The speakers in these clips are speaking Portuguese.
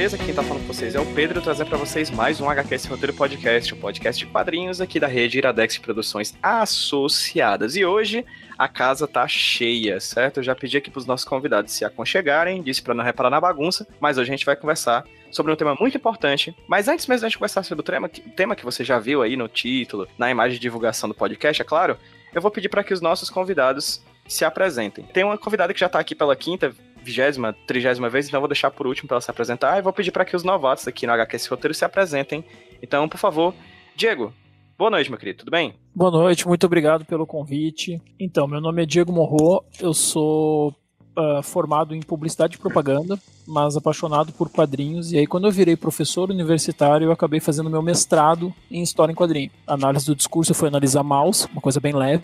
beleza? Quem tá falando com vocês é o Pedro, trazendo para vocês mais um HQS Roteiro Podcast, um podcast de quadrinhos aqui da rede Iradex Produções Associadas. E hoje a casa tá cheia, certo? Eu já pedi aqui pros nossos convidados se aconchegarem, disse para não reparar na bagunça, mas hoje a gente vai conversar sobre um tema muito importante. Mas antes mesmo da gente conversar sobre o tema, tema que você já viu aí no título, na imagem de divulgação do podcast, é claro, eu vou pedir para que os nossos convidados se apresentem. Tem uma convidada que já tá aqui pela quinta, vigésima, trigésima vez, então vou deixar por último para ela se apresentar e vou pedir para que os novatos aqui no HQS Roteiro se apresentem. Então, por favor, Diego, boa noite, meu querido, tudo bem? Boa noite, muito obrigado pelo convite. Então, meu nome é Diego Morro, eu sou uh, formado em publicidade e propaganda, mas apaixonado por quadrinhos. E aí, quando eu virei professor universitário, eu acabei fazendo meu mestrado em História em Quadrinho. A análise do discurso foi analisar mouse, uma coisa bem leve.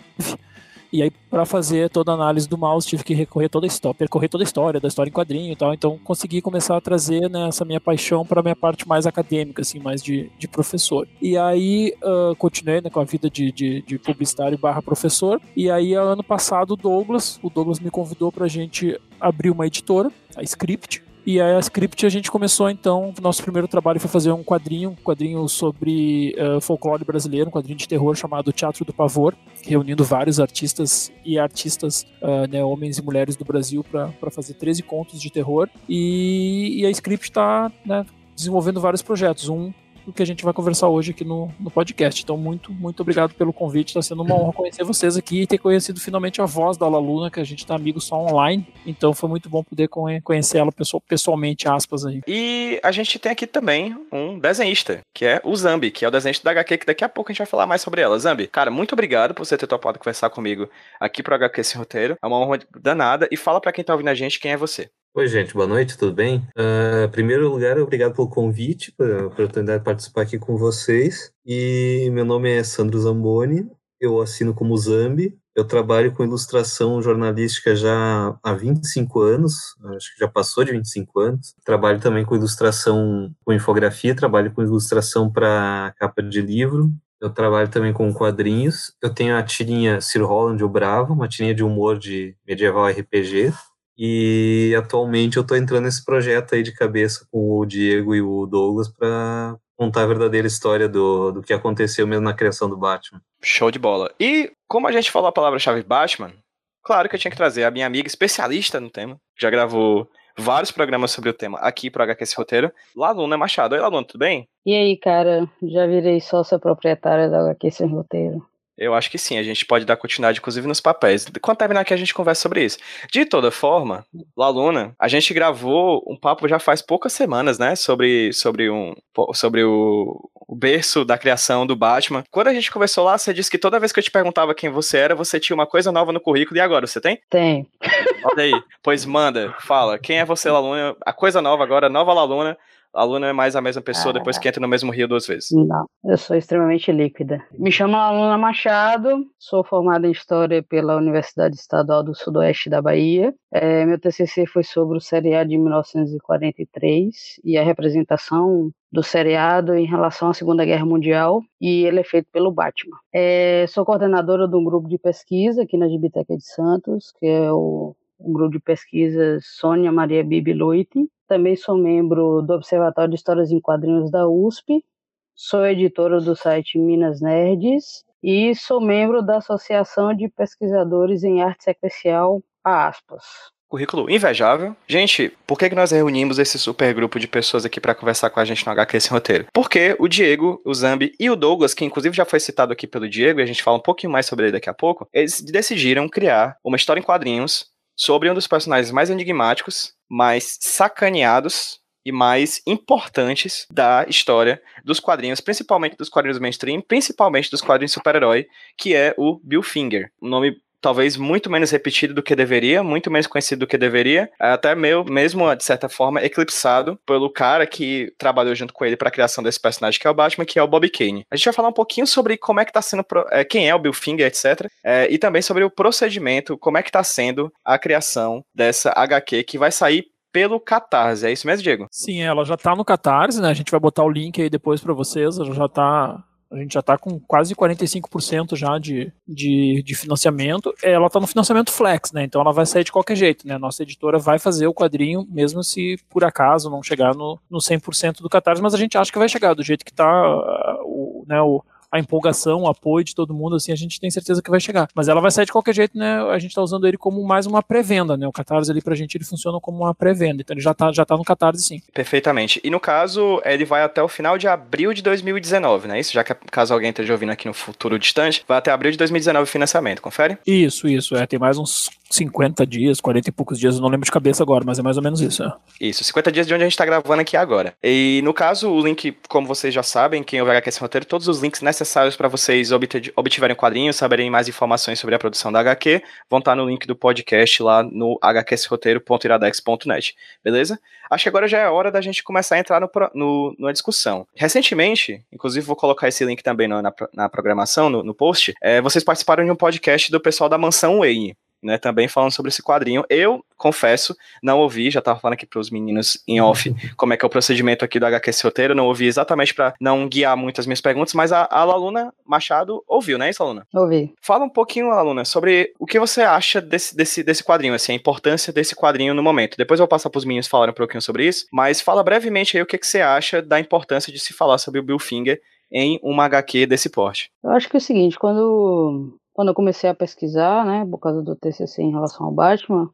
E aí, para fazer toda a análise do mouse, tive que recorrer toda a história, percorrer toda a história da história em quadrinho e tal. Então, consegui começar a trazer né, essa minha paixão para minha parte mais acadêmica, assim, mais de, de professor. E aí, uh, continuei né, com a vida de, de, de publicitário barra professor. E aí, ano passado, o Douglas, o Douglas me convidou para a gente abrir uma editora, a Script, e a Script a gente começou então, nosso primeiro trabalho foi fazer um quadrinho, um quadrinho sobre uh, folclore brasileiro, um quadrinho de terror chamado Teatro do Pavor, reunindo vários artistas e artistas, uh, né, homens e mulheres do Brasil para fazer 13 contos de terror. E, e a Script está né, desenvolvendo vários projetos. Um do que a gente vai conversar hoje aqui no, no podcast. Então, muito, muito obrigado pelo convite. Está sendo uma honra conhecer vocês aqui e ter conhecido finalmente a voz da Luna, que a gente está amigo só online. Então, foi muito bom poder conhecer ela pessoalmente, aspas aí. E a gente tem aqui também um desenhista, que é o Zambi, que é o desenhista da HQ, que daqui a pouco a gente vai falar mais sobre ela. Zambi, cara, muito obrigado por você ter topado conversar comigo aqui pro HQ Esse Roteiro. É uma honra danada. E fala para quem tá ouvindo a gente quem é você. Oi, gente, boa noite, tudo bem? Uh, em primeiro lugar, obrigado pelo convite, pela oportunidade de participar aqui com vocês. E meu nome é Sandro Zamboni, eu assino como Zambi. Eu trabalho com ilustração jornalística já há 25 anos, acho que já passou de 25 anos. Trabalho também com ilustração, com infografia, trabalho com ilustração para capa de livro. Eu trabalho também com quadrinhos. Eu tenho a tirinha Sir Holland o Bravo, uma tirinha de humor de medieval RPG. E atualmente eu estou entrando nesse projeto aí de cabeça com o Diego e o Douglas para contar a verdadeira história do, do que aconteceu mesmo na criação do Batman. Show de bola. E como a gente falou a palavra-chave Batman, claro que eu tinha que trazer a minha amiga especialista no tema, já gravou vários programas sobre o tema aqui pro HQS Roteiro, Laluna Machado. Oi, Laluna, tudo bem? E aí, cara, já virei sócia proprietária da HQS Roteiro. Eu acho que sim, a gente pode dar continuidade, inclusive, nos papéis. Quando terminar aqui, a gente conversa sobre isso. De toda forma, Laluna, a gente gravou um papo já faz poucas semanas, né? Sobre, sobre, um, sobre o, o berço da criação do Batman. Quando a gente conversou lá, você disse que toda vez que eu te perguntava quem você era, você tinha uma coisa nova no currículo. E agora, você tem? Tem. Olha aí. Pois manda, fala. Quem é você, Laluna? A coisa nova agora, nova Laluna aluno é mais a mesma pessoa ah, depois que entra no mesmo rio duas vezes. Não, eu sou extremamente líquida. Me chamo Aluna Machado, sou formada em História pela Universidade Estadual do Sudoeste da Bahia. É, meu TCC foi sobre o seriado de 1943 e a representação do seriado em relação à Segunda Guerra Mundial e ele é feito pelo Batman. É, sou coordenadora de um grupo de pesquisa aqui na Gibiteca de Santos, que é o o grupo de pesquisa Sônia Maria Bibi. Também sou membro do Observatório de Histórias em Quadrinhos da USP. Sou editora do site Minas Nerds e sou membro da Associação de Pesquisadores em Arte Sequencial, a aspas. Currículo invejável. Gente, por que, que nós reunimos esse super grupo de pessoas aqui para conversar com a gente no HQ esse roteiro? Porque o Diego, o Zambi e o Douglas, que inclusive já foi citado aqui pelo Diego, e a gente fala um pouquinho mais sobre ele daqui a pouco, eles decidiram criar uma história em quadrinhos sobre um dos personagens mais enigmáticos, mais sacaneados e mais importantes da história dos quadrinhos, principalmente dos quadrinhos mainstream, principalmente dos quadrinhos super-herói, que é o Bill Finger. Um nome talvez muito menos repetido do que deveria, muito menos conhecido do que deveria, até meio, mesmo de certa forma eclipsado pelo cara que trabalhou junto com ele para a criação desse personagem que é o Batman, que é o Bob Kane. A gente vai falar um pouquinho sobre como é que tá sendo, é, quem é o Bill Finger, etc, é, e também sobre o procedimento, como é que tá sendo a criação dessa HQ que vai sair pelo Catarse, é isso mesmo, Diego? Sim, ela já tá no Catarse, né? A gente vai botar o link aí depois para vocês, ela já tá a gente já está com quase 45% já de, de, de, financiamento. Ela está no financiamento flex, né? Então ela vai sair de qualquer jeito, né? Nossa editora vai fazer o quadrinho, mesmo se por acaso não chegar no, no 100% do Catarse, mas a gente acha que vai chegar do jeito que está o, né, o, a empolgação, o apoio de todo mundo, assim, a gente tem certeza que vai chegar. Mas ela vai sair de qualquer jeito, né? A gente tá usando ele como mais uma pré-venda, né? O Catarse ali pra gente ele funciona como uma pré-venda. Então ele já tá, já tá no Catarse, sim. Perfeitamente. E no caso, ele vai até o final de abril de 2019, né? Isso, já que caso alguém esteja ouvindo aqui no futuro distante, vai até abril de 2019 o financiamento, confere? Isso, isso. É, tem mais uns 50 dias, 40 e poucos dias, eu não lembro de cabeça agora, mas é mais ou menos isso. É. Isso, 50 dias de onde a gente tá gravando aqui agora. E no caso, o link, como vocês já sabem, quem ouve HQ esse roteiro, todos os links necessários para vocês obtiverem o quadrinho, saberem mais informações sobre a produção da HQ, vão estar tá no link do podcast lá no hqsroteiro.iradex.net, beleza? Acho que agora já é hora da gente começar a entrar no, no, numa discussão. Recentemente, inclusive vou colocar esse link também na, na programação, no, no post, é, vocês participaram de um podcast do pessoal da Mansão Wayne né, também falando sobre esse quadrinho. Eu, confesso, não ouvi, já tava falando aqui para os meninos em off como é que é o procedimento aqui do HQ Roteiro, não ouvi exatamente para não guiar muito as minhas perguntas, mas a, a Aluna Machado ouviu, né, isso, Aluna? Ouvi. Fala um pouquinho, Aluna, sobre o que você acha desse, desse, desse quadrinho, assim, a importância desse quadrinho no momento. Depois eu vou passar para os meninos falarem um pouquinho sobre isso, mas fala brevemente aí o que, que você acha da importância de se falar sobre o Bill Finger em uma HQ desse porte. Eu acho que é o seguinte, quando quando eu comecei a pesquisar, né, por causa do TCC em relação ao Batman,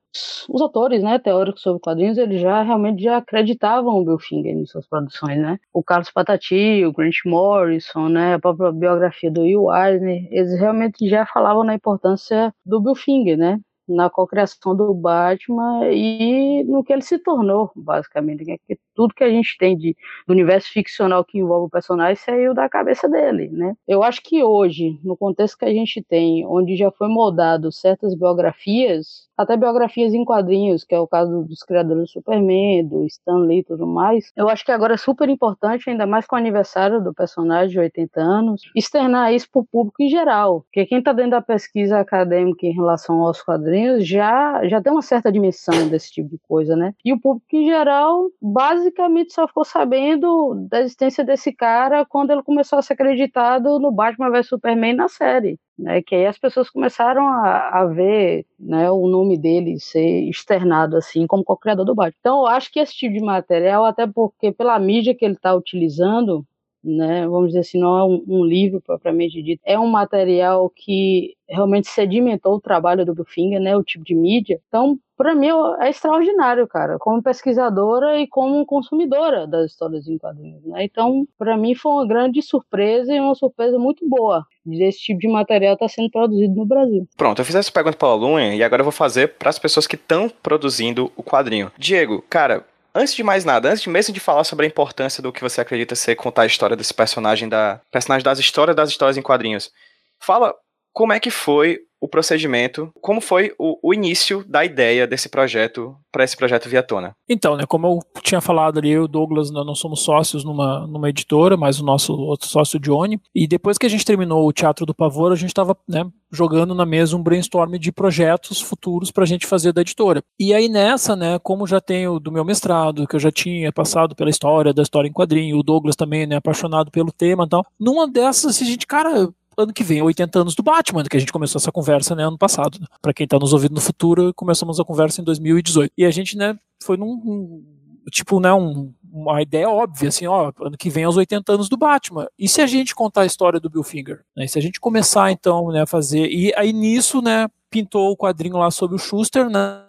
os autores, né, teóricos sobre quadrinhos, eles já realmente já acreditavam o Bill Finger em suas produções, né? O Carlos Patati, o Grant Morrison, né, a própria biografia do Will Eisner, eles realmente já falavam na importância do Bill Finger, né? Na cocriação do Batman e no que ele se tornou, basicamente. Né? Que tudo que a gente tem de, do universo ficcional que envolve o personagem saiu da cabeça dele, né? Eu acho que hoje, no contexto que a gente tem, onde já foi moldado certas biografias, até biografias em quadrinhos, que é o caso dos criadores do Superman, do Stan Lee e tudo mais, eu acho que agora é super importante, ainda mais com o aniversário do personagem de 80 anos, externar isso para o público em geral. Porque quem está dentro da pesquisa acadêmica em relação aos quadrinhos já, já tem uma certa dimensão desse tipo de coisa, né? E o público em geral, basicamente, só ficou sabendo da existência desse cara quando ele começou a ser acreditado no Batman vs Superman na série né, que aí as pessoas começaram a, a ver né, o nome dele ser externado assim como co-criador do Batman. Então eu acho que esse tipo de material, até porque pela mídia que ele está utilizando, né, vamos dizer assim, não é um, um, livro propriamente dito, é um material que realmente sedimentou o trabalho do Bufinger, né, o tipo de mídia. Então, para mim é extraordinário, cara, como pesquisadora e como consumidora das histórias em quadrinhos, né? Então, para mim foi uma grande surpresa e uma surpresa muito boa de esse tipo de material estar tá sendo produzido no Brasil. Pronto, eu fiz essa pergunta para o aluno e agora eu vou fazer para as pessoas que estão produzindo o quadrinho. Diego, cara, Antes de mais nada, antes mesmo de falar sobre a importância do que você acredita ser contar a história desse personagem da personagem das histórias das histórias em quadrinhos, fala como é que foi o procedimento, como foi o, o início da ideia desse projeto para esse projeto via tona. Então, né, como eu tinha falado ali, eu e o Douglas nós não somos sócios numa, numa editora, mas o nosso outro sócio, Johnny, e depois que a gente terminou o Teatro do Pavor, a gente estava né, jogando na mesa um brainstorm de projetos futuros para a gente fazer da editora. E aí nessa, né, como já tenho do meu mestrado, que eu já tinha passado pela história, da história em quadrinho, o Douglas também, né, apaixonado pelo tema e tal, numa dessas, assim, a gente, cara, ano que vem, 80 anos do Batman, que a gente começou essa conversa, né, ano passado. Né? Para quem tá nos ouvindo no futuro, começamos a conversa em 2018. E a gente, né, foi num, um, tipo, né, um, uma ideia óbvia, assim, ó, ano que vem é os 80 anos do Batman. E se a gente contar a história do Bill Finger? Né? Se a gente começar, então, né, a fazer... E aí, nisso, né, pintou o quadrinho lá sobre o Schuster, né,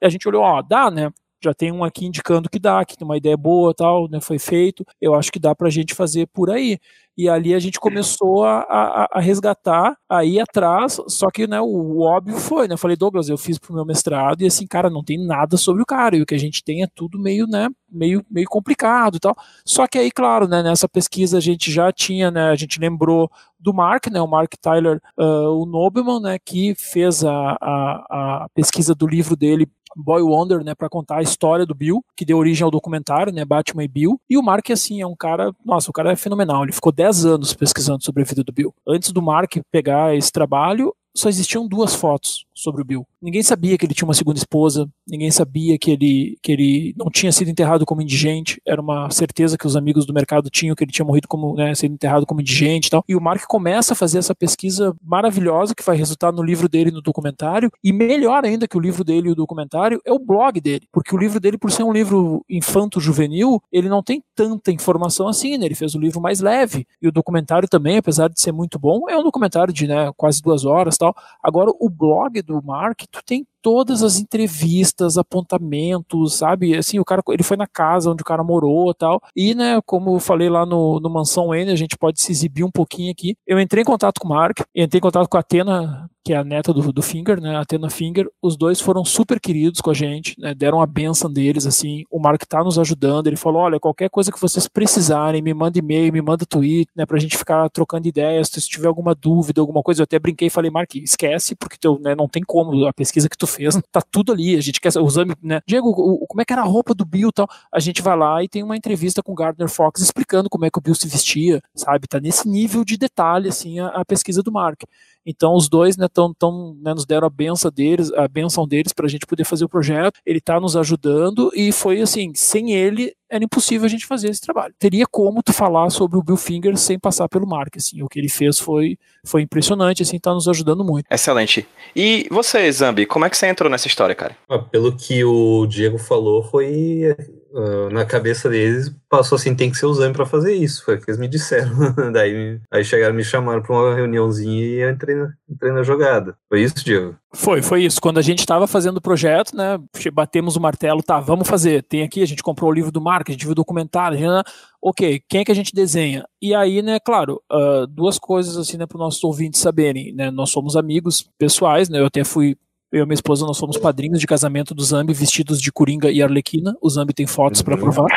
e a gente olhou, ó, dá, né, já tem um aqui indicando que dá, que tem uma ideia boa tal, né, foi feito, eu acho que dá pra gente fazer por aí. E ali a gente começou a, a, a resgatar, a ir atrás, só que né, o, o, óbvio foi, né? Eu falei, Douglas, eu fiz pro meu mestrado e assim, cara, não tem nada sobre o cara, e o que a gente tem é tudo meio, né, meio, meio complicado e tal. Só que aí, claro, né, nessa pesquisa a gente já tinha, né, a gente lembrou do Mark, né, o Mark Tyler, uh, o Nobleman, né, que fez a, a, a pesquisa do livro dele Boy Wonder, né, para contar a história do Bill, que deu origem ao documentário, né, Batman e Bill. E o Mark, assim, é um cara, nossa, o cara é fenomenal. Ele ficou 10 anos pesquisando sobre a vida do Bill. Antes do Mark pegar esse trabalho, só existiam duas fotos sobre o Bill. Ninguém sabia que ele tinha uma segunda esposa, ninguém sabia que ele, que ele não tinha sido enterrado como indigente, era uma certeza que os amigos do mercado tinham que ele tinha morrido como, né, sido enterrado como indigente e tal. E o Mark começa a fazer essa pesquisa maravilhosa que vai resultar no livro dele no documentário, e melhor ainda que o livro dele e o documentário é o blog dele, porque o livro dele, por ser um livro infanto-juvenil, ele não tem tanta informação assim, né? Ele fez o livro mais leve, e o documentário também, apesar de ser muito bom, é um documentário de né, quase duas horas tal. Agora, o blog do Mark, tu tem todas as entrevistas, apontamentos, sabe? Assim, o cara, ele foi na casa onde o cara morou tal. E, né, como eu falei lá no, no Mansão N, a gente pode se exibir um pouquinho aqui. Eu entrei em contato com o Mark, entrei em contato com a Atena, que é a neta do, do Finger, né, a Atena Finger, os dois foram super queridos com a gente, né, deram a benção deles, assim, o Mark tá nos ajudando, ele falou, olha, qualquer coisa que vocês precisarem, me manda e-mail, me manda tweet, né, pra gente ficar trocando ideias, se tiver alguma dúvida, alguma coisa, eu até brinquei e falei, Mark, esquece, porque teu, né, não tem como, a pesquisa que tu fez, tá tudo ali, a gente quer, o exame, né, Diego, o, como é que era a roupa do Bill e tal, a gente vai lá e tem uma entrevista com o Gardner Fox explicando como é que o Bill se vestia, sabe, tá nesse nível de detalhe, assim, a, a pesquisa do Mark. Então os dois né, tão, tão, né, nos deram a benção deles, a benção deles para a gente poder fazer o projeto. Ele está nos ajudando e foi assim, sem ele era impossível a gente fazer esse trabalho. Teria como tu falar sobre o Bill Finger sem passar pelo Mark, assim, o que ele fez foi, foi impressionante, assim, tá nos ajudando muito. Excelente. E você, Zambi, como é que você entrou nessa história, cara? Ah, pelo que o Diego falou, foi Uh, na cabeça deles passou assim, tem que ser o Zambi pra fazer isso. Foi o que eles me disseram. Daí aí chegaram me chamaram pra uma reuniãozinha e eu entrei na, entrei na jogada. Foi isso, Diego? Foi, foi isso. Quando a gente estava fazendo o projeto, né? Batemos o martelo, tá, vamos fazer. Tem aqui, a gente comprou o livro do Mark, a gente viu o documentário, gente, né, ok, quem é que a gente desenha? E aí, né, claro, uh, duas coisas assim, né, para os nossos ouvintes saberem, né? Nós somos amigos pessoais, né? Eu até fui eu e minha esposa, nós somos padrinhos de casamento do Zambi, vestidos de Coringa e Arlequina. O Zambi tem fotos para provar.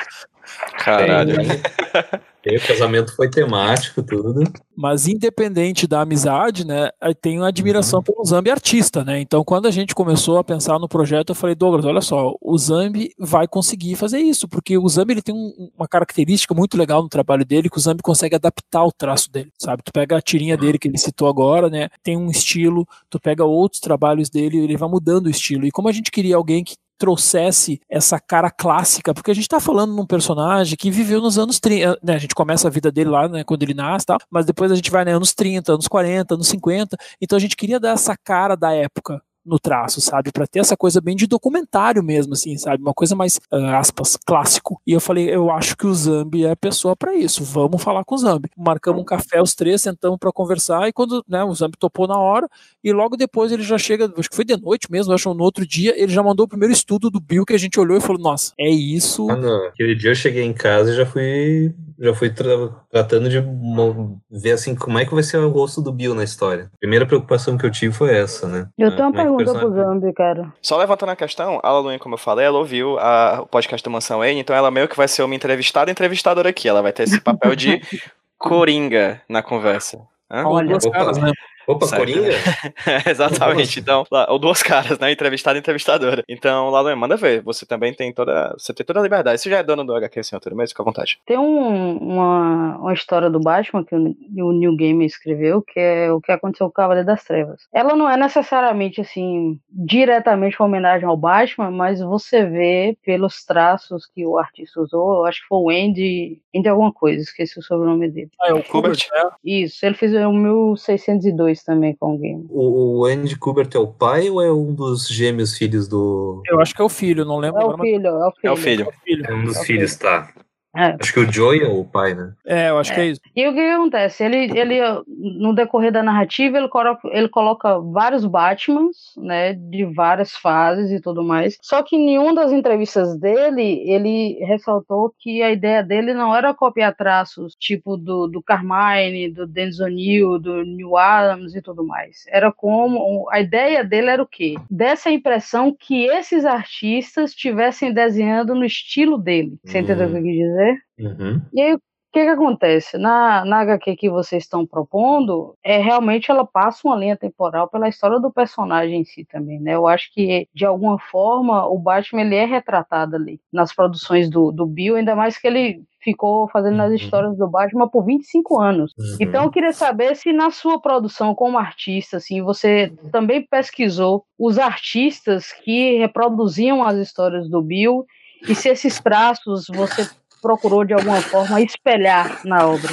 Caralho. E o casamento foi temático, tudo. Mas independente da amizade, né, tenho admiração uhum. pelo Zambi artista, né? Então, quando a gente começou a pensar no projeto, eu falei, Douglas, olha só, o Zambi vai conseguir fazer isso, porque o Zambi ele tem um, uma característica muito legal no trabalho dele, que o Zambi consegue adaptar o traço dele, sabe? Tu pega a tirinha dele que ele citou agora, né? Tem um estilo, tu pega outros trabalhos dele, ele vai mudando o estilo. E como a gente queria alguém que trouxesse essa cara clássica, porque a gente tá falando num personagem que viveu nos anos 30, né, a gente começa a vida dele lá, né, quando ele nasce, tal, mas depois a gente vai, né, anos 30, anos 40, anos 50, então a gente queria dar essa cara da época, no traço, sabe? Para ter essa coisa bem de documentário mesmo, assim, sabe? Uma coisa mais, uh, aspas, clássico. E eu falei, eu acho que o Zambi é a pessoa para isso. Vamos falar com o Zambi. Marcamos um café os três, sentamos para conversar e quando, né, o Zambi topou na hora e logo depois ele já chega, acho que foi de noite mesmo, acho no outro dia, ele já mandou o primeiro estudo do Bill que a gente olhou e falou, nossa, é isso. Ah, não. Aquele dia eu cheguei em casa e já fui, já fui tra tratando de ver assim como é que vai ser o rosto do Bill na história. A primeira preocupação que eu tive foi essa, né? Eu tenho uma é pergunta pro Zambi, cara. Só levantando a questão, a Laluinha, como eu falei, ela ouviu a, o podcast do Mansão N, então ela meio que vai ser uma entrevistada entrevistadora aqui. Ela vai ter esse papel de coringa na conversa. Hã? Olha, caras, né? Opa, certo. Coringa? Exatamente. Então, lá, ou duas caras, né? Entrevistada e entrevistadora. Então, lá manda ver. Você também tem toda. Você tem toda a liberdade. Você já é dono do HQ Assinatura mesmo, fica à vontade. Tem um, uma, uma história do Batman que o, o New Game escreveu, que é o que aconteceu com o Cavaleiro das Trevas. Ela não é necessariamente, assim, diretamente uma homenagem ao Batman, mas você vê pelos traços que o artista usou, eu acho que foi o Andy. Andy alguma coisa, esqueci o sobrenome dele. Ah, é o Kubert, né? Isso, ele fez o 1602 também com alguém. O, o Andy Kubert é o pai ou é um dos gêmeos filhos do. Eu acho que é o filho, não lembro. É o filho, é o filho. É o filho. É, o filho. é um dos é filhos, tá. É. Acho que o Joey é o pai, né? É, eu acho é. que é isso. E o que acontece? Ele, ele, no decorrer da narrativa, ele coloca, ele coloca vários Batmans, né, de várias fases e tudo mais. Só que em nenhuma das entrevistas dele, ele ressaltou que a ideia dele não era copiar traços tipo do, do Carmine, do Dennis O'Neill, do New Adams e tudo mais. Era como. A ideia dele era o quê? Dessa impressão que esses artistas estivessem desenhando no estilo dele. Você hum. entendeu o que eu quis dizer? Uhum. E aí, que, que acontece? Na, na HQ que vocês estão propondo, é realmente ela passa uma linha temporal pela história do personagem em si também, né? Eu acho que, de alguma forma, o Batman ele é retratado ali nas produções do, do Bill, ainda mais que ele ficou fazendo as uhum. histórias do Batman por 25 anos. Uhum. Então eu queria saber se na sua produção como artista, assim, você também pesquisou os artistas que reproduziam as histórias do Bill e se esses traços você procurou de alguma forma espelhar na obra?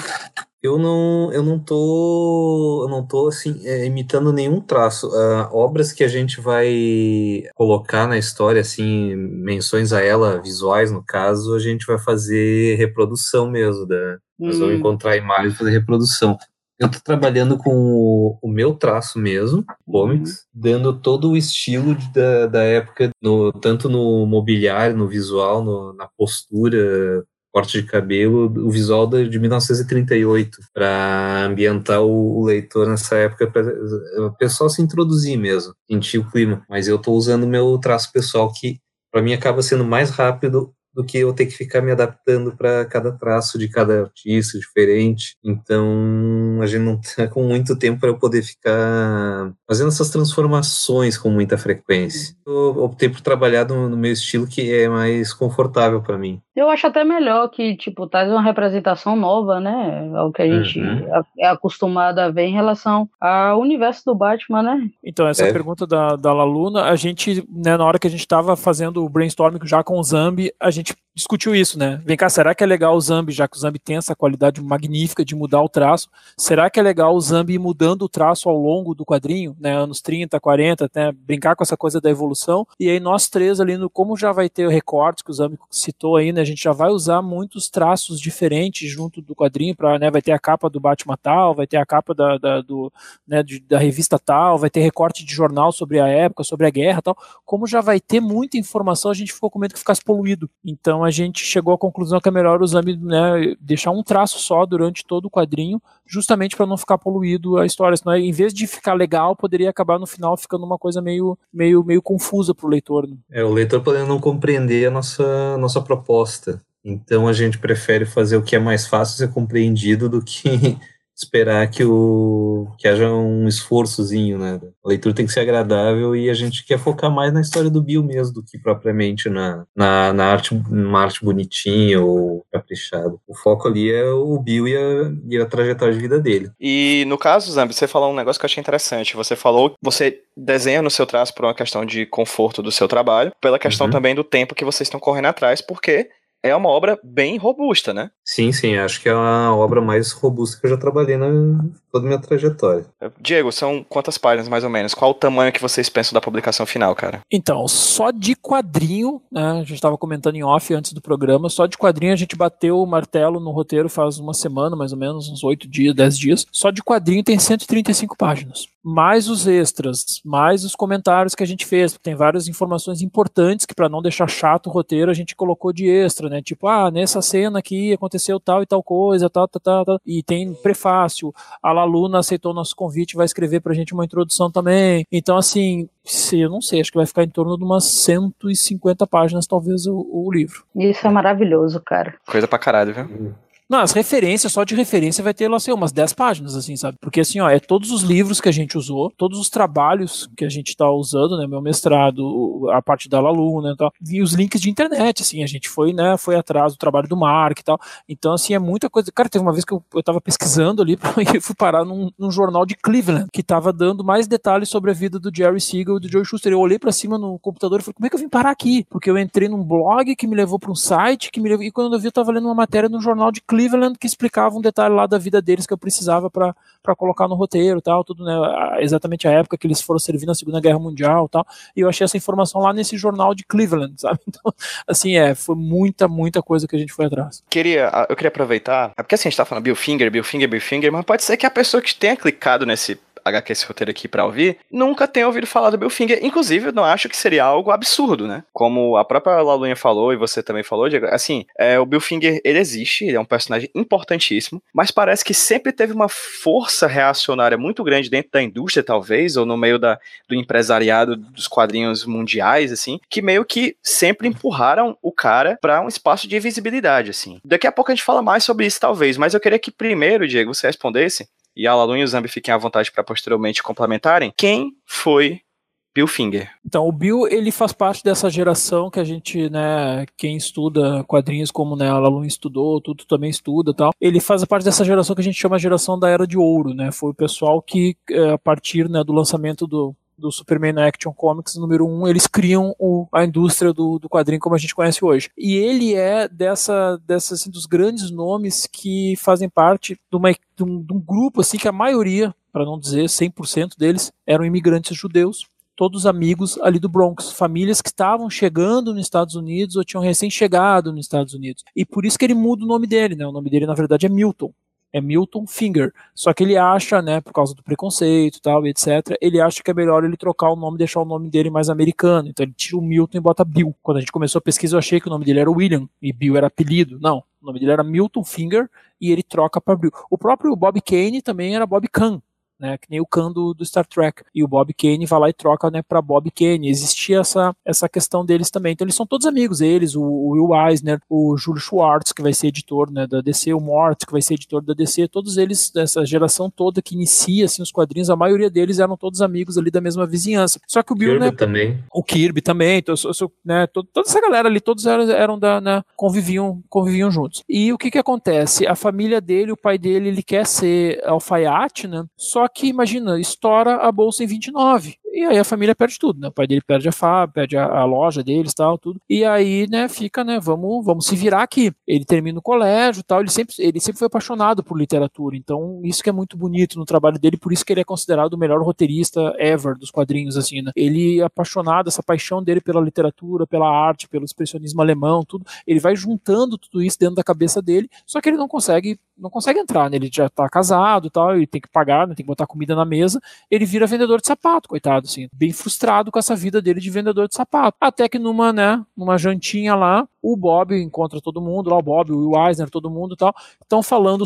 Eu não, eu não tô, eu não tô assim é, imitando nenhum traço. Uh, obras que a gente vai colocar na história, assim, menções a ela, visuais no caso, a gente vai fazer reprodução mesmo, da, hum. nós vamos encontrar imagens e fazer reprodução. Eu tô trabalhando com o, o meu traço mesmo, comics, uhum. dando todo o estilo de, da, da época, no, tanto no mobiliário, no visual, no, na postura, corte de cabelo, o visual de 1938, para ambientar o, leitor nessa época, para o pessoal se introduzir mesmo, sentir o clima. Mas eu estou usando meu traço pessoal, que para mim acaba sendo mais rápido do que eu ter que ficar me adaptando para cada traço de cada artista diferente. Então, a gente não está com muito tempo para eu poder ficar fazendo essas transformações com muita frequência. Eu optei por trabalhar no, no meu estilo que é mais confortável para mim. Eu acho até melhor que, tipo, traz uma representação nova, né? Ao que a gente uhum. é acostumado a ver em relação ao universo do Batman, né? Então, essa é. pergunta da, da Laluna, a gente, né, na hora que a gente estava fazendo o brainstorming já com o Zambi, a gente discutiu isso, né? Vem cá, será que é legal o Zambi, já que o Zambi tem essa qualidade magnífica de mudar o traço, será que é legal o Zambi ir mudando o traço ao longo do quadrinho, né? Anos 30, 40, né? Brincar com essa coisa da evolução. E aí nós três ali, no, como já vai ter recortes que o Zambi citou aí, né? A gente já vai usar muitos traços diferentes junto do quadrinho, para né? Vai ter a capa do Batman tal, vai ter a capa da, da do, né, de, da revista tal, vai ter recorte de jornal sobre a época, sobre a guerra tal. Como já vai ter muita informação, a gente ficou com medo que ficasse poluído. Então a gente chegou à conclusão que é melhor usar, né, deixar um traço só durante todo o quadrinho, justamente para não ficar poluído a história. Senão, em vez de ficar legal, poderia acabar no final ficando uma coisa meio, meio, meio confusa para o leitor. Né? É, o leitor podendo não compreender a nossa, nossa proposta. Então a gente prefere fazer o que é mais fácil ser compreendido do que esperar que, o, que haja um esforçozinho, né? A leitura tem que ser agradável e a gente quer focar mais na história do Bill mesmo do que propriamente na, na, na arte, numa arte bonitinha ou caprichada. O foco ali é o Bill e a, e a trajetória de vida dele. E no caso, Zambi, você falou um negócio que eu achei interessante. Você falou, você desenha no seu traço por uma questão de conforto do seu trabalho, pela questão uhum. também do tempo que vocês estão correndo atrás, porque é uma obra bem robusta, né? Sim, sim, acho que é a obra mais robusta que eu já trabalhei na toda a minha trajetória. Diego, são quantas páginas mais ou menos? Qual o tamanho que vocês pensam da publicação final, cara? Então, só de quadrinho, né? A gente estava comentando em off antes do programa, só de quadrinho a gente bateu o martelo no roteiro faz uma semana, mais ou menos, uns oito dias, dez dias. Só de quadrinho tem 135 páginas. Mais os extras, mais os comentários que a gente fez, tem várias informações importantes que para não deixar chato o roteiro, a gente colocou de extra, né? Tipo, ah, nessa cena aqui aconteceu tal e tal coisa, tal, tal, tal, tal. e tem prefácio. A Laluna aceitou nosso convite, vai escrever pra gente uma introdução também. Então, assim, se, eu não sei, acho que vai ficar em torno de umas 150 páginas, talvez, o, o livro. Isso é maravilhoso, cara. Coisa pra caralho, viu? Não, as referências, só de referência vai ter lá, sei, umas 10 páginas, assim, sabe? Porque assim, ó, é todos os livros que a gente usou, todos os trabalhos que a gente tá usando, né? Meu mestrado, a parte da Lalu, né? Tal, e os links de internet, assim, a gente foi, né? Foi atrás do trabalho do Mark e tal. Então, assim, é muita coisa. Cara, teve uma vez que eu, eu tava pesquisando ali e fui parar num, num, jornal de Cleveland que tava dando mais detalhes sobre a vida do Jerry Siegel e do Joe Schuster. Eu olhei para cima no computador e falei, como é que eu vim parar aqui? Porque eu entrei num blog que me levou para um site que me levou. E quando eu vi, eu tava lendo uma matéria no jornal de Cleveland que explicava explicava um detalhe lá da vida deles que eu precisava para colocar no roteiro tal, tudo, né? Exatamente a época que eles foram servir na Segunda Guerra Mundial tal. E eu achei essa informação lá nesse jornal de Cleveland, sabe? Então, assim, é, foi muita, muita coisa que a gente foi atrás. Queria, eu queria aproveitar, é porque assim, a gente tá falando Bill Finger, Bill Finger, Bill Finger, mas pode ser que a pessoa que tenha clicado nesse HQ esse roteiro aqui para ouvir, nunca tenha ouvido falar do Bill Finger. Inclusive, eu não acho que seria algo absurdo, né? Como a própria Lalunha falou e você também falou, Diego, assim, é, o Bill Finger, ele existe, ele é um personagem importantíssimo, mas parece que sempre teve uma força reacionária muito grande dentro da indústria, talvez, ou no meio da, do empresariado dos quadrinhos mundiais, assim, que meio que sempre empurraram o cara para um espaço de visibilidade, assim. Daqui a pouco a gente fala mais sobre isso, talvez, mas eu queria que primeiro, Diego, você respondesse e a Lalu e o Zambi fiquem à vontade para posteriormente complementarem, quem foi Bill Finger. Então, o Bill, ele faz parte dessa geração que a gente, né, quem estuda quadrinhos como, né, a Lalu estudou, tudo também estuda tal, ele faz parte dessa geração que a gente chama de geração da Era de Ouro, né, foi o pessoal que, eh, a partir, né, do lançamento do do Superman Action Comics número 1, um, eles criam o, a indústria do, do quadrinho como a gente conhece hoje. E ele é dessa, dessa assim, dos grandes nomes que fazem parte de, uma, de, um, de um grupo assim que a maioria, para não dizer 100% deles, eram imigrantes judeus todos amigos ali do Bronx, famílias que estavam chegando nos Estados Unidos ou tinham recém chegado nos Estados Unidos. E por isso que ele muda o nome dele, né? O nome dele na verdade é Milton é Milton Finger. Só que ele acha, né, por causa do preconceito e tal, etc., ele acha que é melhor ele trocar o nome deixar o nome dele mais americano. Então ele tira o Milton e bota Bill. Quando a gente começou a pesquisa, eu achei que o nome dele era William e Bill era apelido. Não, o nome dele era Milton Finger e ele troca para Bill. O próprio Bob Kane também era Bob Kahn né, que nem o Khan do, do, Star Trek. E o Bob Kane vai lá e troca, né, para Bob Kane. Existia essa, essa questão deles também. Então eles são todos amigos, eles, o, o Will Eisner, o Júlio Schwartz, que vai ser editor, né, da DC, o Mort, que vai ser editor da DC, todos eles, dessa geração toda que inicia, assim, os quadrinhos, a maioria deles eram todos amigos ali da mesma vizinhança. Só que o Bill, Kirby né, também. o Kirby também, então, né, toda essa galera ali, todos eram, eram da, né, conviviam, conviviam juntos. E o que que acontece? A família dele, o pai dele, ele quer ser alfaiate, né, só que imagina, estoura a bolsa em 29. E aí a família perde tudo, né? O pai dele perde a fábrica, perde a, a, loja deles, tal, tudo. E aí, né, fica, né, vamos, vamos se virar aqui. Ele termina o colégio, tal, ele sempre, ele sempre foi apaixonado por literatura. Então, isso que é muito bonito no trabalho dele, por isso que ele é considerado o melhor roteirista ever dos quadrinhos, assim, né? Ele é apaixonado, essa paixão dele pela literatura, pela arte, pelo expressionismo alemão, tudo. Ele vai juntando tudo isso dentro da cabeça dele, só que ele não consegue, não consegue entrar, né? Ele já tá casado, tal, ele tem que pagar, né, tem que botar comida na mesa. Ele vira vendedor de sapato, coitado assim, bem frustrado com essa vida dele de vendedor de sapato. Até que numa, né, numa jantinha lá, o Bob encontra todo mundo, lá o Bob, o Will Eisner, todo mundo e tal, estão falando,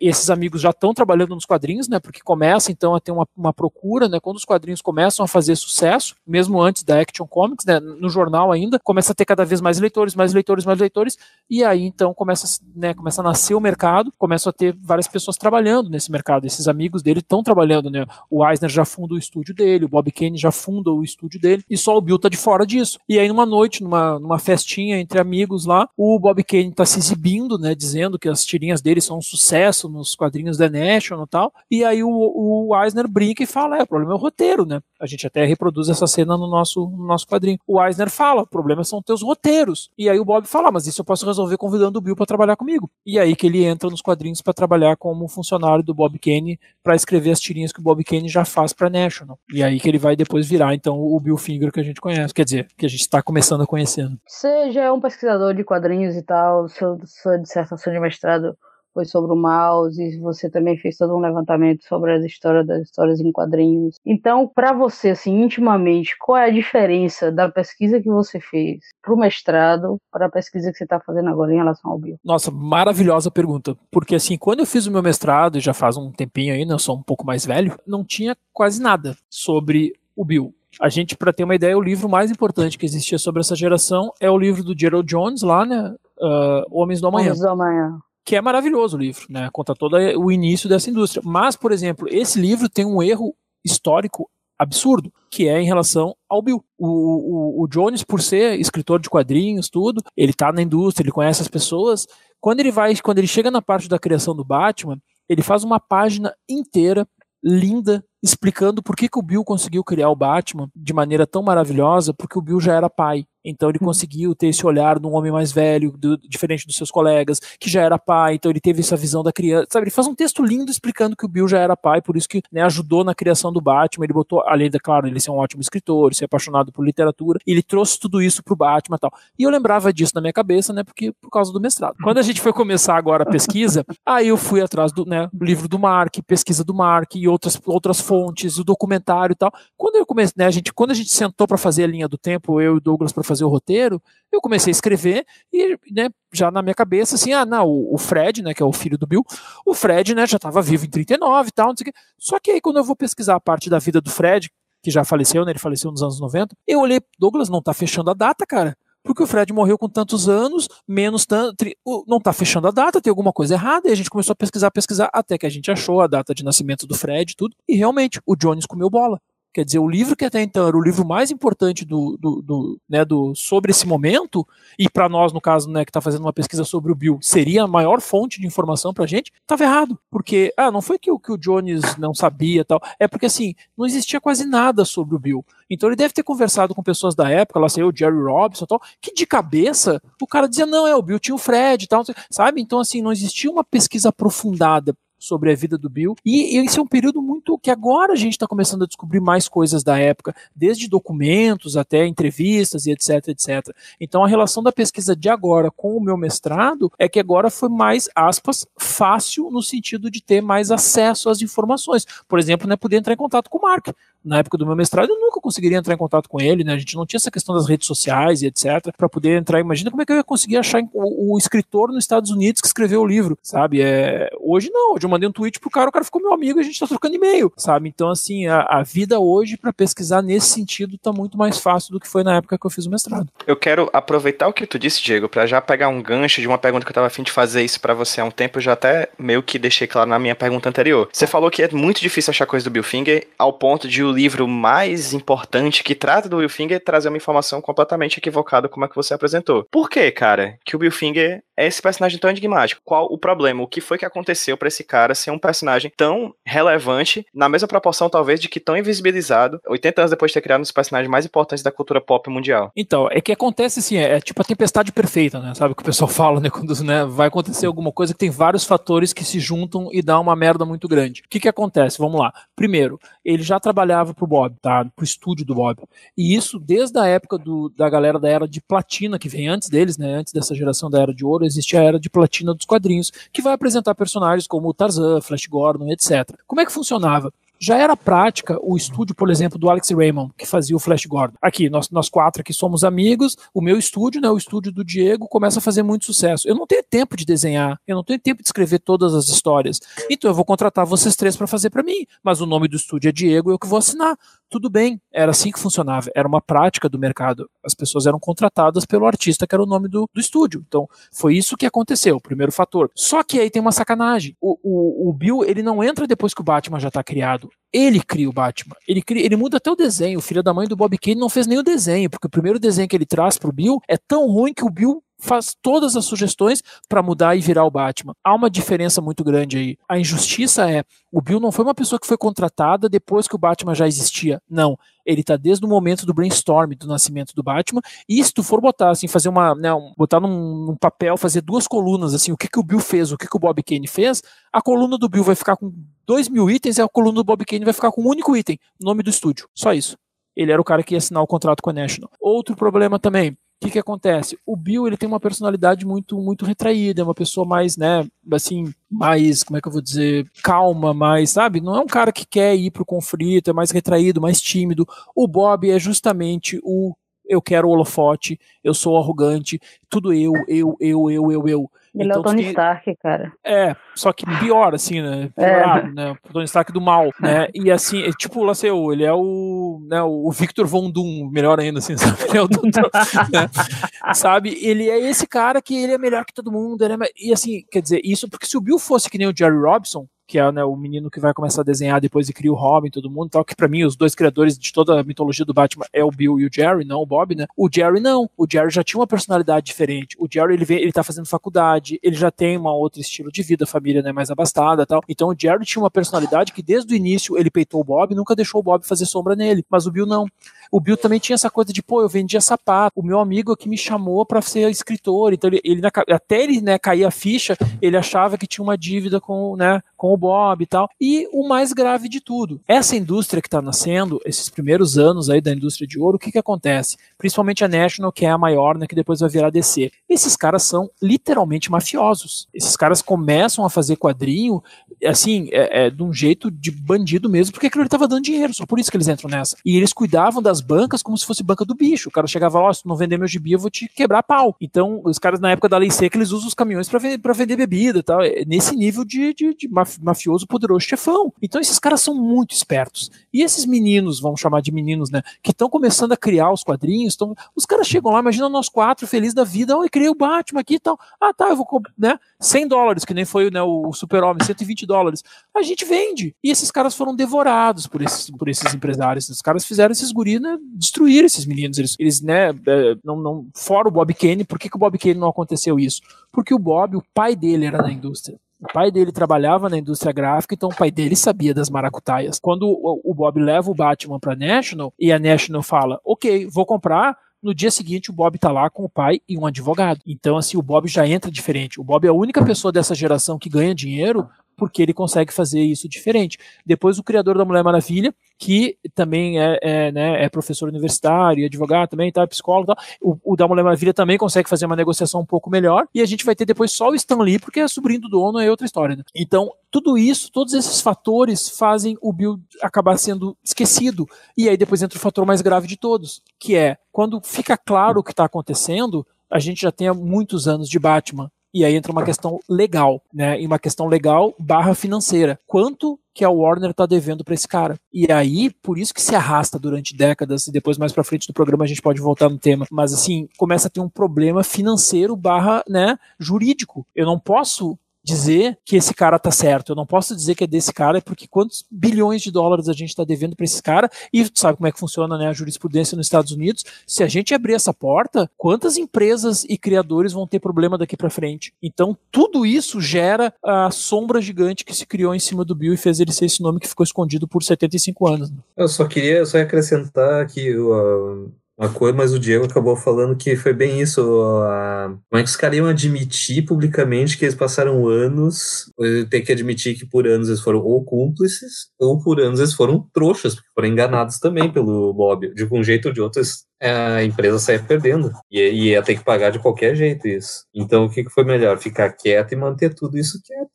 esses amigos já estão trabalhando nos quadrinhos, né, porque começa então a ter uma, uma procura, né, quando os quadrinhos começam a fazer sucesso, mesmo antes da Action Comics, né, no jornal ainda, começa a ter cada vez mais leitores, mais leitores, mais leitores, e aí então começa, né, começa a nascer o mercado, começa a ter várias pessoas trabalhando nesse mercado, esses amigos dele estão trabalhando, né, o Eisner já funda o estúdio dele, o Bob Kane já funda o estúdio dele, e só o Bill tá de fora disso. E aí numa noite, numa, numa festinha entre amigos lá, o Bob Kane tá se exibindo, né, dizendo que as tirinhas dele são um sucesso nos quadrinhos da National e tal, e aí o, o Eisner brinca e fala, é, o problema é o roteiro, né, a gente até reproduz essa cena no nosso, no nosso quadrinho. O Eisner fala, o problema são teus roteiros. E aí o Bob fala, mas isso eu posso resolver convidando o Bill para trabalhar comigo. E aí que ele entra nos quadrinhos para trabalhar como funcionário do Bob Kane para escrever as tirinhas que o Bob Kane já faz para National. E aí que ele vai depois virar então o Bill Finger que a gente conhece, quer dizer, que a gente está começando a conhecendo. Você já é um pesquisador de quadrinhos e tal, sua, dissertação de mestrado foi sobre o mouse, e você também fez todo um levantamento sobre as histórias das histórias em quadrinhos. Então, para você, assim, intimamente, qual é a diferença da pesquisa que você fez para o mestrado para a pesquisa que você está fazendo agora em relação ao bio? Nossa, maravilhosa pergunta. Porque, assim, quando eu fiz o meu mestrado, já faz um tempinho aí, né, eu sou um pouco mais velho, não tinha quase nada sobre o bio. A gente, para ter uma ideia, o livro mais importante que existia sobre essa geração é o livro do Gerald Jones, lá, né? Uh, Homens do Amanhã. Homens do Amanhã que é maravilhoso o livro, né? Conta todo o início dessa indústria. Mas, por exemplo, esse livro tem um erro histórico absurdo, que é em relação ao Bill. O, o, o Jones, por ser escritor de quadrinhos, tudo, ele tá na indústria, ele conhece as pessoas. Quando ele vai, quando ele chega na parte da criação do Batman, ele faz uma página inteira linda explicando por que, que o Bill conseguiu criar o Batman de maneira tão maravilhosa, porque o Bill já era pai. Então ele conseguiu ter esse olhar de um homem mais velho, do, diferente dos seus colegas, que já era pai, então ele teve essa visão da criança. Sabe, ele faz um texto lindo explicando que o Bill já era pai, por isso que né, ajudou na criação do Batman. Ele botou, além de, claro, ele ser um ótimo escritor, ser apaixonado por literatura, ele trouxe tudo isso pro Batman e tal. E eu lembrava disso na minha cabeça, né, porque por causa do mestrado. Quando a gente foi começar agora a pesquisa, aí eu fui atrás do né, livro do Mark, pesquisa do Mark e outras, outras fontes, o documentário e tal. Quando eu comecei, né, a gente, quando a gente sentou para fazer a linha do tempo, eu e o Douglas para fazer o roteiro, eu comecei a escrever e, né, já na minha cabeça, assim, ah, não, o, Fred, né, que é o filho do Bill, o Fred, né, já estava vivo em 39 e tal, não sei o quê. Só que aí quando eu vou pesquisar a parte da vida do Fred, que já faleceu, né, ele faleceu nos anos 90, eu olhei, Douglas, não tá fechando a data, cara. Porque o Fred morreu com tantos anos, menos tanto. Não tá fechando a data, tem alguma coisa errada. E a gente começou a pesquisar, pesquisar, até que a gente achou a data de nascimento do Fred e tudo. E realmente, o Jones comeu bola. Quer dizer, o livro que até então era o livro mais importante do, do, do né, do, sobre esse momento, e para nós, no caso, né, que está fazendo uma pesquisa sobre o Bill, seria a maior fonte de informação para a gente, estava errado. Porque, ah, não foi que, que o Jones não sabia tal, é porque assim, não existia quase nada sobre o Bill. Então ele deve ter conversado com pessoas da época, lá saiu o Jerry Robinson tal, que de cabeça o cara dizia, não, é, o Bill tinha o Fred e tal, sabe? Então, assim, não existia uma pesquisa aprofundada sobre a vida do Bill. E, esse é um período muito que agora a gente está começando a descobrir mais coisas da época, desde documentos até entrevistas e etc, etc. Então a relação da pesquisa de agora com o meu mestrado é que agora foi mais, aspas, fácil no sentido de ter mais acesso às informações. Por exemplo, né, poder entrar em contato com o Mark na época do meu mestrado, eu nunca conseguiria entrar em contato com ele, né? A gente não tinha essa questão das redes sociais e etc. para poder entrar. Imagina como é que eu ia conseguir achar o, o, escritor nos Estados Unidos que escreveu o livro, sabe? É, hoje não, hoje eu mandei um tweet pro cara, o cara ficou meu amigo e a gente tá trocando e-mail, sabe? Então, assim, a, a vida hoje para pesquisar nesse sentido tá muito mais fácil do que foi na época que eu fiz o mestrado. Eu quero aproveitar o que tu disse, Diego, para já pegar um gancho de uma pergunta que eu tava afim de fazer isso para você há um tempo, eu já até meio que deixei claro na minha pergunta anterior. Você falou que é muito difícil achar coisa do Bill Finger ao ponto de o livro mais importante que trata do Bill Finger trazer uma informação completamente equivocada como é que você apresentou. Por que, cara, que o Bill Finger é esse personagem tão enigmático? Qual o problema? O que foi que aconteceu para esse cara ser um personagem tão relevante, na mesma proporção, talvez, de que tão invisibilizado, 80 anos depois de ter criado um dos personagens mais importantes da cultura pop mundial? Então, é que acontece assim, é, é tipo a tempestade perfeita, né? Sabe o que o pessoal fala, né? Quando né, vai acontecer alguma coisa que tem vários fatores que se juntam e dá uma merda muito grande. O que que acontece? Vamos lá. Primeiro, ele já trabalhava pro Bob, tá? pro estúdio do Bob. E isso desde a época do, da galera da era de platina, que vem antes deles, né? Antes dessa geração da era de ouro, existe a era de platina dos quadrinhos, que vai apresentar personagens como o Tarzan, Flash Gordon, etc. Como é que funcionava? Já era prática o estúdio, por exemplo, do Alex Raymond, que fazia o Flash Gordon. Aqui, nós, nós quatro aqui somos amigos, o meu estúdio, né, o estúdio do Diego, começa a fazer muito sucesso. Eu não tenho tempo de desenhar, eu não tenho tempo de escrever todas as histórias. Então eu vou contratar vocês três para fazer para mim, mas o nome do estúdio é Diego, eu que vou assinar. Tudo bem, era assim que funcionava, era uma prática do mercado. As pessoas eram contratadas pelo artista, que era o nome do, do estúdio. Então, foi isso que aconteceu, o primeiro fator. Só que aí tem uma sacanagem. O, o, o Bill, ele não entra depois que o Batman já está criado. Ele cria o Batman. Ele, cria, ele muda até o desenho. O filho da mãe do Bob Kane não fez nem o desenho, porque o primeiro desenho que ele traz pro Bill é tão ruim que o Bill faz todas as sugestões para mudar e virar o Batman. Há uma diferença muito grande aí. A injustiça é, o Bill não foi uma pessoa que foi contratada depois que o Batman já existia. Não, ele está desde o momento do brainstorm do nascimento do Batman. E se tu for botar assim, fazer uma, né, botar num, num, papel, fazer duas colunas assim, o que que o Bill fez, o que que o Bob Kane fez, a coluna do Bill vai ficar com dois mil itens e a coluna do Bob Kane vai ficar com um único item, nome do estúdio. Só isso. Ele era o cara que ia assinar o contrato com a National. Outro problema também, que que acontece? O Bill, ele tem uma personalidade muito muito retraída, é uma pessoa mais, né, assim, mais, como é que eu vou dizer, calma, mais, sabe? Não é um cara que quer ir pro conflito, é mais retraído, mais tímido. O Bob é justamente o eu quero o holofote, eu sou arrogante, tudo eu, eu, eu, eu, eu, eu. Ele então, é o então, Tony Stark, cara. É, só que pior, assim, né? Piorado, é. né? O Tony Stark do mal, né? E assim, é, tipo, lá sei eu, ele é o, né, o Victor Von Doom, melhor ainda, assim, sabe? Ele é o doutor, né? Sabe? Ele é esse cara que ele é melhor que todo mundo, ele é, e assim, quer dizer, isso porque se o Bill fosse que nem o Jerry Robson, que é né, o menino que vai começar a desenhar depois e cria o Robin, todo mundo, tal, que para mim os dois criadores de toda a mitologia do Batman é o Bill e o Jerry, não o Bob, né? O Jerry não, o Jerry já tinha uma personalidade diferente. O Jerry ele vem, ele tá fazendo faculdade, ele já tem um outro estilo de vida, família né, mais abastada, tal. Então o Jerry tinha uma personalidade que desde o início ele peitou o Bob, nunca deixou o Bob fazer sombra nele, mas o Bill não. O Bill também tinha essa coisa de, pô, eu vendia sapato, o meu amigo que me chamou para ser escritor, então ele, ele até ele, né, cair a ficha, ele achava que tinha uma dívida com, né, com o Bob e tal. E o mais grave de tudo, essa indústria que está nascendo, esses primeiros anos aí da indústria de ouro, o que que acontece? Principalmente a National, que é a maior, né, que depois vai virar DC. Esses caras são literalmente mafiosos. Esses caras começam a fazer quadrinho, assim, é, é de um jeito de bandido mesmo, porque aquilo ele tava dando dinheiro, só por isso que eles entram nessa. E eles cuidavam das bancas como se fosse banca do bicho. O cara chegava lá, oh, se tu não vender meu gibi, eu vou te quebrar pau. Então, os caras na época da lei seca, eles usam os caminhões para vender, pra vender bebida e tal. É nesse nível de, de, de mafioso poderoso chefão. Então, esses caras são muito espertos. E esses meninos, vamos chamar de meninos, né, que estão começando a criar os quadrinhos, tão, os caras chegam lá, imagina nós quatro, felizes da vida, oh, eu criei o Batman aqui e tal. Ah, tá, eu vou, né, 100 dólares, que nem foi né, o Super-Homem, 120 dólares. A gente vende. E esses caras foram devorados por esses, por esses empresários. Os caras fizeram esses guris né, destruir esses meninos. Eles, eles né, é, não, não, fora o Bob Kane, por que, que o Bob Kane não aconteceu isso? Porque o Bob, o pai dele era da indústria. O pai dele trabalhava na indústria gráfica, então o pai dele sabia das maracutaias. Quando o, o Bob leva o Batman para National e a National fala: "OK, vou comprar", no dia seguinte, o Bob tá lá com o pai e um advogado. Então, assim, o Bob já entra diferente. O Bob é a única pessoa dessa geração que ganha dinheiro porque ele consegue fazer isso diferente. Depois, o criador da Mulher Maravilha, que também é, é, né, é professor universitário, advogado também, tá, psicólogo, tá. O, o, da Mulher Maravilha também consegue fazer uma negociação um pouco melhor, e a gente vai ter depois só o Stan Lee, porque é sobrinho do dono, é outra história. Né? Então, tudo isso, todos esses fatores fazem o Bill acabar sendo esquecido. E aí depois entra o fator mais grave de todos, que é quando fica claro o que está acontecendo, a gente já tem há muitos anos de Batman. E aí entra uma questão legal, né? E uma questão legal barra financeira. Quanto que a Warner está devendo para esse cara. E aí, por isso que se arrasta durante décadas, e depois mais para frente do programa a gente pode voltar no tema, mas assim, começa a ter um problema financeiro barra, né, jurídico. Eu não posso dizer que esse cara tá certo. Eu não posso dizer que é desse cara, porque quantos bilhões de dólares a gente está devendo para esse cara? E sabe como é que funciona né, a jurisprudência nos Estados Unidos? Se a gente abrir essa porta, quantas empresas e criadores vão ter problema daqui para frente? Então, tudo isso gera a sombra gigante que se criou em cima do Bill e fez ele ser esse nome que ficou escondido por 75 anos. Eu só queria só acrescentar que uh, uma coisa, mas o Diego acabou falando que foi bem isso. Como é que os caras iam admitir publicamente que eles passaram anos, ter que admitir que por anos eles foram ou cúmplices, ou por anos eles foram trouxas, porque foram enganados também pelo Bob. De um jeito ou de outro, eles a empresa sair perdendo. E, ia ter que pagar de qualquer jeito isso. Então o que, que foi melhor? Ficar quieto e manter tudo isso quieto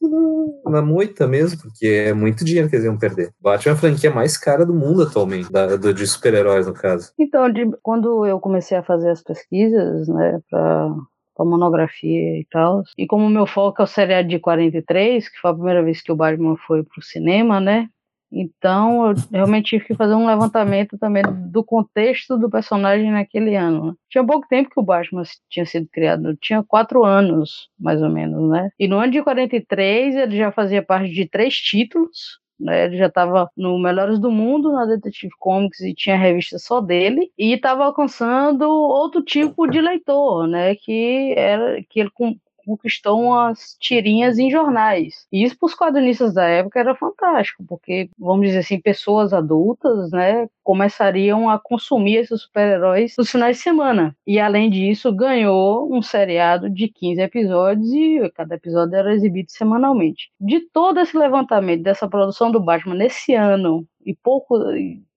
na, na moita mesmo, porque é muito dinheiro que eles iam perder. Batman é a franquia mais cara do mundo atualmente, da, do, de super-heróis, no caso. Então, de, quando eu comecei a fazer as pesquisas, né, pra a monografia e tal. E como o meu foco é o seriado de 43, que foi a primeira vez que o Batman foi pro cinema, né? Então, eu realmente tive que fazer um levantamento também do contexto do personagem naquele ano. Né? Tinha pouco tempo que o Batman tinha sido criado, tinha quatro anos, mais ou menos, né? E no ano de 43, ele já fazia parte de três títulos, né? Ele já estava no Melhores do Mundo, na Detective Comics, e tinha revista só dele, e estava alcançando outro tipo de leitor, né? Que era que ele conquistou umas tirinhas em jornais. E isso para os quadrinistas da época era fantástico, porque, vamos dizer assim, pessoas adultas, né, começariam a consumir esses super-heróis nos finais de semana. E além disso, ganhou um seriado de 15 episódios e cada episódio era exibido semanalmente. De todo esse levantamento dessa produção do Batman nesse ano e pouco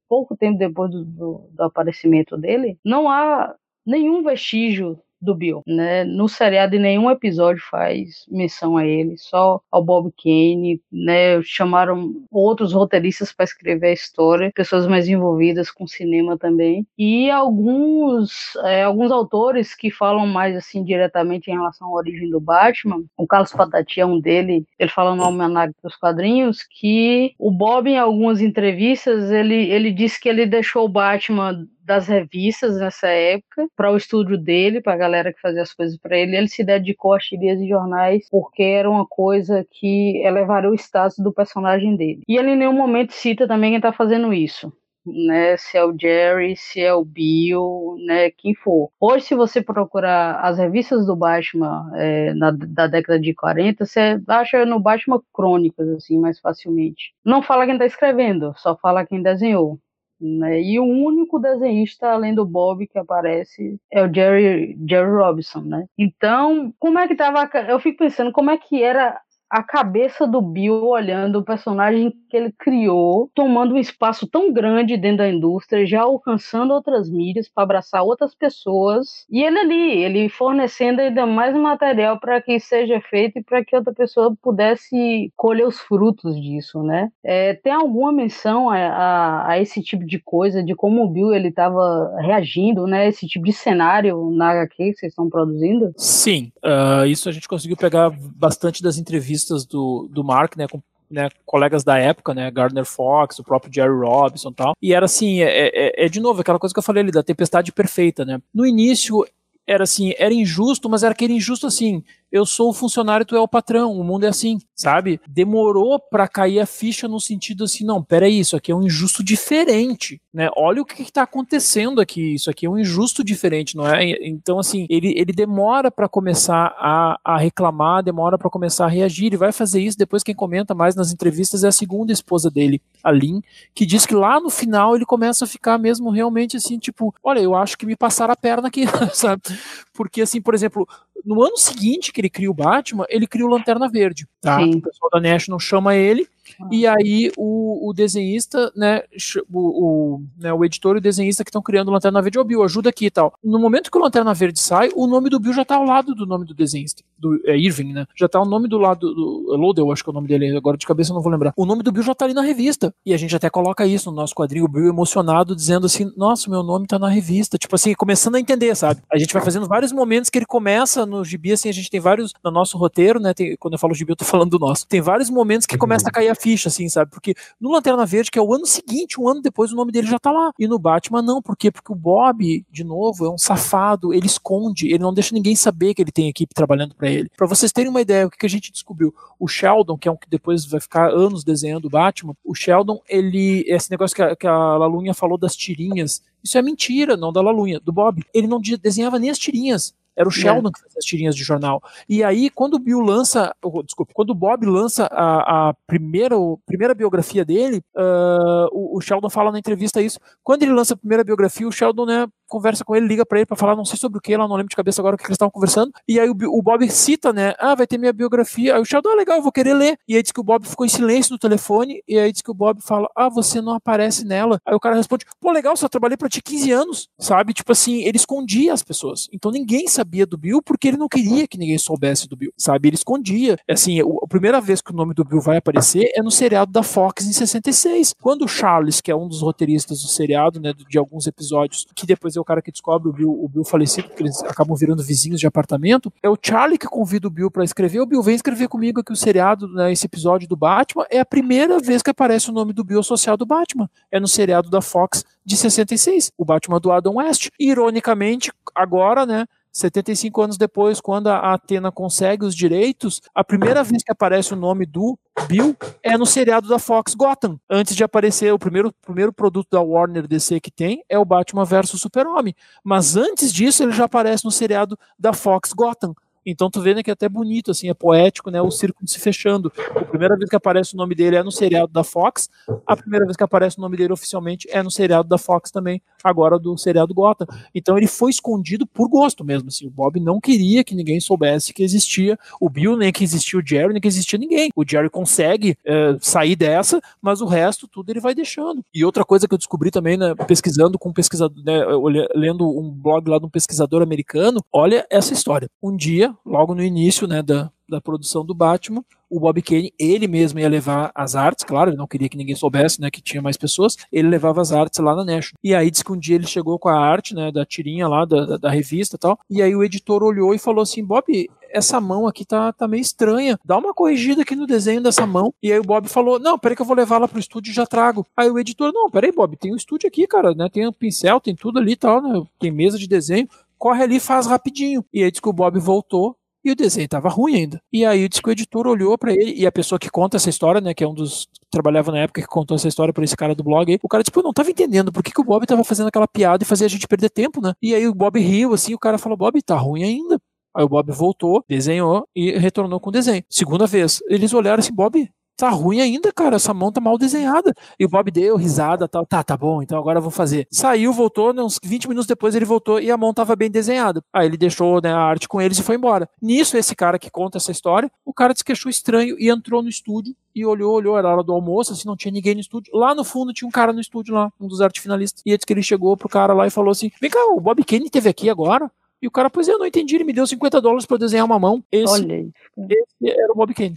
pouco tempo depois do, do, do aparecimento dele, não há nenhum vestígio do Bill, né? No seriado, em nenhum episódio faz menção a ele, só ao Bob Kane, né? Chamaram outros roteiristas para escrever a história, pessoas mais envolvidas com cinema também, e alguns é, alguns autores que falam mais assim diretamente em relação à origem do Batman. O Carlos Patati é um dele. Ele fala no Almanac dos Quadrinhos que o Bob, em algumas entrevistas, ele ele disse que ele deixou o Batman das revistas nessa época para o estúdio dele, para a galera que fazia as coisas para ele. Ele se dedicou a tirias e jornais porque era uma coisa que elevaria o status do personagem dele. E ele em nenhum momento cita também quem está fazendo isso. Né, se é o Jerry, se é o Bill, né, quem for. Hoje, se você procurar as revistas do Batman é, na, da década de 40, você acha no Batman crônicas, assim, mais facilmente. Não fala quem está escrevendo, só fala quem desenhou Né? E o único desenhista além do Bob que aparece é o Jerry, Jerry Robinson, né? Então, como é que tava. Eu fico pensando como é que era a cabeça do Bill olhando o personagem que ele criou, tomando um espaço tão grande dentro da indústria, já alcançando outras mídias para abraçar outras pessoas. E ele ali, ele fornecendo ainda mais material para que seja feito e para que outra pessoa pudesse colher os frutos disso, né? É, tem alguma menção a, a, a, esse tipo de coisa, de como o Bill ele estava reagindo, né? Esse tipo de cenário na HQ que vocês estão produzindo? Sim, uh, isso a gente conseguiu pegar bastante das entrevistas do, do Mark, né, com né, colegas da época, né, Gardner Fox, o próprio Jerry Robinson e tal. E era assim, é, é, é, de novo aquela coisa que eu falei ali da tempestade perfeita, né? No início era assim, era injusto, mas era aquele injusto assim, eu sou o funcionário, tu é o patrão, o mundo é assim, sabe? Demorou para cair a ficha no sentido assim, não, peraí, isso aqui é um injusto diferente, né? Olha o que, que tá acontecendo aqui, isso aqui é um injusto diferente, não é? Então, assim, ele, ele demora para começar a, a reclamar, demora para começar a reagir, ele vai fazer isso, depois quem comenta mais nas entrevistas é a segunda esposa dele, a Lynn, que diz que lá no final ele começa a ficar mesmo realmente assim, tipo, olha, eu acho que me passaram a perna aqui, sabe? Porque, assim, por exemplo, no ano seguinte que ele cria o Batman, ele cria o Lanterna Verde. Tá? O pessoal da National chama ele e aí o, o desenhista, né, o, o, né, o editor e o desenhista que estão criando o Lanterna Verde, ô Bill, ajuda aqui e tal. No momento que o Lanterna Verde sai, o nome do Bill já tá ao lado do nome do desenhista, do é, Irving, né? Já tá o nome do lado do Lodel, acho que é o nome dele, agora de cabeça eu não vou lembrar. O nome do Bill já tá ali na revista. E a gente até coloca isso no nosso quadrinho, o Bill emocionado, dizendo assim, nossa, meu nome tá na revista. Tipo assim, começando a entender, sabe? A gente vai fazendo vários momentos que ele começa no gibi, assim, a gente tem vários no nosso roteiro, né? Tem, quando eu falo gibi, eu tô falando do nosso. Tem vários momentos que começa a cair a ficha, assim, sabe? Porque no Lanterna Verde, que é o ano seguinte, um ano depois, o nome dele já tá lá. E no Batman, não. Por quê? Porque o Bob, de novo, é um safado, ele esconde, ele não deixa ninguém saber que ele tem equipe trabalhando para ele. Para vocês terem uma ideia, o que a gente descobriu? O Sheldon, que é um que depois vai ficar anos desenhando o Batman, o Sheldon, ele. Esse negócio que a, que a Lalunha falou das tirinhas, isso é mentira, não da Lalunha, do Bob. Ele não desenhava nem as tirinhas. Era o Sheldon é. que fazia as tirinhas de jornal. E aí, quando o Bill lança, oh, desculpa, quando o Bob lança a, a primeira, a primeira biografia dele, uh, o, o, Sheldon fala na entrevista isso. Quando ele lança a primeira biografia, o Sheldon, né, conversa com ele, liga para ele para falar não sei sobre o que, lá não lembro de cabeça agora o que eles estavam conversando. E aí o, o, Bob cita, né? Ah, vai ter minha biografia. Aí o Sheldon, ah, legal, eu vou querer ler. E aí diz que o Bob ficou em silêncio no telefone. E aí diz que o Bob fala, ah, você não aparece nela. Aí o cara responde, pô, legal, só trabalhei pra ti 15 anos, sabe? Tipo assim, ele escondia as pessoas. Então ninguém sabia do Bill porque ele não queria que ninguém soubesse do Bill, sabe? Ele escondia. Assim, a primeira vez que o nome do Bill vai aparecer é no seriado da Fox em 66. Quando o Charles, que é um dos roteiristas do seriado, né, de alguns episódios, que depois é o cara que descobre o Bill, o Bill falecido, porque eles acabam virando vizinhos de apartamento. É o Charlie que convida o Bill para escrever. O Bill vem escrever comigo aqui o seriado, né, esse episódio do Batman. É a primeira vez que aparece o nome do Bill social do Batman. É no seriado da Fox de 66, o Batman do Adam West. Ironicamente, agora, né, 75 anos depois, quando a Atena consegue os direitos, a primeira vez que aparece o nome do Bill é no seriado da Fox Gotham. Antes de aparecer o primeiro, primeiro produto da Warner DC que tem é o Batman vs Super-Homem. Mas antes disso, ele já aparece no seriado da Fox Gotham. Então tu vê né, que é até bonito, assim, é poético, né? O círculo se fechando. A primeira vez que aparece o nome dele é no seriado da Fox, a primeira vez que aparece o nome dele oficialmente é no seriado da Fox também, agora do seriado Gotham. Então ele foi escondido por gosto mesmo, assim. O Bob não queria que ninguém soubesse que existia o Bill, nem que existia o Jerry, nem que existia ninguém. O Jerry consegue é, sair dessa, mas o resto tudo ele vai deixando. E outra coisa que eu descobri também, né, pesquisando com um pesquisador, né, lendo um blog lá de um pesquisador americano, olha essa história. Um dia logo no início né, da, da produção do Batman, o Bob Kane, ele mesmo ia levar as artes, claro, ele não queria que ninguém soubesse, né, que tinha mais pessoas, ele levava as artes lá na National. E aí diz que um dia ele chegou com a arte, né, da tirinha lá, da, da, da revista e tal, e aí o editor olhou e falou assim, Bob, essa mão aqui tá, tá meio estranha, dá uma corrigida aqui no desenho dessa mão. E aí o Bob falou, não, peraí que eu vou levar lá pro estúdio e já trago. Aí o editor, não, peraí Bob, tem um estúdio aqui, cara, né, tem um pincel, tem tudo ali e tal, né, tem mesa de desenho, corre ali e faz rapidinho. E aí diz que o Bob voltou, e o desenho estava ruim ainda. E aí diz que o editor olhou para ele e a pessoa que conta essa história, né, que é um dos que trabalhava na época que contou essa história para esse cara do blog, aí, o cara tipo, não tava entendendo por que, que o Bob tava fazendo aquela piada e fazia a gente perder tempo, né? E aí o Bob riu assim, o cara falou: "Bob, tá ruim ainda". Aí o Bob voltou, desenhou e retornou com o desenho. Segunda vez, eles olharam assim: "Bob, tá ruim ainda, cara, essa mão tá mal desenhada. E o Bob deu risada tal, tá, tá bom, então agora eu vou fazer. Saiu, voltou, né, uns 20 minutos depois ele voltou e a mão tava bem desenhada. Aí ele deixou né, a arte com eles e foi embora. Nisso, esse cara que conta essa história, o cara disse que achou estranho e entrou no estúdio e olhou, olhou, era hora do almoço, assim, não tinha ninguém no estúdio. Lá no fundo tinha um cara no estúdio lá, um dos artes finalistas. E antes que ele chegou pro cara lá e falou assim: Vem cá, o Bob Kane teve aqui agora? E o cara, pois é, eu não entendi, ele me deu 50 dólares para desenhar uma mão. Esse, Olha esse era o Bob Kane.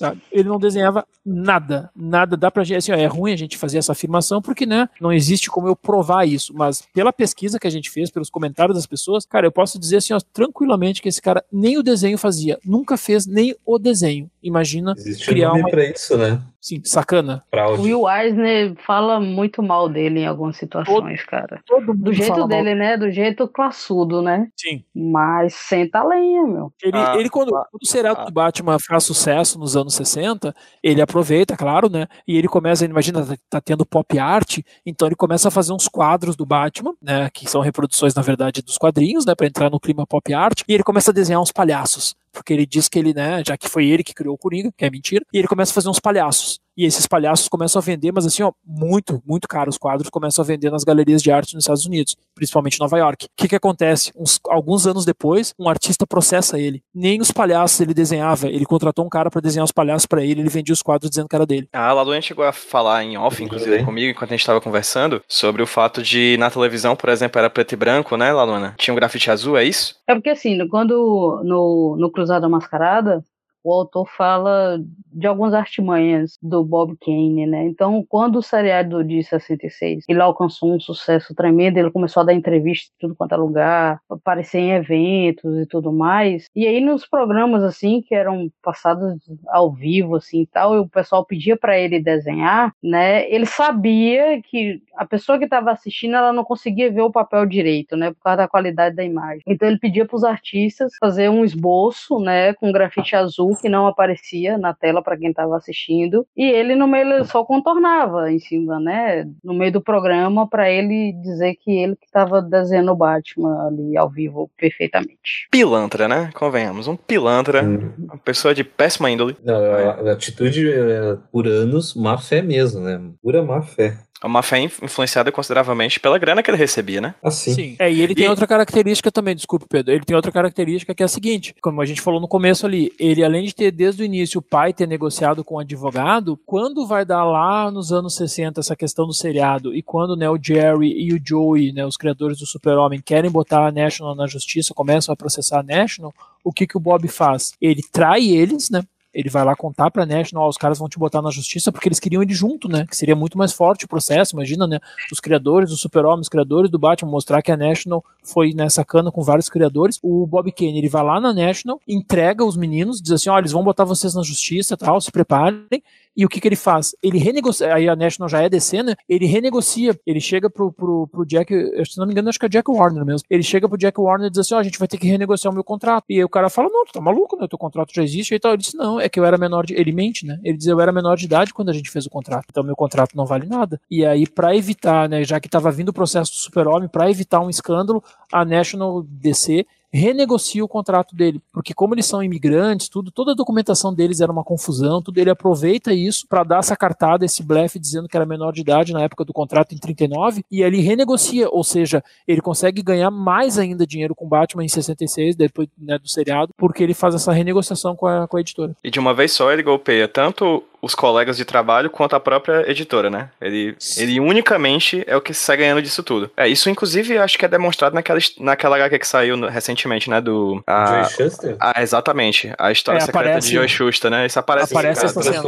Sabe? Ele não desenhava nada, nada. Dá pra gente, assim, ó, é ruim a gente fazer essa afirmação porque, né, não existe como eu provar isso, mas pela pesquisa que a gente fez, pelos comentários das pessoas, cara, eu posso dizer assim, ó, tranquilamente que esse cara nem o desenho fazia, nunca fez nem o desenho. Imagina Existe criar um nome uma, pra isso, né? Sim, sacana. O. Will Eisner fala muito mal dele em algumas situações, cara. Todo mundo Do jeito fala mal. dele, né? Do jeito classudo, né? Sim. Mas senta a lenha, meu. Ele, Ah, ele quando, ah, quando o seriado ah. do Batman faz sucesso nos anos 60, ele aproveita, claro, né? E ele começa, imagina, tá, tá tendo pop art, então ele começa a fazer uns quadros do Batman, né? Que são reproduções, na verdade, dos quadrinhos, né? Pra entrar no clima pop art, e ele começa a desenhar uns palhaços. Porque ele diz que ele, né, já que foi ele que criou o Coringa, que é mentira, e ele começa a fazer uns palhaços. E esses palhaços começam a vender, mas assim, ó, muito, muito caro. Os quadros começam a vender nas galerias de arte nos Estados Unidos, principalmente em Nova York. O que que acontece? Uns, alguns anos depois, um artista processa ele. Nem os palhaços ele desenhava. Ele contratou um cara para desenhar os palhaços para ele, ele vendia os quadros dizendo que era dele. A Laluan chegou a falar em off, inclusive comigo, enquanto a gente tava conversando, sobre o fato de na televisão, por exemplo, era preto e branco, né, Laluana? Tinha um grafite azul, é isso? É porque assim, quando no, no Cruzada Mascarada, o autor fala de algumas artimanhas do Bob Kane, né? Então, quando o seriado de 66 ele alcançou um sucesso tremendo, ele começou a dar entrevistas em tudo quanto é lugar, aparecer em eventos e tudo mais. E aí nos programas assim que eram passados ao vivo assim, e tal, e o pessoal pedia para ele desenhar, né? Ele sabia que a pessoa que estava assistindo ela não conseguia ver o papel direito, né? Por causa da qualidade da imagem. Então ele pedia para os artistas fazer um esboço, né, com grafite azul que não aparecia na tela para quem estava assistindo, e ele no meio só contornava em cima, né, no meio do programa para ele dizer que ele que estava desenhando o Batman ali ao vivo perfeitamente. Pilantra, né? Convenhamos, um pilantra, Hum. uma pessoa de péssima índole. Não, a, a atitude é, por anos, má fé mesmo, né? Pura má fé. É Uma fé inf- influenciada consideravelmente pela grana que ele recebia, né? Assim. É, e ele tem E- outra característica também, desculpe, Pedro. Ele tem outra característica que é a seguinte: como a gente falou no começo ali, ele, além de ter desde o início o pai ter negociado com o advogado, quando vai dar lá nos anos 60 essa questão do seriado, e quando né, o Jerry e o Joey, né, os criadores do Super-Homem, querem botar a National na justiça, começam a processar a National, o que, que o Bob faz? Ele trai eles, né? Ele vai lá contar pra National, os caras vão te botar na justiça porque eles queriam ele junto, né? Que seria muito mais forte o processo, imagina, né? Os criadores do Super-Homem, os criadores do Batman, mostrar que a National foi nessa cana com vários criadores. O Bob Kane, ele vai lá na National, entrega os meninos, diz assim, ó, eles vão botar vocês na justiça tal, se preparem. E o que que ele faz? Ele renegocia, aí a National já é DC, né? Ele renegocia, ele chega pro, pro, pro Jack, se não me engano, acho que é Jack Warner mesmo. Ele chega pro Jack Warner e diz assim, ó, a gente vai ter que renegociar o meu contrato. E aí o cara fala, não, tu tá maluco, né? O teu contrato já existe e tal. Ele disse, não, é que eu era menor de... Ele mente, né? Ele diz, eu era menor de idade quando a gente fez o contrato, então meu contrato não vale nada. E aí, pra evitar, né, já que tava vindo o processo do Super-Homem, pra evitar um escândalo, a National DC renegocia o contrato dele, porque como eles são imigrantes, tudo, toda a documentação deles era uma confusão, tudo ele aproveita isso para dar essa cartada, esse blefe dizendo que era menor de idade na época do contrato em 39 e ele renegocia, ou seja, ele consegue ganhar mais ainda dinheiro com Batman em 66 depois né, do seriado, porque ele faz essa renegociação com a, com a editora. E de uma vez só ele golpeia tanto os colegas de trabalho quanto a própria editora, né? Ele, ele unicamente é o que sai ganhando disso tudo. É, isso inclusive acho que é demonstrado naquela, naquela HQ que saiu no- recentemente, né? Do. a- Joey Shuster? ah, exatamente. A história É, secreta aparece- de Joe Schuster, né? Isso aparece. Aparece essa cena.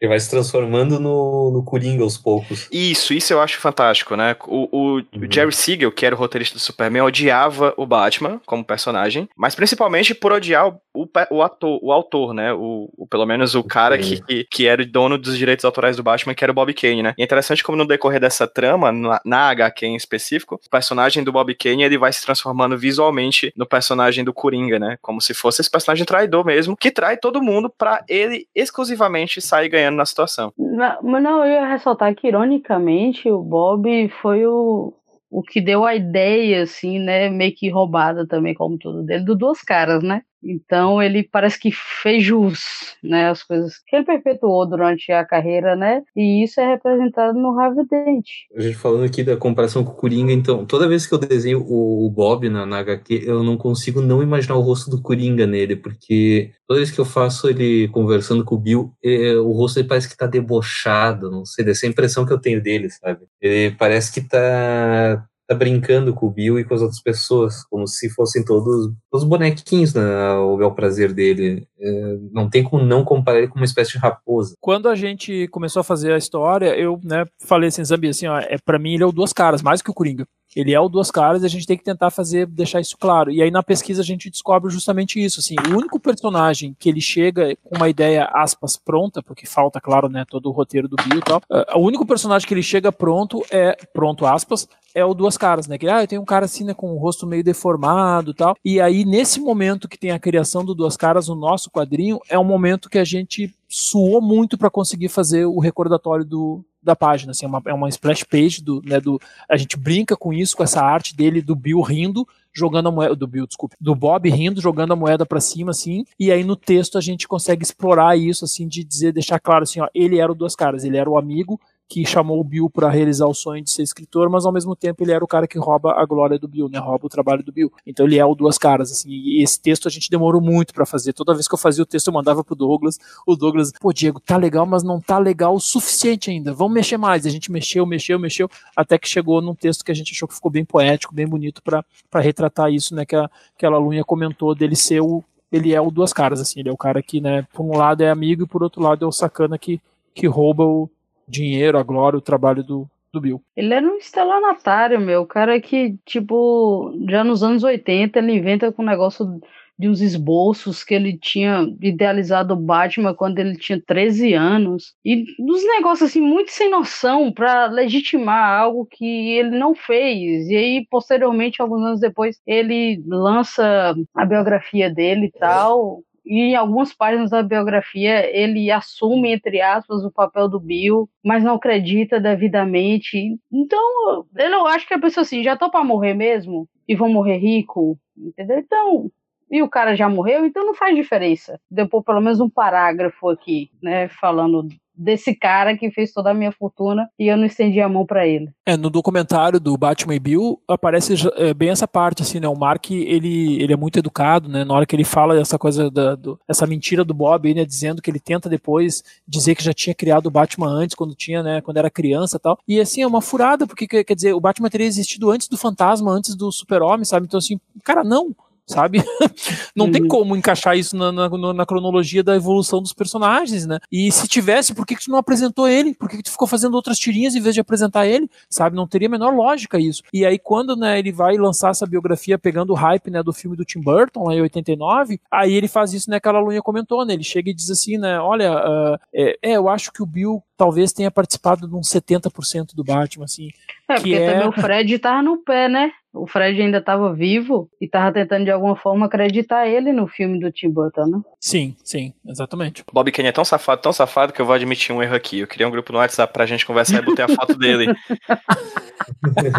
Ele vai se transformando no, no Coringa aos poucos. Isso, isso eu acho fantástico, né? O, o- o Jerry Siegel, que era o roteirista do Superman, odiava o Batman como personagem, mas principalmente por odiar o, o, o ator, o autor, né? O, o- pelo menos o cara que, que, que era o dono dos direitos autorais do Batman, que era o Bob Kane, né? E é interessante como no decorrer dessa trama, na, na HQ em específico, o personagem do Bob Kane ele vai se transformando visualmente no personagem do Coringa, né? Como se fosse esse personagem traidor mesmo, que trai todo mundo pra ele exclusivamente sair ganhando na situação. Ma- Mas não, eu ia ressaltar que, ironicamente, o Bob foi o, o que deu a ideia, assim, né, meio que roubada também, como tudo dele, do Duas Caras, né? Então ele parece que fez jus, né, as coisas que ele perpetuou durante a carreira, né? E isso é representado no Harvey Dent. A gente falando aqui da comparação com o Coringa, então, toda vez que eu desenho o, Bob na, na HQ, eu não consigo não imaginar o rosto do Coringa nele, porque toda vez que eu faço ele conversando com o Bill, é, o rosto dele parece que tá debochado, não sei, dessa impressão que eu tenho dele, sabe? Ele parece que tá tá brincando com o Bill e com as outras pessoas, como se fossem todos os bonequinhos, né, o bel prazer dele. É, não tem como não comparar ele com uma espécie de raposa. Quando a gente começou a fazer a história, eu né, falei assim, Zambi, assim, ó, é, pra mim ele é o Duas Caras, mais que o Coringa. Ele é o Duas Caras e a gente tem que tentar fazer, deixar isso claro. E aí na pesquisa a gente descobre justamente isso, assim, o único personagem que ele chega com uma ideia, aspas, pronta, porque falta, claro, né, todo o roteiro do Bill e tal, uh, o único personagem que ele chega pronto é, pronto, aspas, é o Duas Caras, né? Que ah, tem um cara assim, né, com o rosto meio deformado tal. E aí, nesse momento que tem a criação do Duas Caras, o nosso quadrinho, é um momento que a gente suou muito para conseguir fazer o recordatório do, da página. Assim, é, uma, é uma splash page do, né, do. A gente brinca com isso, com essa arte dele do Bill rindo, jogando a moeda. Do Bill, desculpe. Do Bob rindo, jogando a moeda para cima, assim. E aí no texto a gente consegue explorar isso, assim, de dizer, deixar claro assim, ó, ele era o Duas Caras, ele era o amigo que chamou o Bill para realizar o sonho de ser escritor, mas ao mesmo tempo ele era o cara que rouba a glória do Bill, né? Rouba o trabalho do Bill. Então ele é o duas caras, assim. E esse texto a gente demorou muito para fazer. Toda vez que eu fazia o texto eu mandava pro Douglas. O Douglas, pô, Diego, tá legal, mas não tá legal o suficiente ainda. Vamos mexer mais. E a gente mexeu, mexeu, mexeu, até que chegou num texto que a gente achou que ficou bem poético, bem bonito para retratar isso, né? Que a, que a Lalunha comentou dele ser o ele é o duas caras, assim, ele é o cara que, né, por um lado é amigo e por outro lado é o sacana que, que rouba o, dinheiro, a glória, o trabalho do, do Bill. Ele era um estelionatário, meu. O cara que, tipo, já nos anos 80 ele inventa com um negócio de uns esboços que ele tinha idealizado o Batman quando ele tinha 13 anos. E dos negócios assim muito sem noção para legitimar algo que ele não fez. E aí posteriormente, alguns anos depois, ele lança a biografia dele e tal, e em algumas páginas da biografia ele assume, entre aspas, o papel do Bill, mas não acredita devidamente. Então, eu não acho que a pessoa assim, já tô pra morrer mesmo, e vou morrer rico, entendeu? Então, e o cara já morreu, então não faz diferença. Depois, pelo menos um parágrafo aqui, né, falando desse cara que fez toda a minha fortuna e eu não estendi a mão para ele. É, no documentário do Batman e Bill aparece é, bem essa parte, assim, né? O Mark, ele, ele é muito educado, né? Na hora que ele fala dessa coisa, da, do, essa mentira do Bob, né? Dizendo que ele tenta depois dizer que já tinha criado o Batman antes, quando tinha, né? Quando era criança e tal. E assim, é uma furada, porque quer dizer, o Batman teria existido antes do Fantasma, antes do Super-Homem, sabe? Então, assim, cara, não sabe? não uhum. tem como encaixar isso na, na, na, cronologia da evolução dos personagens, né? E se tivesse, por que, que tu não apresentou ele? Por que, que tu ficou fazendo outras tirinhas em vez de apresentar ele? Sabe? Não teria a menor lógica isso. E aí, quando né, ele vai lançar essa biografia pegando o hype né, do filme do Tim Burton, lá em 89, aí ele faz isso, né? Que a Lunha comentou, né? Ele chega e diz assim, né? Olha, uh, é, é, eu acho que o Bill talvez tenha participado de uns 70% do Batman, assim. É, porque é... também o Fred tava no pé, né? O Fred ainda estava vivo e tava tentando de alguma forma acreditar ele no filme do Tim Burton, né? Sim, sim, exatamente. Bob Kane é tão safado, tão safado que eu vou admitir um erro aqui. Eu criei um grupo no WhatsApp pra gente conversar e botei a foto dele.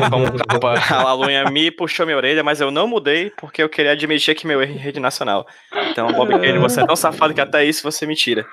Como capa, a Lalunha me puxou minha orelha, mas eu não mudei porque eu queria admitir que meu erro em rede nacional. Então, Bob Kane, você é tão safado que até isso você me tira.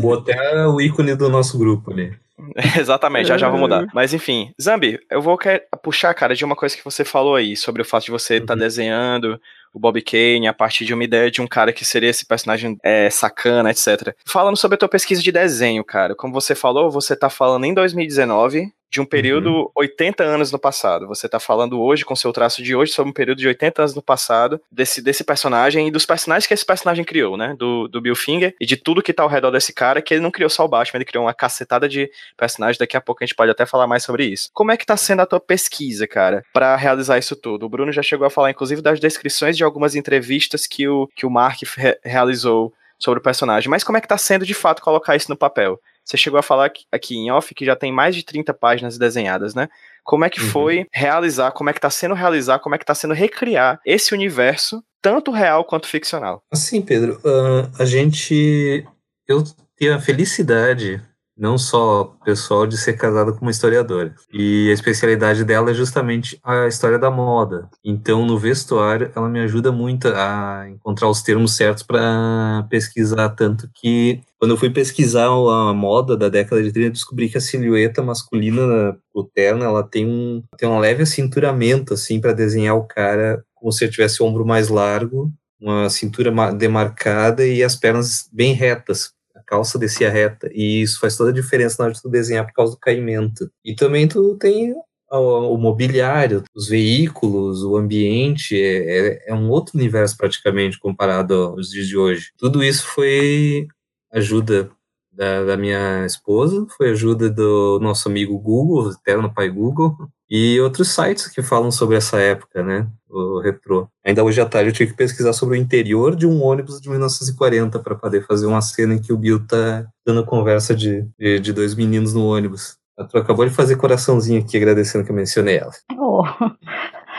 Vou até o ícone do nosso grupo ali. Exatamente, já já vou mudar. Mas enfim, Zambi, eu vou puxar, cara, de uma coisa que você falou aí, sobre o fato de você estar tá uhum. desenhando o Bob Kane a partir de uma ideia de um cara que seria esse personagem é, sacana, etc. Falando sobre a tua pesquisa de desenho, cara, como você falou, você tá falando em 2019 de um período uhum. 80 anos no passado. Você tá falando hoje, com seu traço de hoje, sobre um período de 80 anos no passado, desse, desse personagem e dos personagens que esse personagem criou, né? Do, do Bill Finger e de tudo que tá ao redor desse cara, que ele não criou só o Batman, ele criou uma cacetada de personagens. Daqui a pouco a gente pode até falar mais sobre isso. Como é que tá sendo a tua pesquisa, cara, para realizar isso tudo? O Bruno já chegou a falar, inclusive, das descrições de algumas entrevistas que o, que o Mark re realizou sobre o personagem. Mas como é que tá sendo, de fato, colocar isso no papel? Você chegou a falar aqui em off que já tem mais de 30 páginas desenhadas, né? Como é que uhum. foi realizar, como é que está sendo realizar, como é que está sendo recriar esse universo, tanto real quanto ficcional? Assim, Pedro, uh, a gente. Eu tenho a felicidade não só pessoal, de ser casada com uma historiadora. E a especialidade dela é justamente a história da moda. Então, no vestuário, ela me ajuda muito a encontrar os termos certos para pesquisar. Tanto que, quando eu fui pesquisar a moda da década de 30, eu descobri que a silhueta masculina o terno, ela tem um, tem um leve acinturamento, assim, para desenhar o cara como se ele tivesse o ombro mais largo, uma cintura demarcada e as pernas bem retas, calça descia reta, e isso faz toda a diferença na hora de tu desenhar por causa do caimento. E também tu tem o, mobiliário, os veículos, o ambiente, é, é, é, um outro universo praticamente comparado aos dias de hoje. Tudo isso foi ajuda da, da minha esposa, foi ajuda do nosso amigo Google, o eterno pai Google, e outros sites que falam sobre essa época, né? O retrô. Ainda hoje à tarde eu tive que pesquisar sobre o interior de um ônibus de 1940 para poder fazer uma cena em que o Bill tá dando conversa de, de, de dois meninos no ônibus. Tu acabou de fazer coraçãozinho aqui agradecendo que eu mencionei ela. Oh.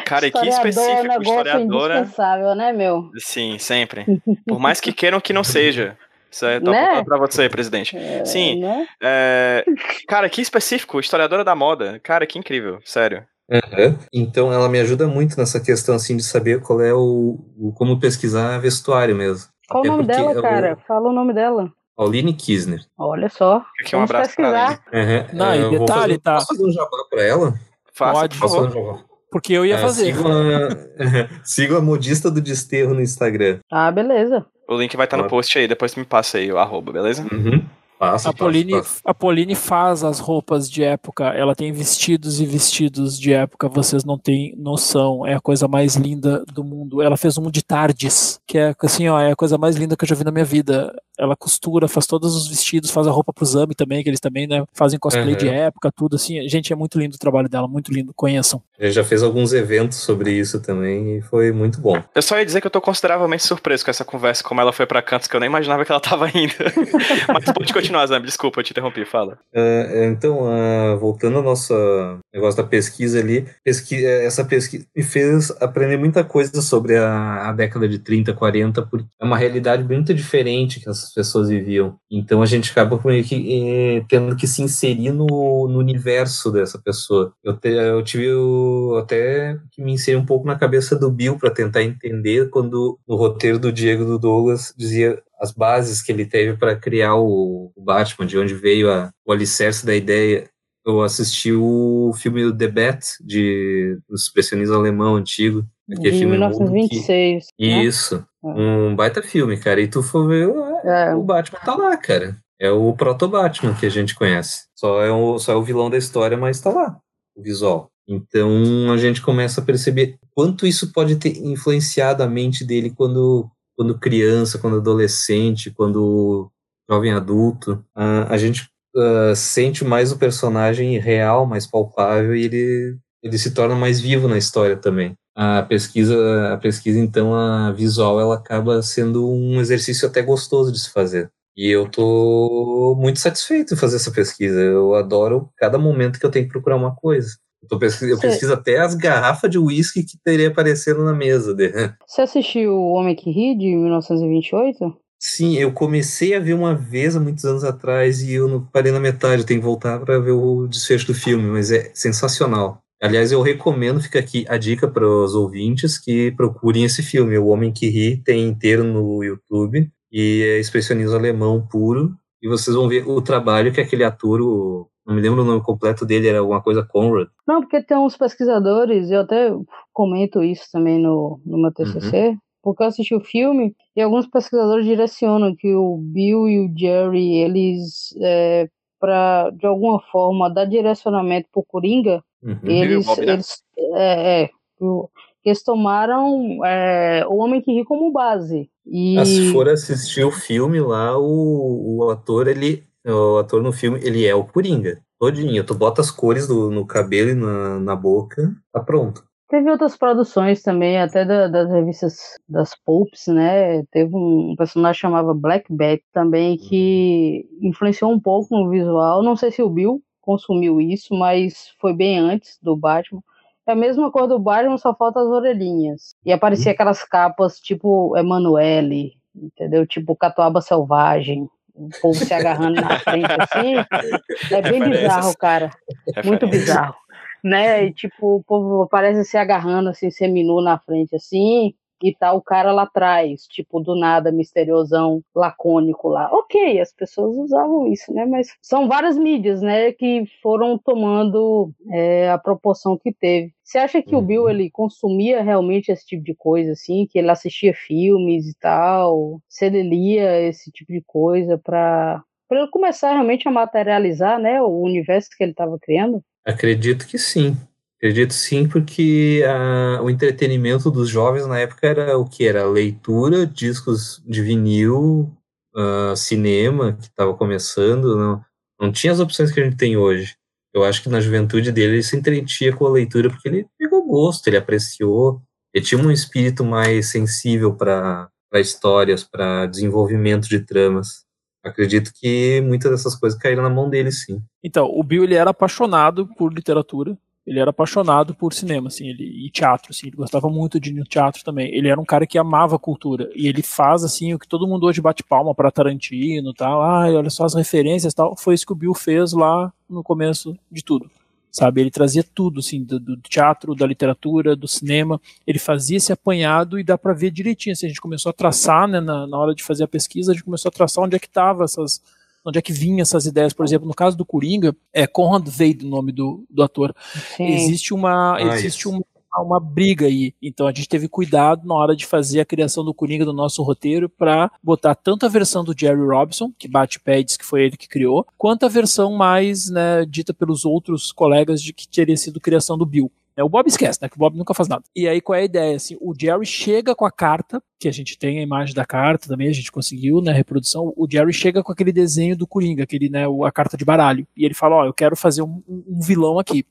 Cara, e que específico, é um historiadora. indispensável, né, meu? Sim, sempre. Por mais que queiram que não seja. Isso é né? pra você, presidente. É, Sim. Né? É... Cara, que específico, historiadora da moda. Cara, que incrível, sério. Uhum. Então ela me ajuda muito nessa questão assim de saber qual é o, o como pesquisar vestuário mesmo. Qual o nome dela, cara? Fala o nome dela. Pauline Kisner. Olha só. Aqui um abraço pesquisar. pra ela. Uhum. Não, e detalhe, fazer, tá. Posso fazer um jabá pra ela? Faça, Pode, por favor. Porque eu ia é, fazer. Siga a, a modista do desterro no Instagram. Ah, beleza. O link vai estar tá no post aí, depois tu me passa aí o arroba, beleza? Uhum. Passa, a, Pauline, passa, passa. a Pauline faz as roupas de época, ela tem vestidos e vestidos de época, vocês não têm noção, é a coisa mais linda do mundo. Ela fez um de tardes, que é assim, ó, é a coisa mais linda que eu já vi na minha vida. Ela costura, faz todos os vestidos, faz a roupa pro Zami também, que eles também, né, fazem cosplay uhum. de época, tudo assim. Gente, é muito lindo o trabalho dela, muito lindo, conheçam. Ele já fez alguns eventos sobre isso também e foi muito bom. Eu só ia dizer que eu tô consideravelmente surpreso com essa conversa, como ela foi para cantos que eu nem imaginava que ela tava indo. Mas pode continuar, Zambi, desculpa, eu te interrompi, fala. Uh, então, uh, voltando ao nosso negócio da pesquisa ali, pesqui essa pesquisa me fez aprender muita coisa sobre a, a, década de 30, 40, porque é uma realidade muito diferente que as pessoas viviam. Então a gente acaba meio que eh, tendo que se inserir no, no universo dessa pessoa. Eu, te, eu tive o, até que me inserir um pouco na cabeça do Bill para tentar entender quando o roteiro do Diego do Douglas dizia as bases que ele teve para criar o, o, Batman, de onde veio a, o alicerce da ideia. Eu assisti o filme The Bat, de, do expressionismo alemão antigo. De filme 1926. Que... Né? Isso. Um baita filme, cara. E tu for ver, é. o Batman tá lá, cara. É o proto-Batman que a gente conhece. Só é, o, só é o vilão da história, mas tá lá, o visual. Então a gente começa a perceber quanto isso pode ter influenciado a mente dele quando quando criança, quando adolescente, quando jovem adulto, a, a gente uh, sente mais o personagem real, mais palpável e ele, ele se torna mais vivo na história também. A pesquisa, a pesquisa então, a visual, ela acaba sendo um exercício até gostoso de se fazer. E eu tô muito satisfeito em fazer essa pesquisa. Eu adoro cada momento que eu tenho que procurar uma coisa. Eu pesquiso, eu pesquiso até as garrafas de uísque que teria aparecendo na mesa. Dele. Você assistiu O Homem que Ri, de 1928? Sim, eu comecei a ver uma vez há muitos anos atrás e eu parei na metade. Eu tenho que voltar para ver o desfecho do filme, mas é sensacional. Aliás, eu recomendo, fica aqui a dica para os ouvintes que procurem esse filme. O Homem que Ri tem inteiro no YouTube e é expressionismo alemão puro. E vocês vão ver o trabalho que aquele ator, o não me lembro o nome completo dele, era alguma coisa Conrad. Não, porque tem uns pesquisadores, eu até comento isso também no, no meu TCC, uhum. porque eu assisti o filme e alguns pesquisadores direcionam que o Bill e o Jerry, eles, é, para de alguma forma dar direcionamento pro Coringa, uhum. eles, eles, é, é, eles tomaram é, o Homem que Ri como base. E... Ah, se for assistir o filme lá, o, o ator, ele o ator no filme, ele é o Coringa. Todinho. Tu bota as cores do, no cabelo e na, na boca, tá pronto. Teve outras produções também, até da, das revistas das Popes, né? Teve um personagem chamava Black Bat também, que influenciou um pouco no visual. Não sei se o Bill consumiu isso, mas foi bem antes do Batman. É a mesma cor do Batman, só falta as orelhinhas. E aparecia uhum. aquelas capas tipo Emanuele, entendeu? Tipo Catuaba Selvagem o povo se agarrando na frente assim. É bem bizarro, cara. Muito bizarro. Né? E, tipo, o povo parece se agarrando assim, seminu na frente assim e tá o cara lá atrás, tipo, do nada, misteriosão, lacônico lá. Ok, as pessoas usavam isso, né? Mas são várias mídias, né, que foram tomando é, a proporção que teve. Você acha que o Bill, uhum. ele consumia realmente esse tipo de coisa, assim? Que ele assistia filmes e tal? Se ele lia esse tipo de coisa para para ele começar realmente a materializar, né, o universo que ele estava criando? Acredito que sim. Acredito sim, porque o entretenimento dos jovens na época era o que? Era leitura, discos de vinil, uh, cinema, que estava começando, não, não tinha as opções que a gente tem hoje. Eu acho que na juventude dele ele se entretinha com a leitura porque ele pegou gosto, ele apreciou, ele tinha um espírito mais sensível para histórias, para desenvolvimento de tramas. Acredito que muitas dessas coisas caíram na mão dele, sim. Então, o Bill ele era apaixonado por literatura, ele era apaixonado por cinema, assim, ele, e teatro, assim, ele gostava muito de teatro também. Ele era um cara que amava cultura, e ele faz, assim, o que todo mundo hoje bate palma para Tarantino tal, ah, olha só as referências tal, foi isso que o Bill fez lá no começo de tudo, sabe? Ele trazia tudo, assim, do, do teatro, da literatura, do cinema, ele fazia esse apanhado e dá para ver direitinho, assim, a gente começou a traçar, né, na, na hora de fazer a pesquisa, a gente começou a traçar onde é que tava essas onde é que vinham essas ideias. Por exemplo, no caso do Coringa, é Conrad Veidt o nome do, do ator. Sim. Existe uma. Ah, existe uma uma briga aí. Então a gente teve cuidado na hora de fazer a criação do Coringa do nosso roteiro para botar tanto a versão do Jerry Robinson, que bate pads, que foi ele que criou, quanto a versão mais né, dita pelos outros colegas de que teria sido criação do Bill. É, o Bob esquece, né? Que o Bob nunca faz nada. E aí, qual é a ideia? Assim, o Jerry chega com a carta, que a gente tem a imagem da carta também, a gente conseguiu, né? Reprodução. O Jerry chega com aquele desenho do Coringa, aquele, né? A carta de baralho. E ele fala: Ó, eu quero fazer um, um vilão aqui.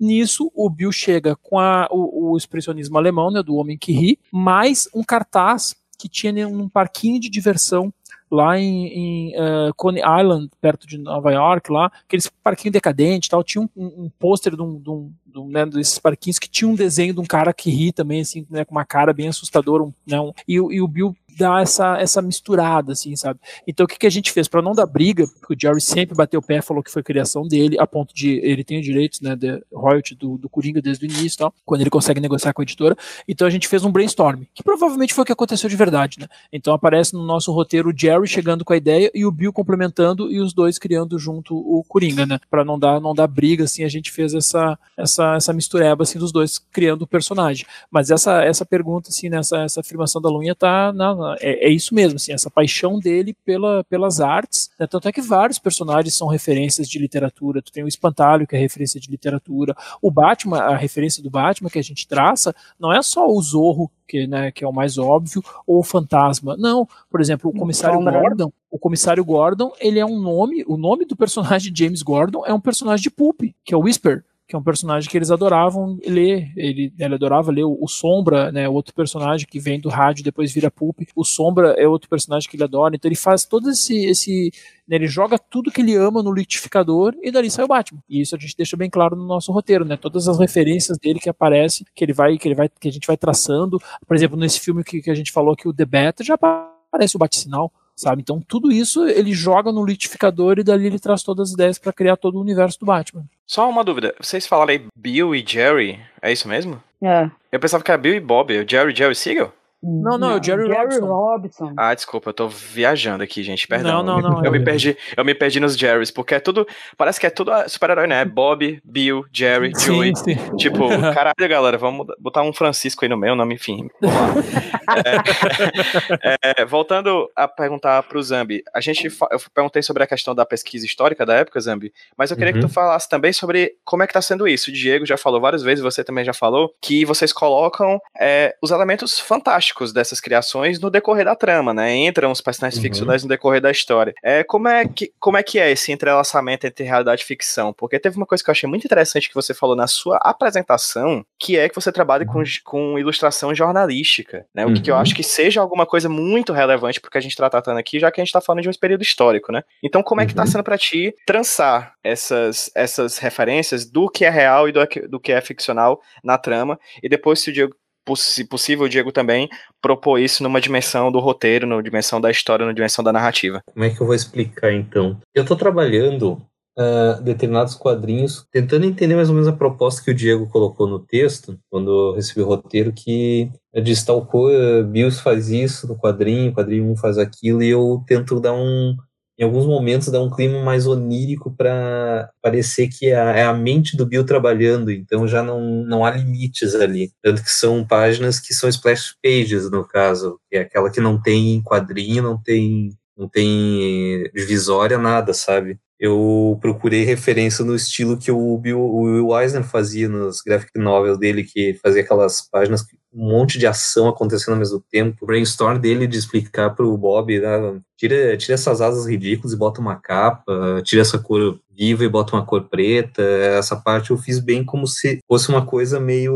Nisso, o Bill chega com a, o, o, expressionismo alemão, né, do Homem que Ri, mais um cartaz que tinha um parquinho de diversão lá em, em uh, Coney Island, perto de Nova York, lá, aqueles parquinhos decadentes tal, tinha um, um pôster de um, de um né, desses parquinhos que tinha um desenho de um cara que ri também, assim, né, com uma cara bem assustadora, um, né, um, e, e o Bill dá essa, essa misturada, assim, sabe? Então o que, que a gente fez? para não dar briga, porque o Jerry sempre bateu o pé, falou que foi criação dele, a ponto de ele tem os direitos, né, de royalty do, do Coringa desde o início tal, quando ele consegue negociar com a editora. Então a gente fez um brainstorm, que provavelmente foi o que aconteceu de verdade, né? Então aparece no nosso roteiro o Jerry chegando com a ideia e o Bill complementando e os dois criando junto o Coringa, né? Para não dar não dar briga, assim, a gente fez essa essa essa mistureba assim dos dois criando o personagem. Mas essa essa pergunta assim, nessa essa afirmação da Lunha tá na, é, é, isso mesmo, assim, essa paixão dele pela, pelas artes. Né? Tanto é que vários personagens são referências de literatura. Tu tem o Espantalho, que é referência de literatura. O Batman, a referência do Batman que a gente traça, não é só o Zorro, que, né, que é o mais óbvio, ou o Fantasma. Não, por exemplo, o Comissário Gordon, o Comissário Gordon, ele é um nome, o nome do personagem de James Gordon é um personagem de Pulp, que é o Whisper que é um personagem que eles adoravam ler. Ele, ele adorava ler o, Sombra, né, outro personagem que vem do rádio depois vira pulp. O Sombra é outro personagem que ele adora. Então ele faz todo esse, esse né, ele joga tudo que ele ama no liquidificador e dali sai o Batman. E isso a gente deixa bem claro no nosso roteiro, né? Todas as referências dele que aparecem, que ele vai, que ele vai, que a gente vai traçando. Por exemplo, nesse filme que, que a gente falou que o The Bat já aparece o bate-sinal sabe? Então tudo isso ele joga no litificador e dali ele traz todas as ideias para criar todo o universo do Batman. Só uma dúvida, vocês falaram aí Bill e Jerry, é isso mesmo? É. Eu pensava que era Bill e Bob, o Jerry, Jerry Siegel? Não, não, é o Jerry, Jerry Robson. Robson. Ah, desculpa, eu tô viajando aqui, gente, perdão. Não, não, não. Eu, me perdi, eu me perdi nos Jerrys, porque é tudo, parece que é tudo super-herói, né? Bob, Bill, Jerry, sim, Joey. Sim. Tipo, caralho, galera, vamos botar um Francisco aí no meio, nome, enfim. é, é, voltando a perguntar pro Zambi, a gente, eu perguntei sobre a questão da pesquisa histórica da época, Zambi, mas eu queria uhum. que tu falasse também sobre como é que tá sendo isso. O Diego já falou várias vezes, você também já falou, que vocês colocam é, os elementos fantásticos dessas criações no decorrer da trama, né? Entram os personagens uhum. ficcionais no decorrer da história. É, como, é que, como é que é esse entrelaçamento entre realidade e ficção? Porque teve uma coisa que eu achei muito interessante que você falou na sua apresentação, que é que você trabalha com, uhum. com ilustração jornalística, né? O que, que eu uhum. acho que seja alguma coisa muito relevante porque a gente está tratando aqui, já que a gente está falando de um período histórico, né? Então, como é que está uhum. sendo para ti trançar essas, essas referências do que é real e do, do que é ficcional na trama? E depois, se o Diego se possível, o Diego também propor isso numa dimensão do roteiro, numa dimensão da história, numa dimensão da narrativa. Como é que eu vou explicar então? Eu estou trabalhando uh, determinados quadrinhos, tentando entender mais ou menos a proposta que o Diego colocou no texto, quando eu recebi o roteiro, que diz tal coisa, Bills faz isso no quadrinho, quadrinho 1 faz aquilo, e eu tento dar um. Em alguns momentos dá um clima mais onírico para parecer que é a, é a, mente do Bill trabalhando, então já não, não há limites ali. Tanto que são páginas que são splash pages, no caso, que é aquela que não tem quadrinho, não tem, não tem divisória, nada, sabe? eu procurei referência no estilo que o Bill Will Eisner fazia nos graphic novels dele, que fazia aquelas páginas um monte de ação acontecendo ao mesmo tempo. O brainstorm dele de explicar para o Bob, né, tira, tira essas asas ridículas e bota uma capa, tira essa cor viva e bota uma cor preta. Essa parte eu fiz bem como se fosse uma coisa meio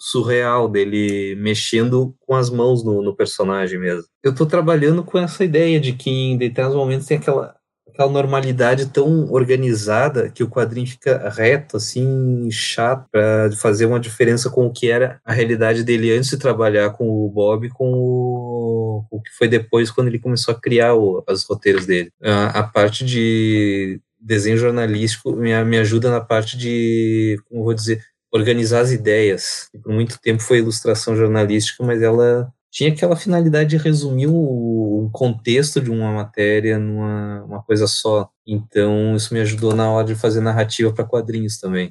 surreal dele mexendo com as mãos no, no personagem mesmo. Eu estou trabalhando com essa ideia de que em determinados momentos tem aquela aquela normalidade tão organizada que o quadrinho fica reto, assim, chato, para fazer uma diferença com o que era a realidade dele antes de trabalhar com o Bob, com o, o que foi depois quando ele começou a criar os roteiros dele. A, a parte de desenho jornalístico me, me ajuda na parte de, como vou dizer, organizar as ideias. Por muito tempo foi ilustração jornalística, mas ela tinha aquela finalidade de resumir o contexto de uma matéria numa uma coisa só. Então, isso me ajudou na hora de fazer narrativa para quadrinhos também,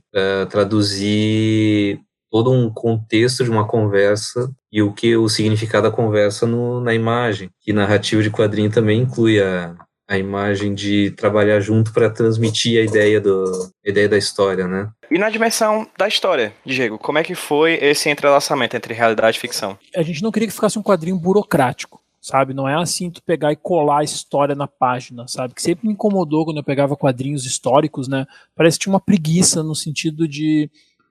traduzir todo um contexto de uma conversa e o que o significado da conversa no, na imagem. E narrativa de quadrinho também inclui a, a imagem de trabalhar junto para transmitir a ideia, do, a ideia da história, né? E na dimensão da história, Diego, como é que foi esse entrelaçamento entre realidade e ficção? A gente não queria que ficasse um quadrinho burocrático, sabe? Não é assim tu pegar e colar a história na página, sabe? Que sempre me incomodou quando eu pegava quadrinhos históricos, né? Parece que tinha uma preguiça no sentido de,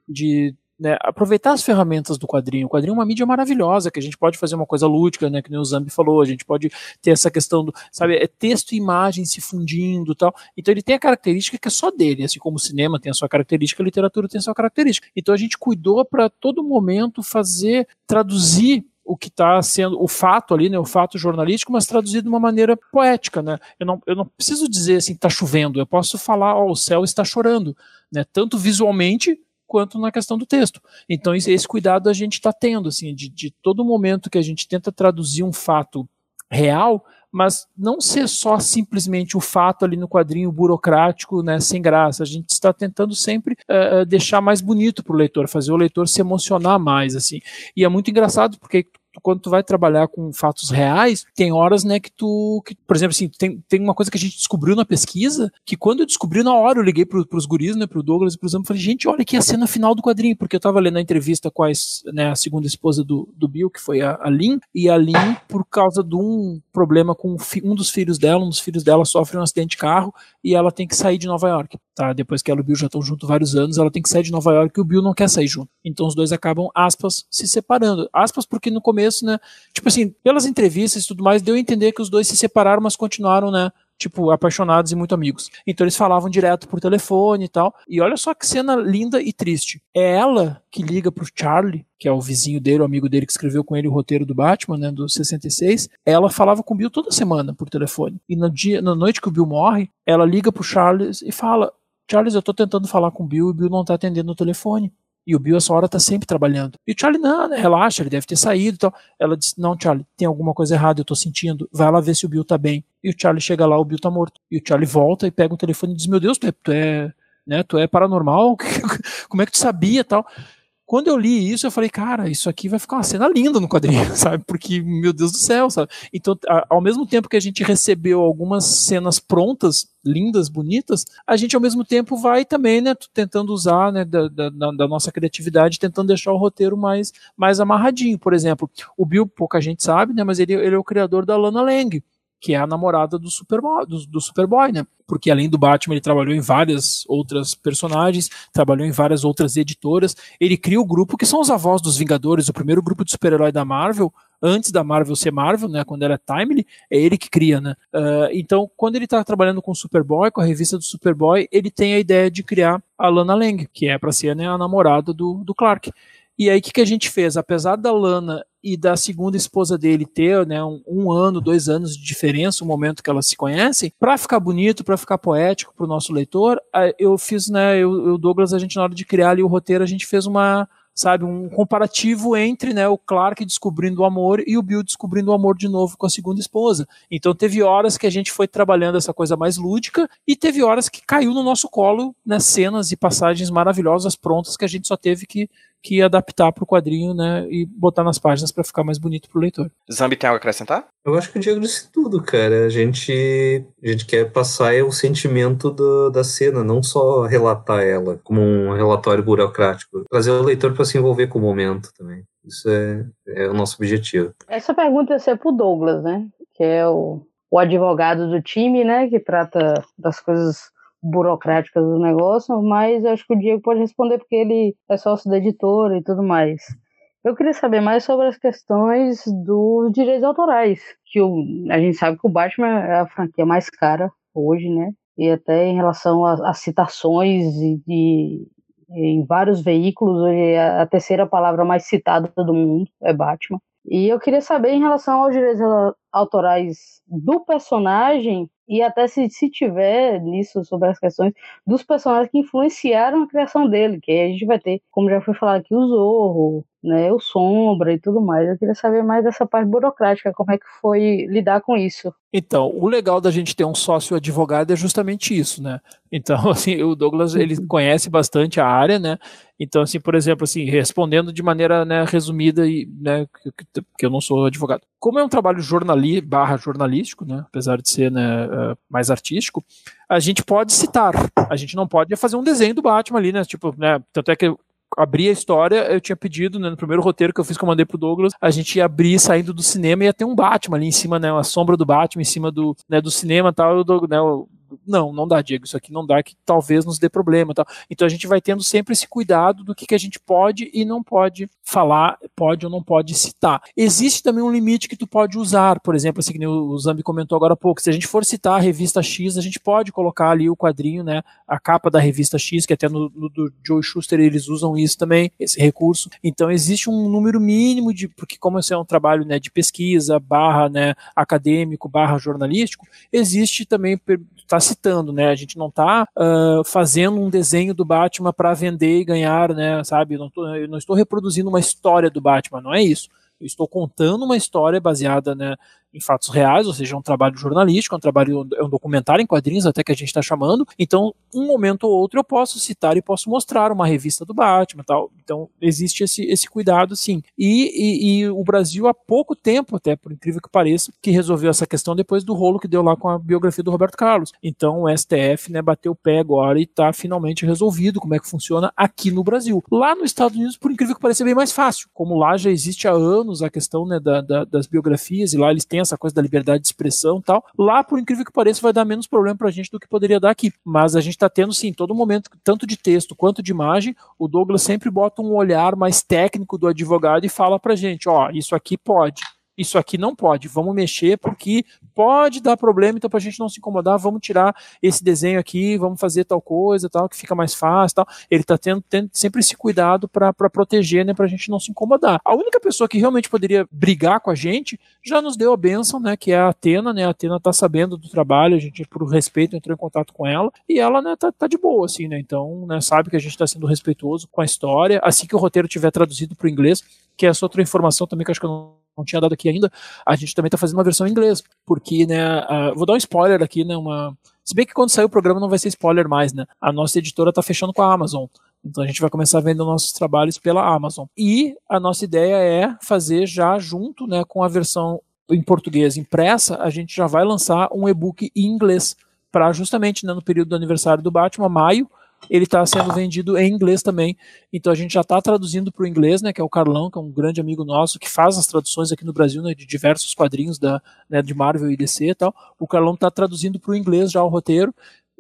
de né, aproveitar as ferramentas do quadrinho. O quadrinho é uma mídia maravilhosa, que a gente pode fazer uma coisa lúdica, né, que o Zambi falou, a gente pode ter essa questão do, sabe, é texto e imagem se fundindo tal. Então ele tem a característica que é só dele, assim como o cinema tem a sua característica, a literatura tem a sua característica. Então a gente cuidou para todo momento fazer, traduzir o que está sendo o fato ali, né, o fato jornalístico, mas traduzido de uma maneira poética, né? Eu não, eu não preciso dizer assim, está chovendo, eu posso falar, ó, o céu está chorando, né? Tanto visualmente quanto na questão do texto. Então esse, cuidado a gente está tendo, assim, de, de todo momento que a gente tenta traduzir um fato real, mas não ser só simplesmente o fato ali no quadrinho burocrático, né, sem graça. A gente está tentando sempre uh, deixar mais bonito para o leitor, fazer o leitor se emocionar mais, assim. E é muito engraçado porque quando tu vai trabalhar com fatos reais, tem horas, né, que tu, que, por exemplo, assim, tem, tem uma coisa que a gente descobriu na pesquisa, que quando eu descobri na hora, eu liguei pro, pros guris, né, pro Douglas e pro Zambo, falei, gente, olha aqui a cena final do quadrinho, porque eu tava lendo a entrevista com a, né, a segunda esposa do, do Bill, que foi a, a Lynn, e a Lynn, por causa de um problema com um dos filhos dela, um dos filhos dela sofre um acidente de carro, e ela tem que sair de Nova York, tá, depois que ela e o Bill já estão juntos vários anos, ela tem que sair de Nova York e o Bill não quer sair junto. Então os dois acabam, aspas, se separando. Aspas porque no começo né? Tipo assim, pelas entrevistas e tudo mais, deu a entender que os dois se separaram, mas continuaram, né? Tipo, apaixonados e muito amigos. Então eles falavam direto por telefone e tal. E olha só que cena linda e triste. É ela que liga pro Charlie, que é o vizinho dele, o amigo dele que escreveu com ele o roteiro do Batman, né, do 66. Ela falava com o Bill toda semana por telefone. E no dia, na noite que o Bill morre, ela liga pro Charles e fala: Charles, eu tô tentando falar com o Bill e o Bill não tá atendendo o telefone. E o Bill, essa hora, tá sempre trabalhando. E o Charlie, não, né, relaxa, ele deve ter saído e tal. Ela disse, não, Charlie, tem alguma coisa errada, eu tô sentindo. Vai lá ver se o Bill tá bem. E o Charlie chega lá, o Bill tá morto. E o Charlie volta e pega o telefone e diz, meu Deus, tu é, tu é, né, tu é paranormal? Como é que tu sabia tal? Quando eu li isso, eu falei, cara, isso aqui vai ficar uma cena linda no quadrinho, sabe? Porque, meu Deus do céu, sabe? Então, ao mesmo tempo que a gente recebeu algumas cenas prontas, lindas, bonitas, a gente ao mesmo tempo vai também, né, tentando usar, né, da, da, da nossa criatividade, tentando deixar o roteiro mais, mais amarradinho. Por exemplo, o Bill, pouca gente sabe, né, mas ele, ele é o criador da Lana Lang que é a namorada do Superboy, do, do, Superboy, né? Porque além do Batman, ele trabalhou em várias outras personagens, trabalhou em várias outras editoras. Ele cria o grupo que são os avós dos Vingadores, o primeiro grupo de super-herói da Marvel, antes da Marvel ser Marvel, né? Quando era Timely, é ele que cria, né? Uh, então, quando ele está trabalhando com o Superboy, com a revista do Superboy, ele tem a ideia de criar a Lana Lang, que é para ser né, a namorada do, do Clark. E aí o que, que a gente fez? Apesar da Lana e da segunda esposa dele ter né, um, um, ano, dois anos de diferença, o momento que elas se conhecem, para ficar bonito, para ficar poético para o nosso leitor, eu fiz, né, eu, eu, Douglas, a gente na hora de criar ali o roteiro, a gente fez uma sabe, um comparativo entre né, o Clark descobrindo o amor e o Bill descobrindo o amor de novo com a segunda esposa. Então teve horas que a gente foi trabalhando essa coisa mais lúdica e teve horas que caiu no nosso colo né, cenas e passagens maravilhosas prontas que a gente só teve que que adaptar para o quadrinho, né, e botar nas páginas para ficar mais bonito para o leitor. Zambi tem algo a acrescentar? Eu acho que o Diego disse tudo, cara. A gente, a gente quer passar o sentimento do, da cena, não só relatar ela como um relatório burocrático. Trazer o leitor para se envolver com o momento também. Isso é, é o nosso objetivo. Essa pergunta ia ser pro Douglas, né? Que é o, o advogado do time, né? Que trata das coisas burocráticas do negócio, mas acho que o Diego pode responder porque ele é sócio da editora e tudo mais. Eu queria saber mais sobre as questões dos direitos autorais, que o, a gente sabe que o Batman é a franquia mais cara hoje, né? E até em relação às citações de, de, em vários veículos, hoje a, a terceira palavra mais citada do mundo é Batman. E eu queria saber em relação aos direitos autorais do personagem, e até se, se tiver nisso sobre as questões dos personagens que influenciaram a criação dele, que aí a gente vai ter, como já foi falado aqui, o Zorro, né, o Sombra e tudo mais. Eu queria saber mais dessa parte burocrática, como é que foi lidar com isso. Então, o legal da gente ter um sócio advogado é justamente isso, né? Então, assim, o Douglas, ele uhum. conhece bastante a área, né? Então, assim, por exemplo, assim, respondendo de maneira né, resumida, e, né, que, que eu não sou advogado. Como é um trabalho jornali barra jornalístico, né, apesar de ser né, uh, mais artístico, a gente pode citar, a gente não pode fazer um desenho do Batman ali, né, tipo, né, tanto é que abrir a história, eu tinha pedido, né, no primeiro roteiro que eu fiz que eu mandei pro Douglas, a gente ia abrir saindo do cinema e ia ter um Batman ali em cima, né, uma sombra do Batman em cima do, né, do cinema e tal, eu, né, eu não, não dá, Diego, isso aqui não dá, que talvez nos dê problema. Tal. Então a gente vai tendo sempre esse cuidado do que, que a gente pode e não pode falar, pode ou não pode citar. Existe também um limite que tu pode usar, por exemplo, assim que o Zambi comentou agora há pouco, se a gente for citar a revista X, a gente pode colocar ali o quadrinho, né, a capa da revista X, que até no, no do Joe Schuster eles usam isso também, esse recurso. Então existe um número mínimo de, porque como esse é um trabalho, né, de pesquisa, barra, né, acadêmico, barra jornalístico, existe também está citando, né? A gente não está uh, fazendo um desenho do Batman para vender e ganhar, né? Sabe? Não, tô, eu não estou reproduzindo uma história do Batman, não é isso. Eu estou contando uma história baseada né, em fatos reais, ou seja, é um trabalho jornalístico, é um trabalho, é um documentário em quadrinhos até que a gente está chamando. Então, um momento ou outro eu posso citar e posso mostrar uma revista do Batman, tal. Então, existe esse, esse cuidado, sim. E, e, e, o Brasil há pouco tempo, até por incrível que pareça, que resolveu essa questão depois do rolo que deu lá com a biografia do Roberto Carlos. Então, o STF, né, bateu o pé agora e está finalmente resolvido como é que funciona aqui no Brasil. Lá nos Estados Unidos, por incrível que pareça, é bem mais fácil. Como lá já existe há anos a questão né, da, da, das biografias e lá eles têm essa coisa da liberdade de expressão e tal. Lá, por incrível que pareça, vai dar menos problema pra gente do que poderia dar aqui. Mas a gente tá tendo, sim, todo momento, tanto de texto quanto de imagem, o Douglas sempre bota um olhar mais técnico do advogado e fala pra gente, ó, isso aqui pode isso aqui não pode, vamos mexer porque pode dar problema, então para a gente não se incomodar, vamos tirar esse desenho aqui, vamos fazer tal coisa, tal, que fica mais fácil, tal. Ele está tendo, tendo, sempre esse cuidado para proteger, né, para a gente não se incomodar. A única pessoa que realmente poderia brigar com a gente já nos deu a benção, né, que é a Atena, né, a Atena está sabendo do trabalho, a gente por respeito entrou em contato com ela e ela, né, tá, tá de boa, assim, né, então, né, sabe que a gente está sendo respeituoso com a história. Assim que o roteiro tiver traduzido para o inglês, que é essa outra informação também que acho que eu não não tinha dado aqui ainda, a gente também está fazendo uma versão em inglês, porque, né, vou dar um spoiler aqui, né, uma... Se bem que quando sair o programa não vai ser spoiler mais, né, a nossa editora está fechando com a Amazon, então a gente vai começar a vender nossos trabalhos pela Amazon. E a nossa ideia é fazer já junto, né, com a versão em português impressa, a gente já vai lançar um e-book em inglês, para justamente, né, no período do aniversário do Batman, maio, ele está sendo vendido em inglês também. Então a gente já está traduzindo para o inglês, né? Que é o Carlão, que é um grande amigo nosso, que faz as traduções aqui no Brasil, né? De diversos quadrinhos da, né, de Marvel e DC e tal. O Carlão está traduzindo para o inglês já o roteiro.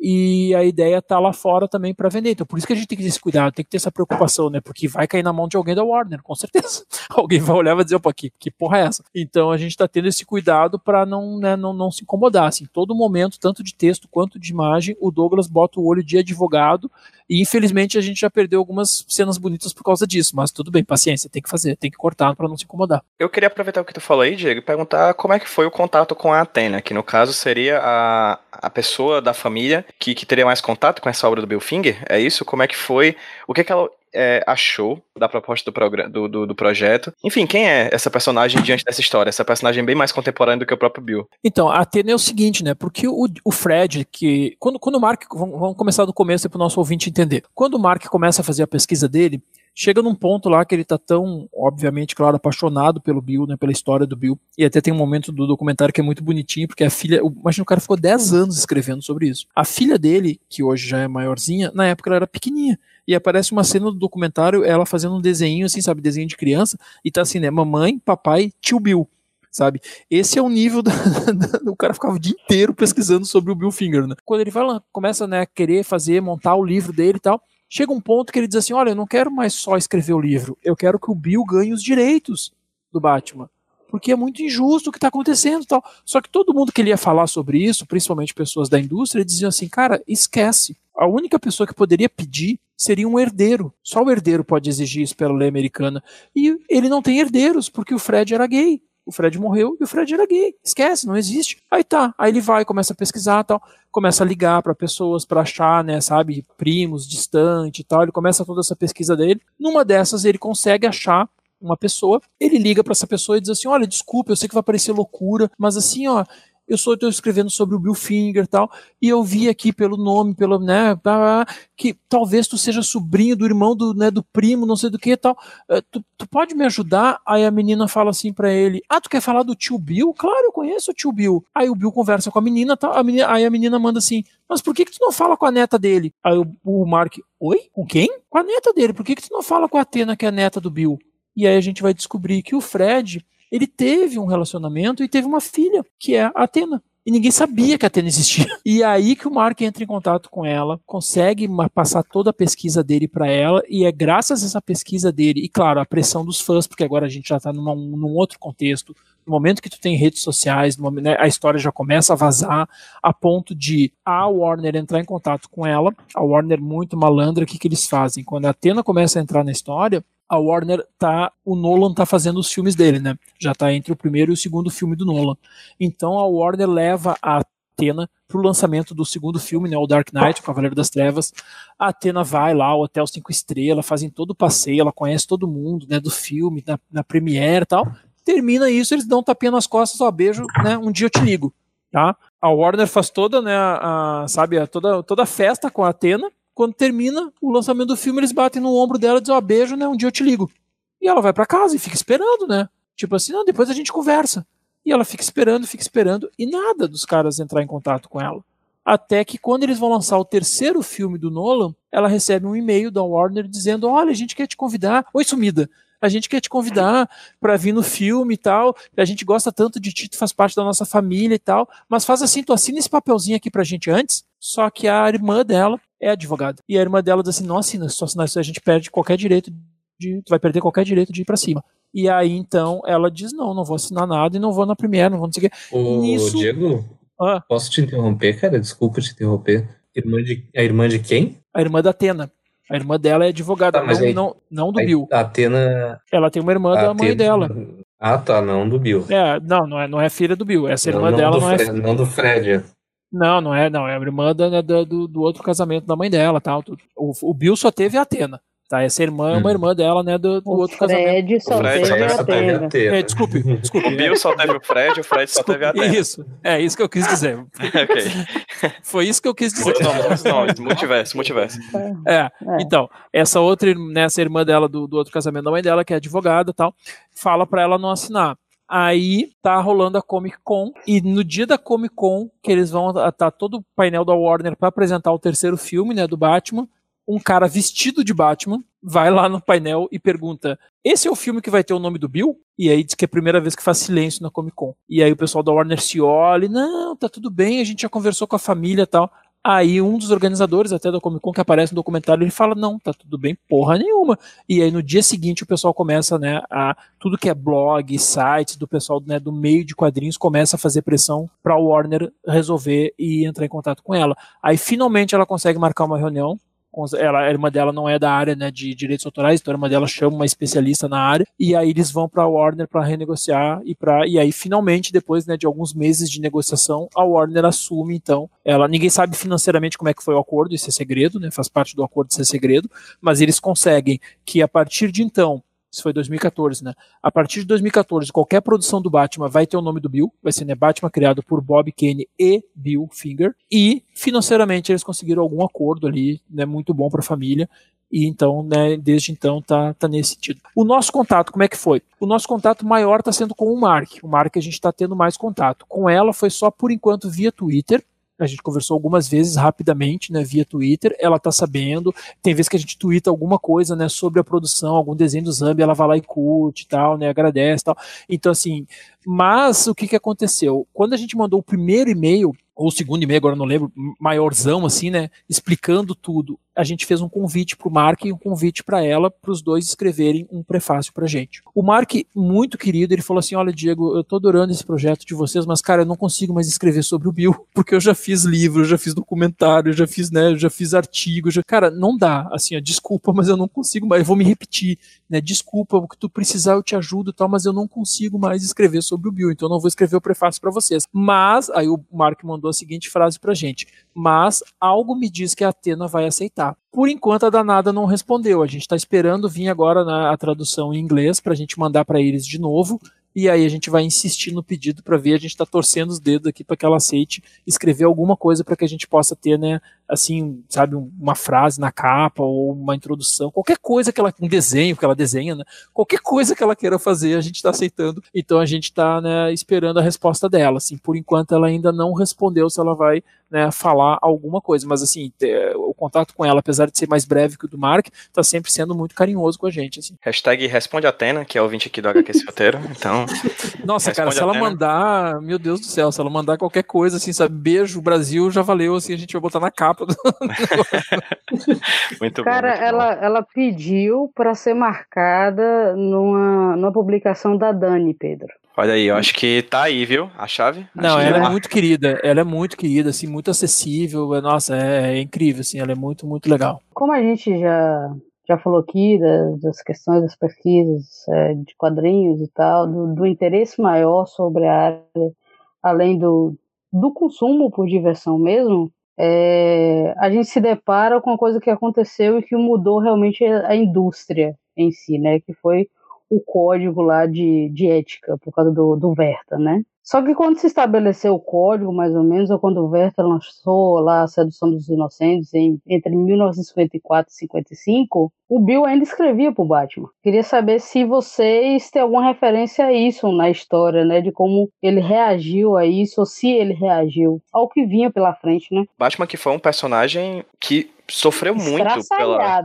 E a ideia tá lá fora também para vender. Então por isso que a gente tem que ter esse cuidado, tem que ter essa preocupação, né? Porque vai cair na mão de alguém da Warner, com certeza. alguém vai olhar e vai dizer, opa, que, que porra é essa? Então a gente tá tendo esse cuidado para não, né, não, não se incomodar. Assim, todo momento, tanto de texto quanto de imagem, o Douglas bota o olho de advogado e infelizmente a gente já perdeu algumas cenas bonitas por causa disso, mas tudo bem, paciência, tem que fazer, tem que cortar para não se incomodar. Eu queria aproveitar o que tu falou aí, Diego, e perguntar como é que foi o contato com a Atena, que no caso seria a, a pessoa da família que, que teria mais contato com essa obra do Bill Finger. É isso? Como é que foi? O que, é que ela é, achou da proposta do, do, do, do, projeto. Enfim, quem é essa personagem diante dessa história? Essa personagem bem mais contemporânea do que o próprio Bill. Então, a Atena é o seguinte, né? Porque o, o Fred, que. Quando, quando o Mark. Vamos começar do começo para o nosso ouvinte entender. Quando o Mark começa a fazer a pesquisa dele, chega num ponto lá que ele tá tão, obviamente, claro, apaixonado pelo Bill, né, pela história do Bill, e até tem um momento do documentário que é muito bonitinho, porque a filha, imagina o cara ficou 10 anos escrevendo sobre isso. A filha dele, que hoje já é maiorzinha, na época ela era pequenininha, e aparece uma cena do documentário, ela fazendo um desenho, assim, sabe, desenho de criança, e tá assim, né, mamãe, papai, tio Bill sabe? Esse é o nível do o cara ficava o dia inteiro pesquisando sobre o Bill Finger, né? Quando ele vai lá, começa, né, a querer fazer, montar o livro dele e tal, chega um ponto que ele diz assim: olha, eu não quero mais só escrever o livro, eu quero que o Bill ganhe os direitos do Batman. Porque é muito injusto o que está acontecendo tal. Só que todo mundo que ele ia falar sobre isso, principalmente pessoas da indústria, diziam assim: cara, esquece. A única pessoa que poderia pedir seria um herdeiro. Só o herdeiro pode exigir isso pela lei americana. E ele não tem herdeiros, porque o Fred era gay o Fred morreu e o Fred era gay. Esquece, não existe. Aí tá, aí ele vai, começa a pesquisar tal, começa a ligar para pessoas para achar, né, sabe, primos, distante e tal. Ele começa toda essa pesquisa dele. Numa dessas ele consegue achar uma pessoa, ele liga para essa pessoa e diz assim: "Olha, desculpa, eu sei que vai parecer loucura, mas assim, ó, eu sou estou escrevendo sobre o Bill Finger e tal, e eu vi aqui pelo nome, pelo, né, que talvez tu seja sobrinho do irmão do, né, do primo, não sei do que e tal. Eh, tu, tu pode me ajudar? Aí a menina fala assim para ele: "Ah, tu quer falar do tio Bill? Claro, eu conheço o tio Bill". Aí o Bill conversa com a menina, tal, a menina aí a menina manda assim: "Mas por que que tu não fala com a neta dele?". Aí o, o Mark: "Oi? Com quem?". "Com a neta dele. Por que que tu não fala com a Atena, que é a neta do Bill?". E aí a gente vai descobrir que o Fred ele teve um relacionamento e teve uma filha, que é Atena. E ninguém sabia que a Atena existia. E é aí que o Mark entra em contato com ela, consegue passar toda a pesquisa dele para ela, e é graças a essa pesquisa dele, e claro, a pressão dos fãs, porque agora a gente já está num outro contexto, no momento que tu tem redes sociais, momento, né, a história já começa a vazar, a ponto de a Warner entrar em contato com ela, a Warner muito malandra, o que, que eles fazem? Quando a Atena começa a entrar na história, a Warner tá, o Nolan tá fazendo os filmes dele, né? Já tá entre o primeiro e o segundo filme do Nolan. Então a Warner leva a Atena pro lançamento do segundo filme, né, o Dark Knight, o Cavaleiro das Trevas. A Atena vai lá, o Hotel Cinco Estrelas, fazem todo o passeio, ela conhece todo mundo, né, do filme, na, na premiere e tal. Termina isso, eles dão um tapinha nas costas, ó, beijo, né, um dia eu te ligo, tá? A Warner faz toda, né, a, a sabe, toda, toda a festa com a Atena, quando termina o lançamento do filme, eles batem no ombro dela e dizem, ó, oh, beijo, né? Um dia eu te ligo. E ela vai para casa e fica esperando, né? Tipo assim, não, depois a gente conversa. E ela fica esperando, fica esperando, e nada dos caras entrar em contato com ela. Até que quando eles vão lançar o terceiro filme do Nolan, ela recebe um e-mail da Warner dizendo: Olha, a gente quer te convidar. Oi, sumida. A gente quer te convidar para vir no filme e tal. A gente gosta tanto de ti, tu faz parte da nossa família e tal. Mas faz assim, tu assina esse papelzinho aqui pra gente antes. Só que a irmã dela é advogada. E a irmã dela diz assim: não assina, se tu assinar isso, a gente perde qualquer direito de. Tu vai perder qualquer direito de ir pra cima. E aí, então, ela diz: não, não vou assinar nada e não vou na Premiere, não vou não sei o quê. Ô, Nisso... Diego, ah. posso te interromper, cara? Desculpa te interromper. Irmã de... A irmã de quem? A irmã da Atena. A irmã dela é advogada, tá, não, aí, não, não do Bill. A Atena. Ela tem uma irmã da Atena... mãe dela. Ah, tá, não do Bill. É, não, não é, não é filha do Bill. Essa irmã não, não dela não é. Fred, não do Fred. Não, não é, não. É a irmã da, do, do outro casamento da mãe dela, tal. O, o Bill só teve a Atena. Tá, essa irmã é uma hum. irmã dela, né, do, do outro Fred casamento. Só o Fred teve só teve a Atena. É, desculpe, desculpe. O Bill só teve o Fred, o Fred só teve a Atena. Isso, é isso que eu quis dizer. Foi isso que eu quis dizer. Não, não, multiverso, multiverso. É, é, então, essa outra, né, essa irmã dela do, do outro casamento da mãe dela, que é advogada e tal, fala pra ela não assinar. Aí tá rolando a Comic Con e no dia da Comic Con, que eles vão tá todo o painel da Warner para apresentar o terceiro filme, né, do Batman, um cara vestido de Batman vai lá no painel e pergunta: "Esse é o filme que vai ter o nome do Bill?" E aí diz que é a primeira vez que faz silêncio na Comic Con. E aí o pessoal da Warner se olha, e, "Não, tá tudo bem, a gente já conversou com a família, tal." Aí um dos organizadores até da Comic Con que aparece no documentário, ele fala: "Não, tá tudo bem, porra nenhuma". E aí no dia seguinte o pessoal começa, né, a tudo que é blog, sites do pessoal, né, do meio de quadrinhos começa a fazer pressão para Warner resolver e entrar em contato com ela. Aí finalmente ela consegue marcar uma reunião ela, a irmã dela não é da área né, de direitos autorais, então a irmã dela chama uma especialista na área, e aí eles vão para a Warner para renegociar, e, pra, e aí finalmente, depois né, de alguns meses de negociação, a Warner assume, então, ela ninguém sabe financeiramente como é que foi o acordo, isso é segredo, né, faz parte do acordo ser segredo, mas eles conseguem que a partir de então, isso foi 2014, né? A partir de 2014, qualquer produção do Batman vai ter o nome do Bill, vai ser né, Batman criado por Bob Kane e Bill Finger, e financeiramente eles conseguiram algum acordo ali, né, muito bom para a família, e então, né, desde então tá, tá nesse sentido. O nosso contato, como é que foi? O nosso contato maior está sendo com o Mark, o Mark a gente está tendo mais contato. Com ela foi só por enquanto via Twitter, a gente conversou algumas vezes rapidamente, né, via Twitter, ela tá sabendo, tem vezes que a gente twitta alguma coisa, né, sobre a produção, algum desenho do Zambi, ela vai lá e curte tal, né, agradece tal. Então, assim, mas o que que aconteceu? Quando a gente mandou o primeiro e-mail, ou segundo e-mail, agora não lembro, maiorzão assim, né, explicando tudo, a gente fez um convite para o Mark e um convite para ela, para os dois escreverem um prefácio para gente. O Mark, muito querido, ele falou assim: Olha, Diego, eu tô adorando esse projeto de vocês, mas cara, eu não consigo mais escrever sobre o Bill, porque eu já fiz livro, eu já fiz documentário, eu já fiz, né, eu já fiz artigo, já... cara, não dá, assim, ó, desculpa, mas eu não consigo mais, eu vou me repetir, né, desculpa, o que tu precisar eu te ajudo e tal, mas eu não consigo mais escrever sobre o Bill, então eu não vou escrever o prefácio para vocês. Mas, aí o Mark mandou a seguinte frase pra gente: Mas algo me diz que a Atena vai aceitar. Por enquanto a danada não respondeu. A gente está esperando vir agora na, a tradução em inglês para a gente mandar para eles de novo. E aí a gente vai insistir no pedido para ver. A gente está torcendo os dedos aqui para que ela aceite escrever alguma coisa para que a gente possa ter, né, assim, sabe, uma frase na capa ou uma introdução, qualquer coisa que ela, um desenho que ela desenha, né, qualquer coisa que ela queira fazer, a gente está aceitando. Então a gente está, né, esperando a resposta dela. Assim, por enquanto ela ainda não respondeu se ela vai né, falar alguma coisa. Mas assim, ter, o contato com ela, apesar de ser mais breve que o do Mark, tá sempre sendo muito carinhoso com a gente. Assim. Hashtag responde Atena, que é o ouvinte aqui do HQ Roteiro. Então. Nossa, cara, se ela mandar, meu Deus do céu, se ela mandar qualquer coisa, assim, sabe, beijo, Brasil, já valeu, assim, a gente vai botar na capa. Do... muito cara, bom. Cara, ela, ela pediu para ser marcada numa, numa publicação da Dani, Pedro. Olha aí, eu acho que tá aí, viu? A chave. Não, ela é muito querida. Ela é muito querida, assim, muito acessível. Nossa, é, é, incrível, assim. Ela é muito, muito legal. Como a gente já, já falou aqui das, das questões das pesquisas é, de quadrinhos e tal, do, do, interesse maior sobre a área, além do, do consumo por diversão mesmo, é, a gente se depara com uma coisa que aconteceu e que mudou realmente a indústria em si, né? Que foi o código lá de, de ética, por causa do, do Verta, né? Só que quando se estabeleceu o código, mais ou menos, ou quando o Verta lançou lá a Sedução dos Inocentes, em, entre 1954 e 55, o Bill ainda escrevia para o Batman. Queria saber se vocês têm alguma referência a isso na história, né? De como ele reagiu a isso, ou se ele reagiu ao que vinha pela frente, né? Batman que foi um personagem que sofreu muito pela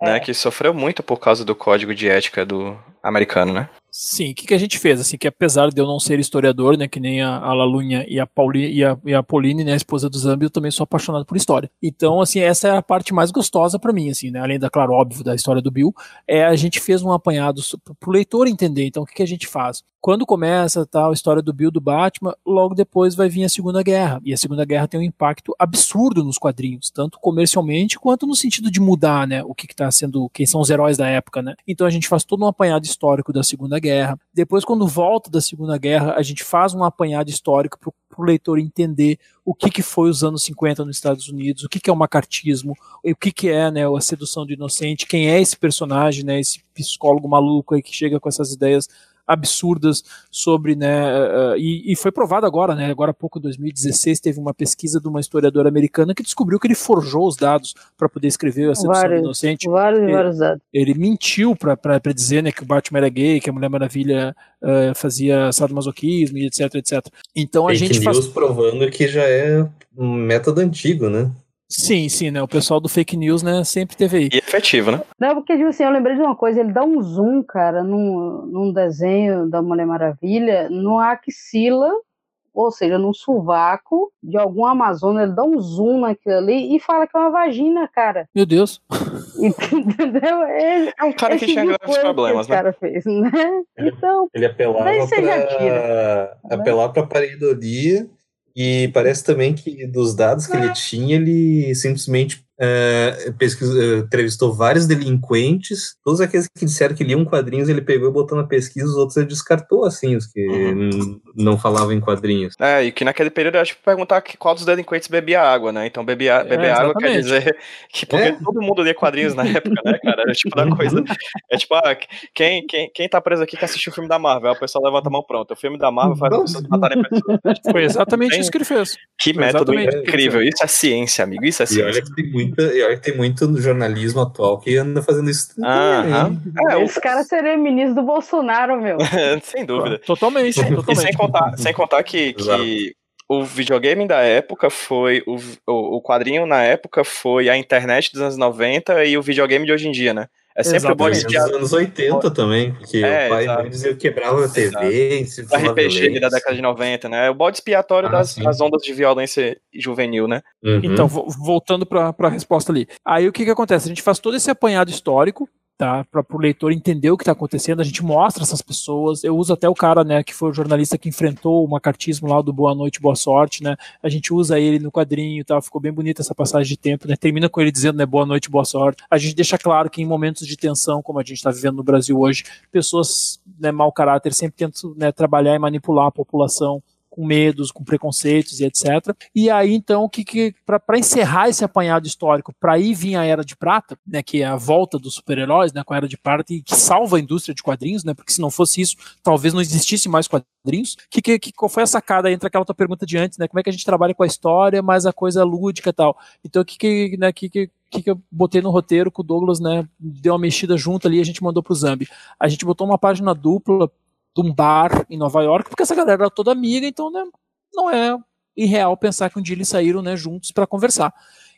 né, é. que sofreu muito por causa do código de ética do americano, né? Sim, o que, que, a gente fez? Assim, que apesar de eu não ser historiador, né, que nem a, a Lalunha e a, Pauli, e, a, e a Pauline, né, a esposa do Zambi, eu também sou apaixonado por história. Então, assim, essa é a parte mais gostosa para mim, assim, né, além da, claro, óbvio, da história do Bill, é a gente fez um apanhado pro leitor entender. Então, o que, que a gente faz? Quando começa tal, a história do Bill do Batman, logo depois vai vir a Segunda Guerra. E a Segunda Guerra tem um impacto absurdo nos quadrinhos, tanto comercialmente quanto no sentido de mudar, né, o que está sendo, quem são os heróis da época, né. Então a gente faz todo um apanhado histórico da Segunda Guerra. Depois, quando volta da Segunda Guerra, a gente faz um apanhado histórico para o leitor entender o que, que foi os anos 50 nos Estados Unidos, o que, que é o macartismo, o que, que é né, a sedução do inocente, quem é esse personagem, né, esse psicólogo maluco aí que chega com essas ideias absurdas sobre, né, uh, e, e, foi provado agora, né, agora há pouco, em 2016, teve uma pesquisa de uma historiadora americana que descobriu que ele forjou os dados para poder escrever a sedução vários, inocente. Vários, ele, vários dados. Ele mentiu para dizer, né, que o Batman era gay, que a Mulher Maravilha uh, fazia sadomasoquismo e etc, etc. Então a Fake gente news faz... provando que já é um método antigo, né? Sim, sim, né? O pessoal do fake news, né, sempre teve aí. E efetivo, né? Não, porque, tipo assim, eu lembrei de uma coisa, ele dá um zoom, cara, num, num desenho da Mulher Maravilha, no axila ou seja, num sovaco de algum Amazônia, ele dá um zoom naquilo ali e fala que é uma vagina, cara. Meu Deus. Entendeu? Ele, é um cara que tinha tipo graves problemas, que né? cara fez, né? Então, ele apelava para apelar para pareidolia e parece também que dos dados que ele tinha, ele simplesmente Uh, pesquisa, entrevistou vários delinquentes, todos aqueles que disseram que liam quadrinhos, ele pegou e botou na pesquisa, os outros ele descartou, assim, os que uhum. não falavam em quadrinhos. É, e que naquele período era tipo perguntar qual dos delinquentes bebia água, né? Então bebia, beber é, água quer dizer que porque é. todo mundo lia quadrinhos na época, né, cara? Era tipo da uhum. coisa. É tipo, ah, quem, quem, quem tá preso aqui que assistiu o filme da Marvel? A pessoa levanta a mão pronto. O filme da Marvel faz pessoas matarem pessoas. Foi exatamente Tem... isso que ele fez. Que Foi método incrível. Isso é ciência, amigo. Isso é ciência. E olha que tem muita, e tem muito no jornalismo atual que anda fazendo isso. Ah, é, Esse cara seria ministro do Bolsonaro, meu. sem dúvida. Totalmente. totalmente. E sem contar, sem contar que, que o videogame da época foi. O, o, o, quadrinho na época foi a internet dos anos 90 e o videogame de hoje em dia, né? É sempre bom de... dos anos 80 também, porque é, o pai exato. dizia que quebrava a TV, o RPG da década de 90, né? É o bode expiatório ah, das, das, ondas de violência juvenil, né? Uhum. Então, voltando para a resposta ali. Aí o que que acontece? A gente faz todo esse apanhado histórico, tá? Para o leitor entender o que está acontecendo, a gente mostra essas pessoas. Eu uso até o cara, né, que foi o jornalista que enfrentou o macartismo lá do Boa Noite, Boa Sorte, né? A gente usa ele no quadrinho, tá? Ficou bem bonita essa passagem de tempo, né? Termina com ele dizendo, né, Boa Noite, Boa Sorte. A gente deixa claro que em momentos de tensão, como a gente está vivendo no Brasil hoje, pessoas, né, mau caráter sempre tentam, né, trabalhar e manipular a população com medos, com preconceitos e etc. E aí, então, que, que para encerrar esse apanhado histórico, para ir vir a Era de Prata, né, que é a volta dos super-heróis, né, com a Era de Prata, e que salva a indústria de quadrinhos, né, porque se não fosse isso, talvez não existisse mais quadrinhos. Que, que, que qual foi a sacada entre aquela tua pergunta de antes, né, como é que a gente trabalha com a história, mas a coisa lúdica e tal. Então, o que que, né, que, que que, que eu botei no roteiro que o Douglas, né, deu uma mexida junto ali e a gente mandou pro Zambi. A gente botou uma página dupla de um bar em Nova York, porque essa galera era toda amiga, então né, não é irreal pensar que um dia eles saíram né, juntos para conversar.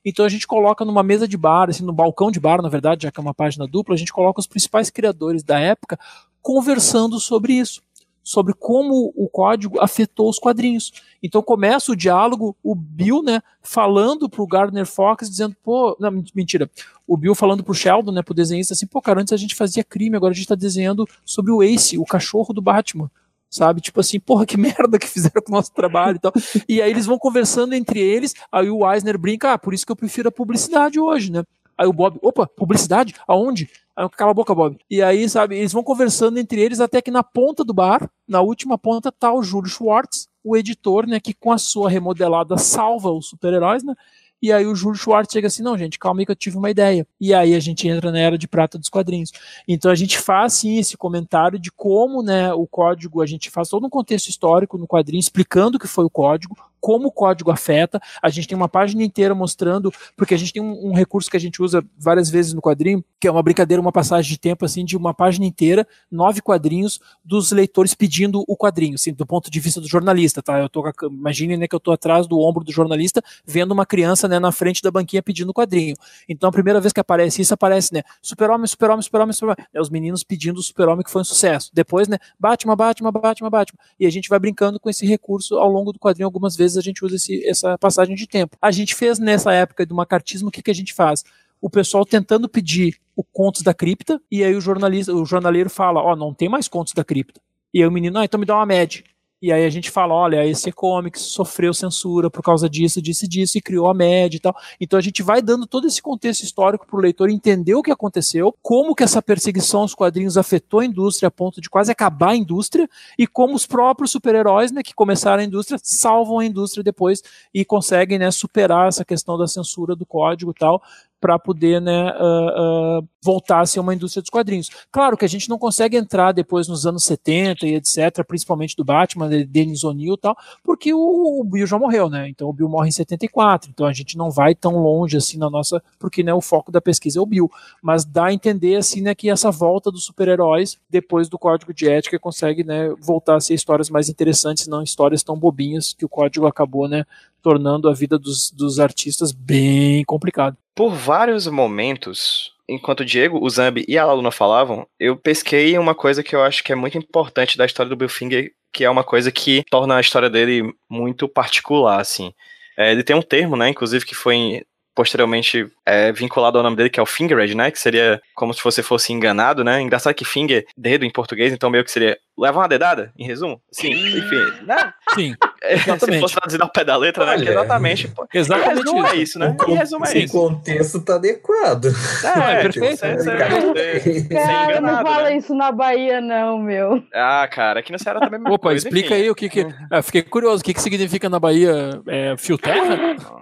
Então a gente coloca numa mesa de bar, assim, no balcão de bar, na verdade, já que é uma página dupla, a gente coloca os principais criadores da época conversando sobre isso sobre como o código afetou os quadrinhos. Então começa o diálogo, o Bill, né, falando pro Gardner Fox, dizendo, pô, não, mentira, o Bill falando pro Sheldon, né, pro desenhista, assim, pô, cara, antes a gente fazia crime, agora a gente tá desenhando sobre o Ace, o cachorro do Batman. Sabe, tipo assim, porra, que merda que fizeram com o nosso trabalho e tal. e aí eles vão conversando entre eles, aí o Eisner brinca, ah, por isso que eu prefiro a publicidade hoje, né? Aí o Bob, opa, publicidade? Aonde? Aí, cala a boca, Bob. E aí, sabe, eles vão conversando entre eles até que na ponta do bar, na última ponta, tá o Júlio Schwartz, o editor, né, que com a sua remodelada salva os super-heróis, né? E aí o Júlio Schwartz chega assim, não, gente, calma aí que eu tive uma ideia. E aí a gente entra na era de prata dos quadrinhos. Então a gente faz sim esse comentário de como, né, o código, a gente faz todo um contexto histórico no quadrinho explicando o que foi o código, como o código afeta. A gente tem uma página inteira mostrando, porque a gente tem um, um, recurso que a gente usa várias vezes no quadrinho, que é uma brincadeira, uma passagem de tempo, assim, de uma página inteira, nove quadrinhos dos leitores pedindo o quadrinho, assim, do ponto de vista do jornalista, tá? Eu tô, imagine, né, que eu tô atrás do ombro do jornalista, vendo uma criança, né, na frente da banquinha pedindo o quadrinho. Então, a primeira vez que aparece isso, aparece, né, super-homem, super-homem, super-homem, super-homem, né, os meninos pedindo o super-homem que foi um sucesso. Depois, né, Batman, Batman, Batman, Batman. E a gente vai brincando com esse recurso ao longo do quadrinho algumas vezes vezes a gente usa esse, essa passagem de tempo. A gente fez nessa época do macartismo, o que, que a gente faz? O pessoal tentando pedir o Contos da Cripta, e aí o jornalista, o jornaleiro fala, ó, oh, não tem mais Contos da Cripta. E aí o menino, ah, então me dá uma média. E aí a gente fala, olha, esse Comics sofreu censura por causa disso, disso e disso, e criou a média e tal. Então a gente vai dando todo esse contexto histórico para o leitor entender o que aconteceu, como que essa perseguição aos quadrinhos afetou a indústria a ponto de quase acabar a indústria, e como os próprios super-heróis, né, que começaram a indústria, salvam a indústria depois e conseguem, né, superar essa questão da censura do código e tal, para poder né, uh, uh, voltar a ser uma indústria dos quadrinhos. Claro que a gente não consegue entrar depois nos anos 70 e etc., principalmente do Batman, de O'Neill e tal, porque o, o, Bill já morreu, né? Então o Bill morre em 74, então a gente não vai tão longe assim na nossa, porque né, o foco da pesquisa é o Bill, mas dá a entender assim né, que essa volta dos super-heróis depois do código de ética consegue né, voltar a ser histórias mais interessantes, não histórias tão bobinhas que o código acabou né, tornando a vida dos, dos artistas bem complicada. Por vários momentos, enquanto o Diego, o Zambi e a Luna falavam, eu pesquei uma coisa que eu acho que é muito importante da história do Bill Finger que é uma coisa que torna a história dele muito particular, assim. É, ele tem um termo, né, inclusive, que foi posteriormente é, vinculado ao nome dele, que é o Fingered, né? Que seria como se você fosse enganado, né? Engraçado que finger, dedo em português, então meio que seria levar uma dedada, em resumo? Sim, enfim, né? Sim, exatamente. Se fosse traduzido ao pé da letra, né? Olha, exatamente. exatamente em resumo isso. é isso, né? O, Em resumo é o isso. contexto tá adequado. É, perfeito. tipo, você- você- você- ser Cara, não enganado, fala né? isso na Bahia, não, meu. Ah, cara, aqui na Ceará também é Opa, coisa, explica enfim. aí o que que... Ah, fiquei curioso, o que que significa na Bahia é, fio terra?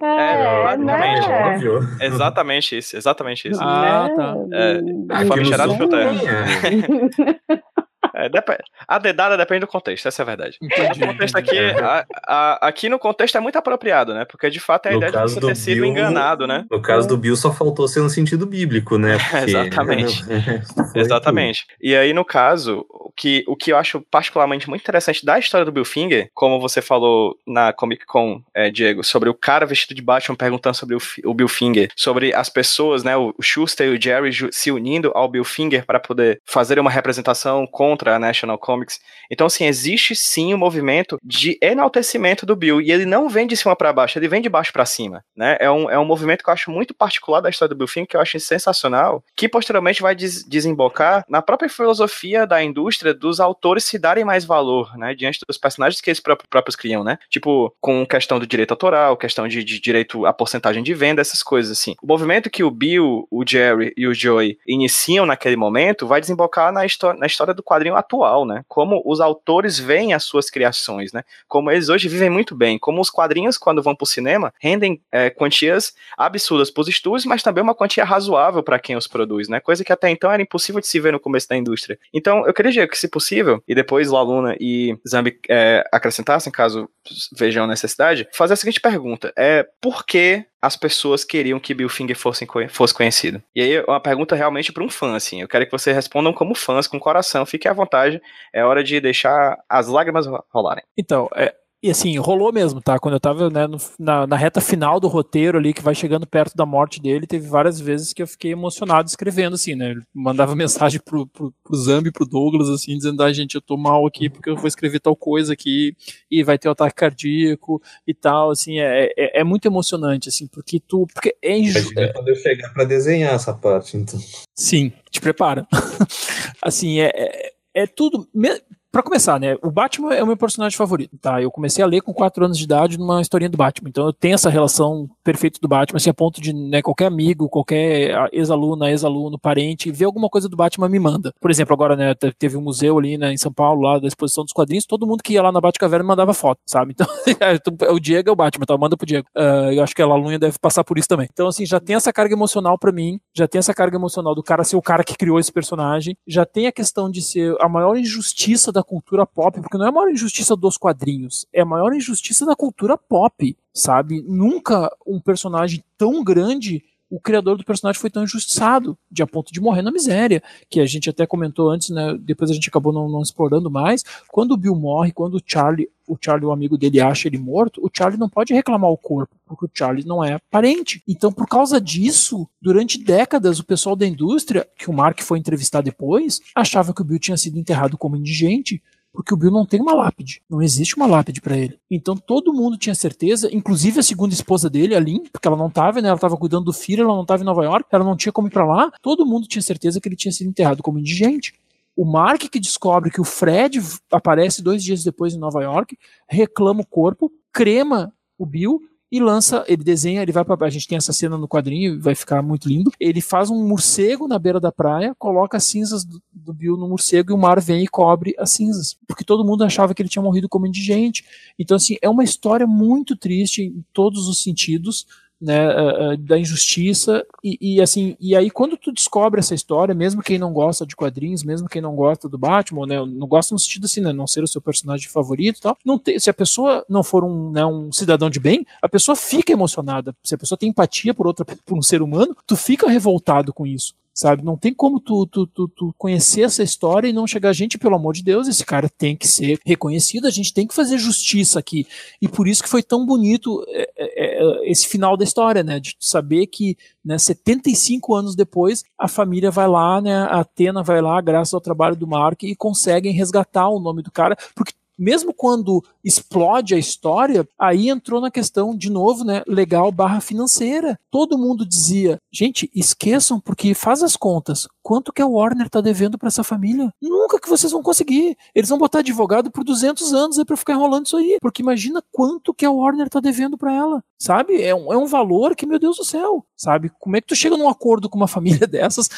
É, basicamente. né? Óbvio. Exatamente isso, exatamente isso. Ah, tá. É, Aqui no famigerado Sul fio terra. é. Dep- a dedada depende do contexto, essa é a verdade. Entendi. O contexto aqui, a- a- aqui no contexto é muito apropriado, né? Porque de fato é a No ideia de você ter sido Bill- enganado, né? No caso do Bill, só faltou ser no sentido bíblico, né? Porque- Exatamente. Foi Exatamente. E aí, no caso, o que, o que eu acho particularmente muito interessante da história do Bill Finger, como você falou na Comic Con, é, Diego, sobre o cara vestido de Batman perguntando sobre o, o Bill Finger, sobre as pessoas, né, o Schuster e o Jerry se unindo ao Bill Finger para poder fazer uma representação contra a National Comics. Então, assim, existe sim um movimento de enaltecimento do Bill, e ele não vem de cima para baixo, ele vem de baixo para cima, né? É um, é um movimento que eu acho muito particular da história do Bill Finger, que eu acho sensacional, que posteriormente vai des- desembocar na própria filosofia da indústria dos autores se darem mais valor, né, diante dos personagens que eles pró- próprios criam, né? Tipo, com questão do direito autoral, questão de, de direito à porcentagem de venda, essas coisas assim. O movimento que o Bill, o Jerry e o Joey iniciam naquele momento vai desembocar na, na história do quadrinho atual, né? Como os autores veem as suas criações, né? Como eles hoje vivem muito bem, como os quadrinhos, quando vão pro cinema, rendem é, quantias absurdas pros estúdios, mas também uma quantia razoável para quem os produz, né? Coisa que até então era impossível de se ver no começo da indústria. Então, eu queria dizer que, se possível, e depois Laluna e Zambi é, acrescentassem, caso vejam necessidade, fazer a seguinte pergunta: é por que as pessoas queriam que Bill Finger fosse, fosse conhecido? E aí, uma pergunta realmente para um fã, assim. Eu quero que vocês respondam como fãs, com coração. Fiquem à vontade. É hora de deixar as lágrimas ro- rolarem. Então, é, e assim, rolou mesmo, tá? Quando eu tava né, no- na, na reta final do roteiro ali, que vai chegando perto da morte dele, teve várias vezes que eu fiquei emocionado escrevendo, assim, né? Ele mandava mensagem pro, pro, pro Zambi, pro Douglas, assim, dizendo, ah, gente, eu tô mal aqui porque eu vou escrever tal coisa aqui e vai ter um ataque cardíaco e tal, assim, é, é, é muito emocionante, assim, porque tu. Porque é injusto. Quando eu chegar pra desenhar essa parte, então. Sim, te prepara. assim, é, é, é tudo. Pra começar, né? O Batman é o meu personagem favorito, tá? Eu comecei a ler com 4 anos de idade numa historinha do Batman. Então eu tenho essa relação perfeita do Batman, assim, a ponto de né, qualquer amigo, qualquer ah, ex-aluna, ex-aluno, parente, ver alguma coisa do Batman me manda. Por exemplo, agora, né, te- teve um museu ali né, em São Paulo, lá da exposição dos quadrinhos, todo mundo que ia lá na Batcaverna me mandava foto, sabe? Então, o Diego é o Batman, tá? Manda pro Diego. Ah, eu acho que a Lalunha deve passar por isso também. Então, assim, já tem essa carga emocional pra mim, já tem essa carga emocional do cara ser o cara que criou esse personagem, já tem a questão de ser a maior injustiça da cultura pop, porque não é a maior injustiça dos quadrinhos, é a maior injustiça da cultura pop, sabe? Nunca um personagem tão grande o criador do personagem foi tão injustiçado, de a ponto de morrer na miséria, que a gente até comentou antes, né? Depois a gente acabou não, não explorando mais. Quando o Bill morre, quando o Charlie, o Charlie, o amigo dele, acha ele morto, o Charlie não pode reclamar o corpo, porque o Charlie não é parente. Então, por causa disso, durante décadas, o pessoal da indústria, que o Mark foi entrevistar depois, achava que o Bill tinha sido enterrado como indigente, porque o Bill não tem uma lápide, não existe uma lápide para ele. Então todo mundo tinha certeza, inclusive a segunda esposa dele, a Lynn, porque ela não tava, né, ela tava cuidando do filho, ela não tava em Nova York, ela não tinha como ir para lá, todo mundo tinha certeza que ele tinha sido enterrado como indigente. O Mark que descobre que o Fred aparece dois dias depois em Nova York, reclama o corpo, crema o Bill e lança, ele desenha, ele vai para a gente tem essa cena no quadrinho, vai ficar muito lindo. Ele faz um morcego na beira da praia, coloca as cinzas do, do Bill no morcego e o mar vem e cobre as cinzas, porque todo mundo achava que ele tinha morrido como indigente. Então assim, é uma história muito triste em todos os sentidos. Né, da injustiça. E, e, assim e aí quando tu descobre essa história mesmo quem não gosta de quadrinhos mesmo quem não gosta do Batman né, não gosta no sentido assim né, não ser o seu personagem favorito tal não se a pessoa não for um, né, um cidadão de bem a pessoa fica emocionada. Se a pessoa tem empatia por outra por um ser humano tu fica revoltado com isso sabe? Não tem como tu, tu, tu, tu, conhecer essa história e não chegar, gente, pelo amor de Deus, esse cara tem que ser reconhecido, a gente tem que fazer justiça aqui. E por isso que foi tão bonito é, é, esse final da história, né? De saber que né, 75 anos depois, a família vai lá, né? A Atena vai lá, graças ao trabalho do Mark, e conseguem resgatar o nome do cara, porque mesmo quando explode a história, aí entrou na questão, de novo, né, legal barra financeira. Todo mundo dizia, gente, esqueçam, porque faz as contas. Quanto que a Warner tá devendo para essa família? Nunca que vocês vão conseguir. Eles vão botar advogado por 200 anos aí pra ficar enrolando isso aí. Porque imagina quanto que a Warner tá devendo para ela. Sabe? É um, é um valor que, meu Deus do céu. Sabe? Como é que tu chega num acordo com uma família dessas?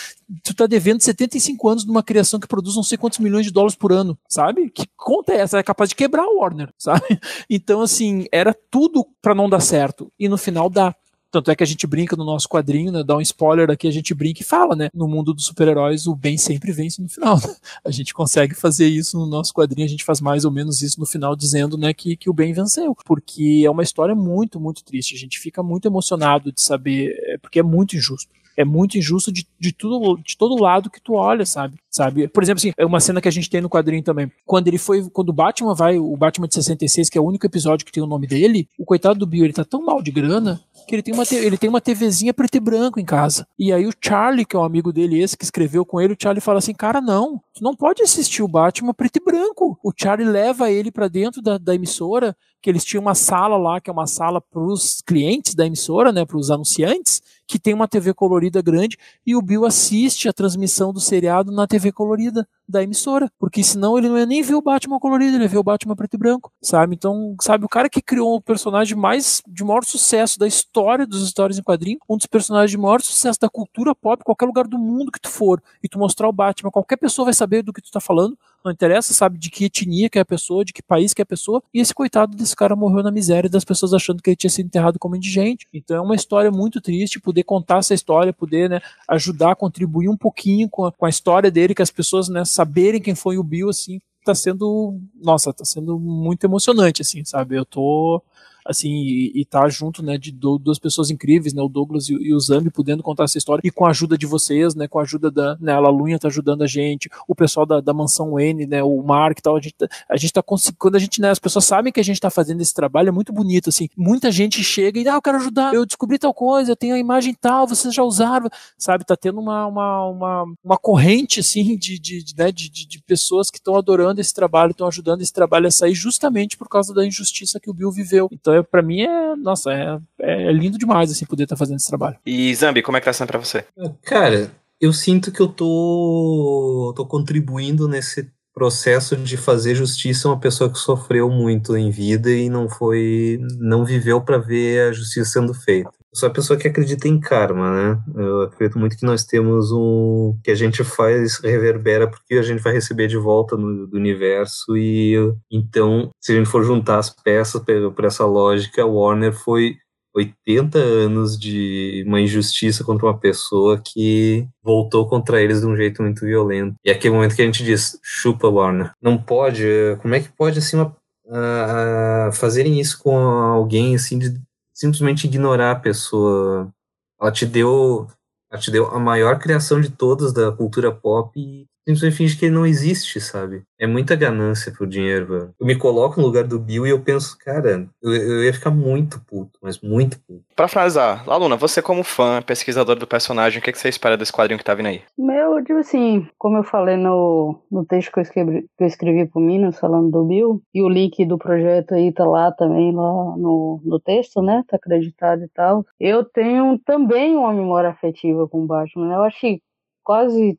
Tu tá devendo 75 anos numa criação que produz não sei quantos milhões de dólares por ano. Sabe? Que conta é essa? Capaz de quebrar a Warner. Sabe? Então, assim, era tudo para não dar certo. E no final dá. Tanto é que a gente brinca no nosso quadrinho, né? Dá um spoiler aqui, a gente brinca e fala, né? No mundo dos super-heróis, o bem sempre vence no final. Né? A gente consegue fazer isso no nosso quadrinho, a gente faz mais ou menos isso no final, dizendo, né, que, que o bem venceu. Porque é uma história muito, muito triste. A gente fica muito emocionado de saber, é, porque é muito injusto é muito injusto de, de, tudo, de todo lado que tu olha, sabe? sabe? Por exemplo, assim, é uma cena que a gente tem no quadrinho também. Quando ele foi, quando o Batman vai, o Batman de 66, que é o único episódio que tem o nome dele, o coitado do Bill, ele tá tão mal de grana que ele tem uma, ele tem uma TVzinha preto e branco em casa. E aí o Charlie, que é um amigo dele, esse que escreveu com ele, o Charlie fala assim: Cara, não, tu não pode assistir o Batman preto e branco. O Charlie leva ele para dentro da, da emissora, que eles tinham uma sala lá, que é uma sala para os clientes da emissora, né, para os anunciantes, que tem uma TV colorida grande, e o Bill assiste a transmissão do seriado na TV colorida da emissora, porque senão ele não ia nem ver o Batman colorido, ele ia ver o Batman preto e branco, sabe? Então, sabe, o cara que criou o personagem mais de maior sucesso da história dos histórias em quadrinho, um dos personagens de maior sucesso da cultura pop, qualquer lugar do mundo que tu for, e tu mostrar o Batman, qualquer pessoa vai saber do que tu tá falando, não interessa, sabe, de que etnia que é a pessoa, de que país que é a pessoa, e esse coitado desse cara morreu na miséria das pessoas achando que ele tinha sido enterrado como indigente. Então é uma história muito triste, poder contar essa história, poder, né, ajudar, contribuir um pouquinho com a, com a história dele, que as pessoas, né, saberem quem foi o Bill, assim, tá sendo, nossa, tá sendo muito emocionante, assim, sabe? Eu tô assim, e, e tá junto, né, de duas pessoas incríveis, né, o Douglas e, e, o Zambi podendo contar essa história, e com a ajuda de vocês, né, com a ajuda da, né, a Lalunha tá ajudando a gente, o pessoal da, da Mansão N, né, o Mark e tal, a gente, tá, a gente tá quando a gente, né, as pessoas sabem que a gente tá fazendo esse trabalho, é muito bonito, assim, muita gente chega e, ah, eu quero ajudar, eu descobri tal coisa, eu tenho a imagem tal, vocês já usaram, sabe, tá tendo uma, uma, uma, uma corrente, assim, de, de, de, né, de, de pessoas que estão adorando esse trabalho, estão ajudando esse trabalho a sair justamente por causa da injustiça que o Bill viveu. Então, é, para mim, é, nossa, é, é lindo demais, assim, poder estar tá fazendo esse trabalho. E Zambi, como é que tá sendo pra você? Cara, eu sinto que eu tô, tô contribuindo nesse processo de fazer justiça a uma pessoa que sofreu muito em vida e não foi, não viveu para ver a justiça sendo feita. Sou a pessoa que acredita em karma, né? Eu acredito muito que nós temos um que a gente faz reverbera porque a gente vai receber de volta no, do universo e então, se a gente for juntar as peças por essa lógica, Warner foi 80 anos de uma injustiça contra uma pessoa que voltou contra eles de um jeito muito violento. E é aquele momento que a gente diz, chupa Warner. Não pode, como é que pode assim uma, uh, fazerem isso com alguém assim de simplesmente ignorar a pessoa? Ela te deu, ela te deu a maior criação de todas da cultura pop e simplesmente finge que ele não existe, sabe? É muita ganância por dinheiro, velho. Eu me coloco no lugar do Bill e eu penso, cara, eu, eu ia ficar muito puto, mas muito puto. Pra finalizar, Laluna, você como fã, pesquisador do personagem, o que, que você espera desse quadrinho que tá vindo aí? Meu, tipo assim, como eu falei no, no texto que eu, escrevi, que eu escrevi pro Minas, falando do Bill, e o link do projeto aí tá lá também, lá no, no texto, né? Tá acreditado e tal. Eu tenho também uma memória afetiva com o Batman. Né? Eu acho que quase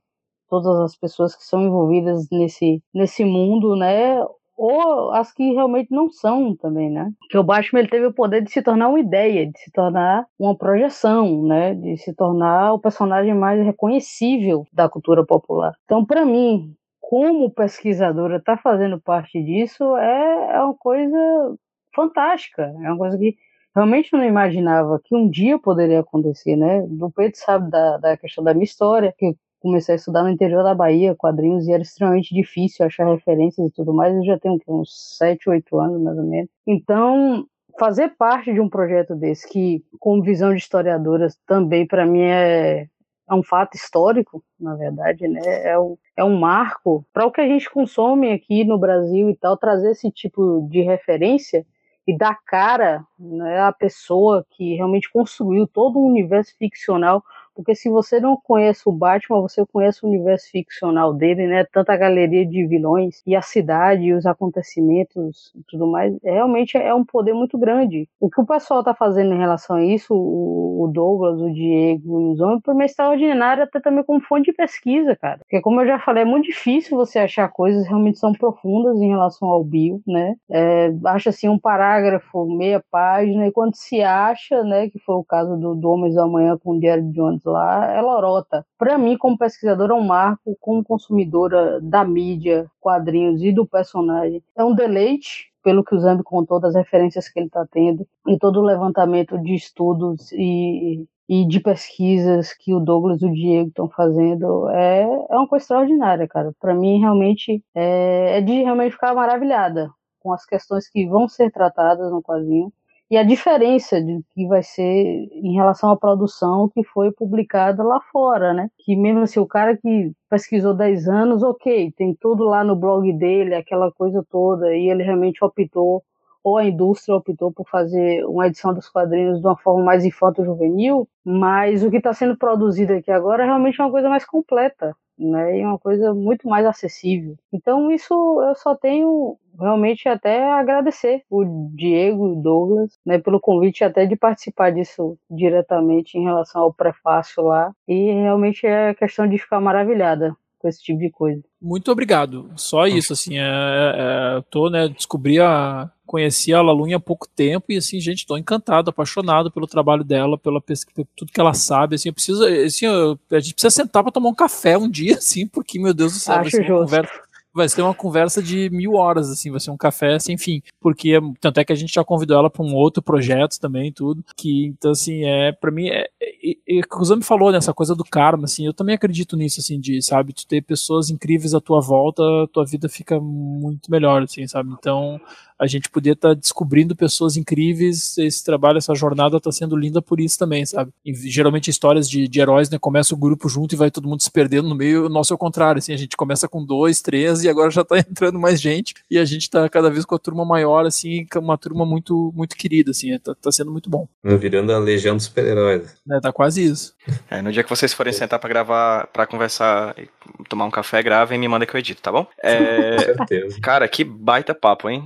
todas as pessoas que são envolvidas nesse, nesse mundo, né? Ou as que realmente não são também, né? Que o Batman ele teve o poder de se tornar uma ideia, de se tornar uma projeção, né? De se tornar o personagem mais reconhecível da cultura popular. Então, para mim, como pesquisadora, estar tá fazendo parte disso é, é uma coisa fantástica. É uma coisa que realmente não imaginava que um dia poderia acontecer, né? O Pedro sabe da, da questão da minha história, que comecei a estudar no interior da Bahia, quadrinhos, e era extremamente difícil achar referências e tudo mais. Eu já tenho uns 7, 8 anos, mais ou menos. Então, fazer parte de um projeto desse, que, com visão de historiadoras, também para mim é, é um fato histórico, na verdade, né? É um, é um marco para o que a gente consome aqui no Brasil e tal, trazer esse tipo de referência e dar cara né, à pessoa que realmente construiu todo um universo ficcional Porque se você não conhece o Batman, você conhece o universo ficcional dele, né? Tanta galeria de vilões e a cidade e os acontecimentos e tudo mais. Realmente é um poder muito grande. O que o pessoal tá fazendo em relação a isso, o Douglas, o Diego e os homens, por mim é extraordinário até também como fonte de pesquisa, cara. Porque como eu já falei, é muito difícil você achar coisas realmente são profundas em relação ao Bill, né? É, acha assim um parágrafo, meia página, e quando se acha, né, que foi o caso do, do Homens da Manhã com o Diário de Jones lá, é lorota. Para mim, como pesquisadora, é um marco, como consumidora da mídia, quadrinhos e do personagem, é um deleite pelo que o Zambi contou, das referências que ele está tendo, e todo o levantamento de estudos e, e de pesquisas que o Douglas e o Diego estão fazendo, é, é uma coisa extraordinária, cara. Para mim, realmente, é, é de realmente ficar maravilhada com as questões que vão ser tratadas no quadrinho e a diferença de que vai ser em relação à produção que foi publicada lá fora, né? Que mesmo assim, o cara que pesquisou 10 anos, ok, tem tudo lá no blog dele, aquela coisa toda, e ele realmente optou, ou a indústria optou por fazer uma edição dos quadrinhos de uma forma mais infanto-juvenil, mas o que está sendo produzido aqui agora é realmente uma coisa mais completa né? E uma coisa muito mais acessível. Então isso eu só tenho realmente até agradecer o Diego e o Douglas, né, pelo convite até de participar disso diretamente em relação ao prefácio lá. E realmente é questão de ficar maravilhada com esse tipo de coisa. Muito obrigado. Só isso, assim, é, é, eu tô, né, descobri a, conheci a Lalunha há pouco tempo e assim, gente, tô encantado, apaixonado pelo trabalho dela, pela pesquisa, tudo que ela sabe, assim, eu preciso, assim, eu, a gente precisa sentar para tomar um café um dia, assim, porque, meu Deus do céu, Acho vai ser uma conversa vai ser uma conversa de mil horas, assim, vai ser um café sem fim. Porque, tanto é que a gente já convidou ela para um outro projeto também, tudo. Que, então, assim, é, para mim, é, é, é, o Zami falou nessa coisa do karma, assim, eu também acredito nisso, assim, de, sabe, tu ter pessoas incríveis à tua volta, tua vida fica muito melhor, assim, sabe? Então, a gente poder estar tá descobrindo pessoas incríveis, esse trabalho, essa jornada está sendo linda por isso também, sabe? E, geralmente histórias de, de heróis, né, começa o grupo junto e vai todo mundo se perdendo no meio, o nosso é o contrário, assim, a gente começa com dois, três e agora já está entrando mais gente e a gente está cada vez com a turma maior, assim, uma turma muito, muito querida, assim, está tá sendo muito bom. Virando a legião dos super-heróis. É, tá quase isso. É, no dia que vocês forem sentar para gravar, para conversar, tomar um café, gravem e me mandem que eu edito, tá bom? É, com certeza. Cara, que baita papo, hein?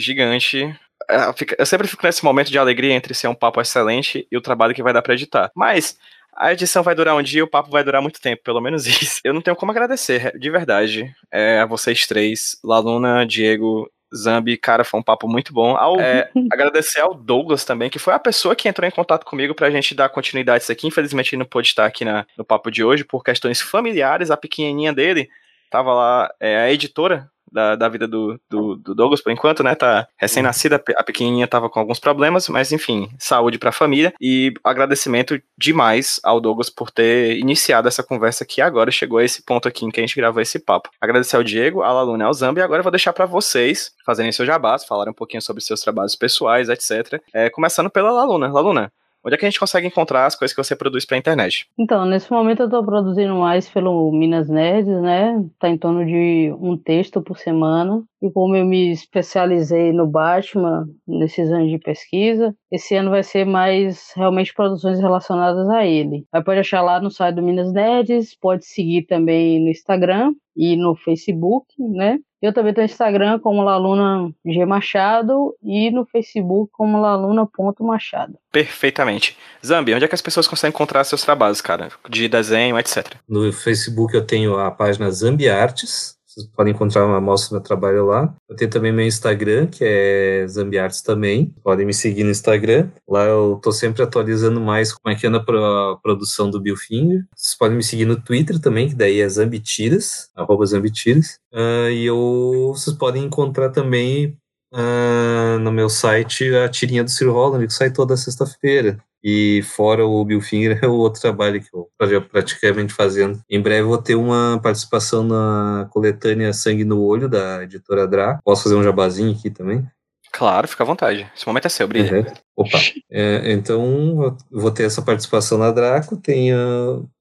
Gigante. É, eu sempre fico nesse momento de alegria entre ser um papo excelente e o trabalho que vai dar para editar. Mas a edição vai durar um dia, o papo vai durar muito tempo, pelo menos isso. Eu não tenho como agradecer, de verdade, é, a vocês três, Laluna, Diego, Zambi, cara, foi um papo muito bom. Ao, é, agradecer ao Douglas também, que foi a pessoa que entrou em contato comigo pra gente dar continuidade a isso aqui. Infelizmente ele não pôde estar aqui na, no papo de hoje por questões familiares. A pequenininha dele tava lá, é, a editora da, da vida do, do, do, Douglas por enquanto, né? Tá recém-nascida, a pequenininha tava com alguns problemas, mas enfim, saúde pra família e agradecimento demais ao Douglas por ter iniciado essa conversa que agora chegou a esse ponto aqui em que a gente gravou esse papo. Agradecer ao Diego, à Laluna e ao Zambi e agora eu vou deixar para vocês fazerem seu jabás, falarem um pouquinho sobre seus trabalhos pessoais, etc. É, começando pela Laluna. Laluna, Onde é que a gente consegue encontrar as coisas que você produz para a internet? Então, nesse momento eu estou produzindo mais pelo Minas Nerds, né? Tá em torno de um texto por semana. E como eu me especializei no Batman nesses anos de pesquisa, esse ano vai ser mais realmente produções relacionadas a ele. Aí pode achar lá no site do Minas Nerds, pode seguir também no Instagram e no Facebook, né? Eu também tenho Instagram como Laluna G Machado e no Facebook como Laluna.machado. Perfeitamente. Zambi, onde é que as pessoas conseguem encontrar seus trabalhos, cara? De desenho, etc. No Facebook eu tenho a página Zambi Artes. Vocês podem encontrar uma amostra do meu trabalho lá. Eu tenho também meu Instagram, que é Zambiartes também. Podem me seguir no Instagram. Lá eu tô sempre atualizando mais como é que anda a produção do Billfinger. Vocês podem me seguir no Twitter também, que daí é Zambitiras, arroba Zambitiras. Uh, e eu, vocês podem encontrar também uh, no meu site a tirinha do Sir Holland, que sai toda sexta-feira. E fora o Bill Finger é o outro trabalho que eu estou praticamente fazendo. Em breve vou ter uma participação na coletânea Sangue no Olho, da editora Dra. Posso fazer um jabazinho aqui também? Claro, fica à vontade. Esse momento é seu, brilha. Uhum. Opa. É, então, vou ter essa participação na Draco, tem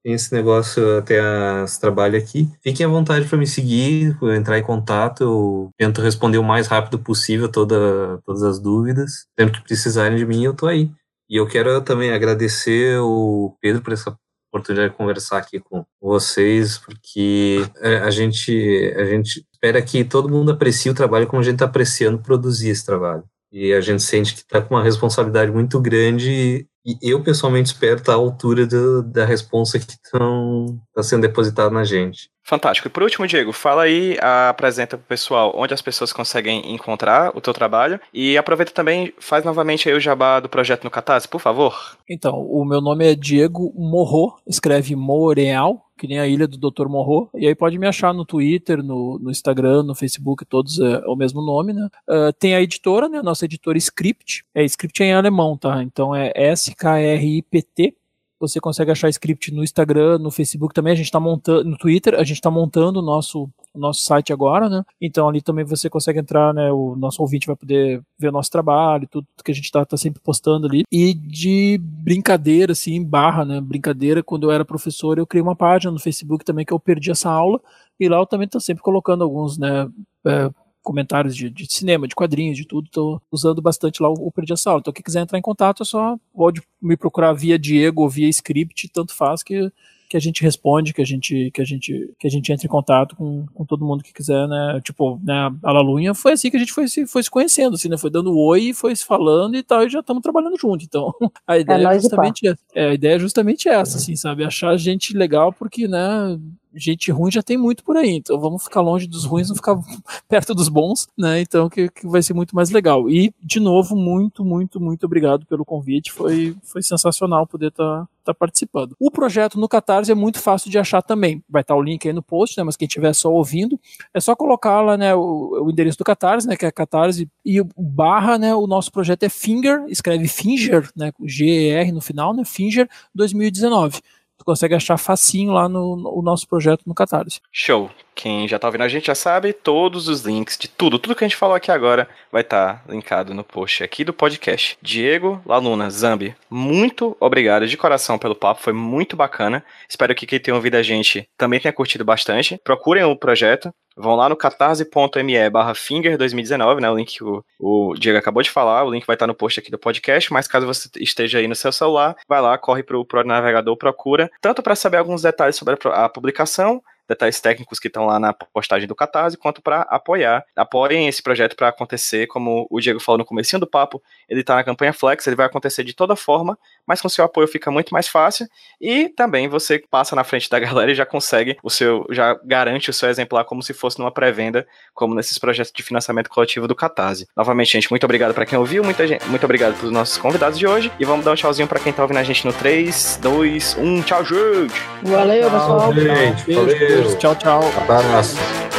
esse negócio, até esse trabalho aqui. Fiquem à vontade para me seguir, entrar em contato. Eu tento responder o mais rápido possível toda, todas as dúvidas. Sempre que precisarem de mim, eu tô aí. E eu quero também agradecer o Pedro por essa oportunidade de conversar aqui com vocês, porque é, a gente, a gente espera que todo mundo aprecie o trabalho como a gente está apreciando produzir esse trabalho. E a gente sente que está com uma responsabilidade muito grande e eu, pessoalmente, espero estar à altura do, da responsa que está sendo depositada na gente. Fantástico. E por último, Diego, fala aí, apresenta para o pessoal onde as pessoas conseguem encontrar o teu trabalho e aproveita também, faz novamente aí o jabá do projeto no Catarse, por favor. Então, o meu nome é Diego Morro, escreve Moreal, que nem a ilha do Dr. Morro, e aí pode me achar no Twitter, no, no Instagram, no Facebook, todos é, é o mesmo nome, né? Uh, tem a editora, né? Nossa editora Script, é Script em alemão, tá? Então é S-K-R-I-P-T, você consegue achar script no Instagram, no Facebook também. A gente está montando, no Twitter, a gente está montando o nosso, nosso site agora, né? Então ali também você consegue entrar, né? O nosso ouvinte vai poder ver o nosso trabalho, tudo que a gente está tá sempre postando ali. E de brincadeira, assim, barra, né? Brincadeira, quando eu era professor, eu criei uma página no Facebook também que eu perdi essa aula. E lá eu também estou sempre colocando alguns, né? É, comentários de, de, cinema, de quadrinhos, de tudo. Estou usando bastante lá o, o Sala. Então, quem quiser entrar em contato, é só pode me procurar via Diego ou via script, tanto faz que que a gente responde, que a gente que a gente que a gente entra em contato com, com todo mundo que quiser, né? Tipo, né, a Lalunha foi assim que a gente foi se foi se conhecendo, assim, né? Foi dando oi, foi se falando e tal, e já estamos trabalhando junto. Então, a é ideia é, é justamente essa, é, a ideia é justamente essa, assim, sabe? Achar gente legal porque, né, gente ruim já tem muito por aí, então vamos ficar longe dos ruins, não ficar perto dos bons, né? Então que, que vai ser muito mais legal. E de novo, muito, muito, muito obrigado pelo convite. Foi, foi sensacional poder estar tá, tá participando. O projeto no Catarse é muito fácil de achar também. Vai estar tá o link aí no post, né? Mas quem estiver só ouvindo, é só colocar lá, né, o, o endereço do Catarse, né? Que é Catarse e barra, né? O nosso projeto é Finger, escreve Finger, né? G-E-R no final, né? Finger 2019 tu consegue achar facinho lá no, no nosso projeto no Catarse. Show. Quem já tá ouvindo a gente já sabe, todos os links de tudo, tudo que a gente falou aqui agora vai estar tá linkado no post aqui do podcast. Diego, Laluna, Zambi, muito obrigado de coração pelo papo, foi muito bacana. Espero que quem tenha ouvido a gente também tenha curtido bastante. Procurem o projeto, vão lá no catarse.me barra finger 2019, né, o link que o, o, Diego acabou de falar, o link vai estar no post aqui do podcast, mas caso você esteja aí no seu celular, vai lá, corre pro, pro navegador, procura, tanto para saber alguns detalhes sobre a publicação, detalhes técnicos que estão lá na postagem do Catarse, quanto para apoiar. Apoiem esse projeto para acontecer, como o Diego falou no comecinho do papo, ele está na campanha Flex, ele vai acontecer de toda forma, mas com seu apoio fica muito mais fácil e também você passa na frente da galera e já consegue o seu, já garante o seu exemplar como se fosse numa pré-venda, como nesses projetos de financiamento coletivo do Catarse. Novamente, gente, muito obrigado para quem ouviu, muita gente, muito obrigado para os nossos convidados de hoje e vamos dar um tchauzinho para quem está ouvindo a gente no 3, 2, 1, tchau, gente! Valeu, pessoal! Gente, valeu. Tchau, tchau. Abraço.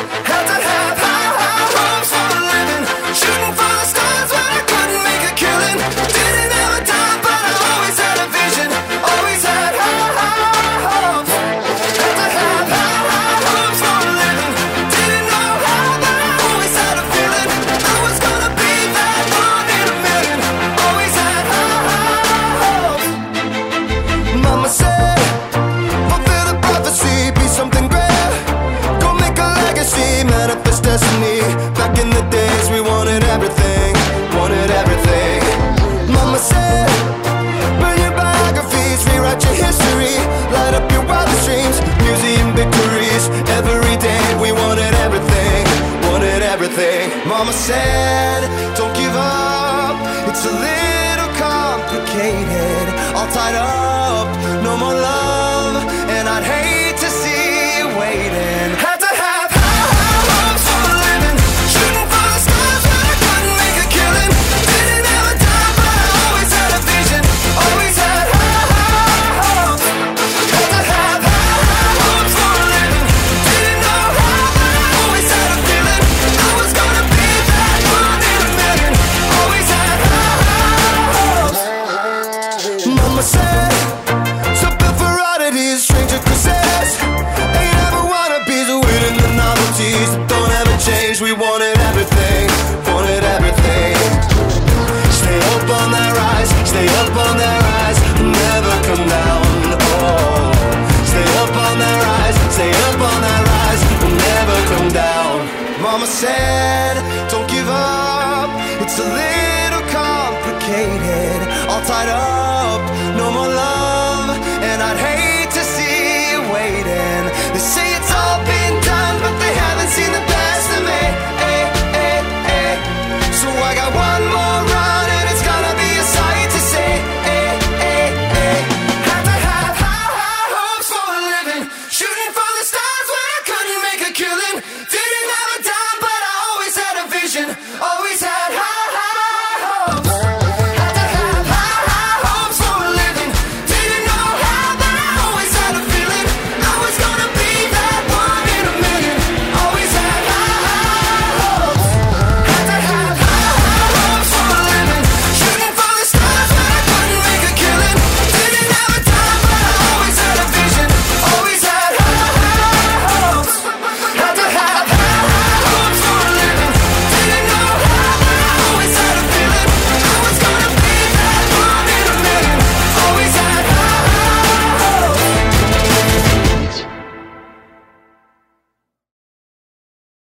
Said,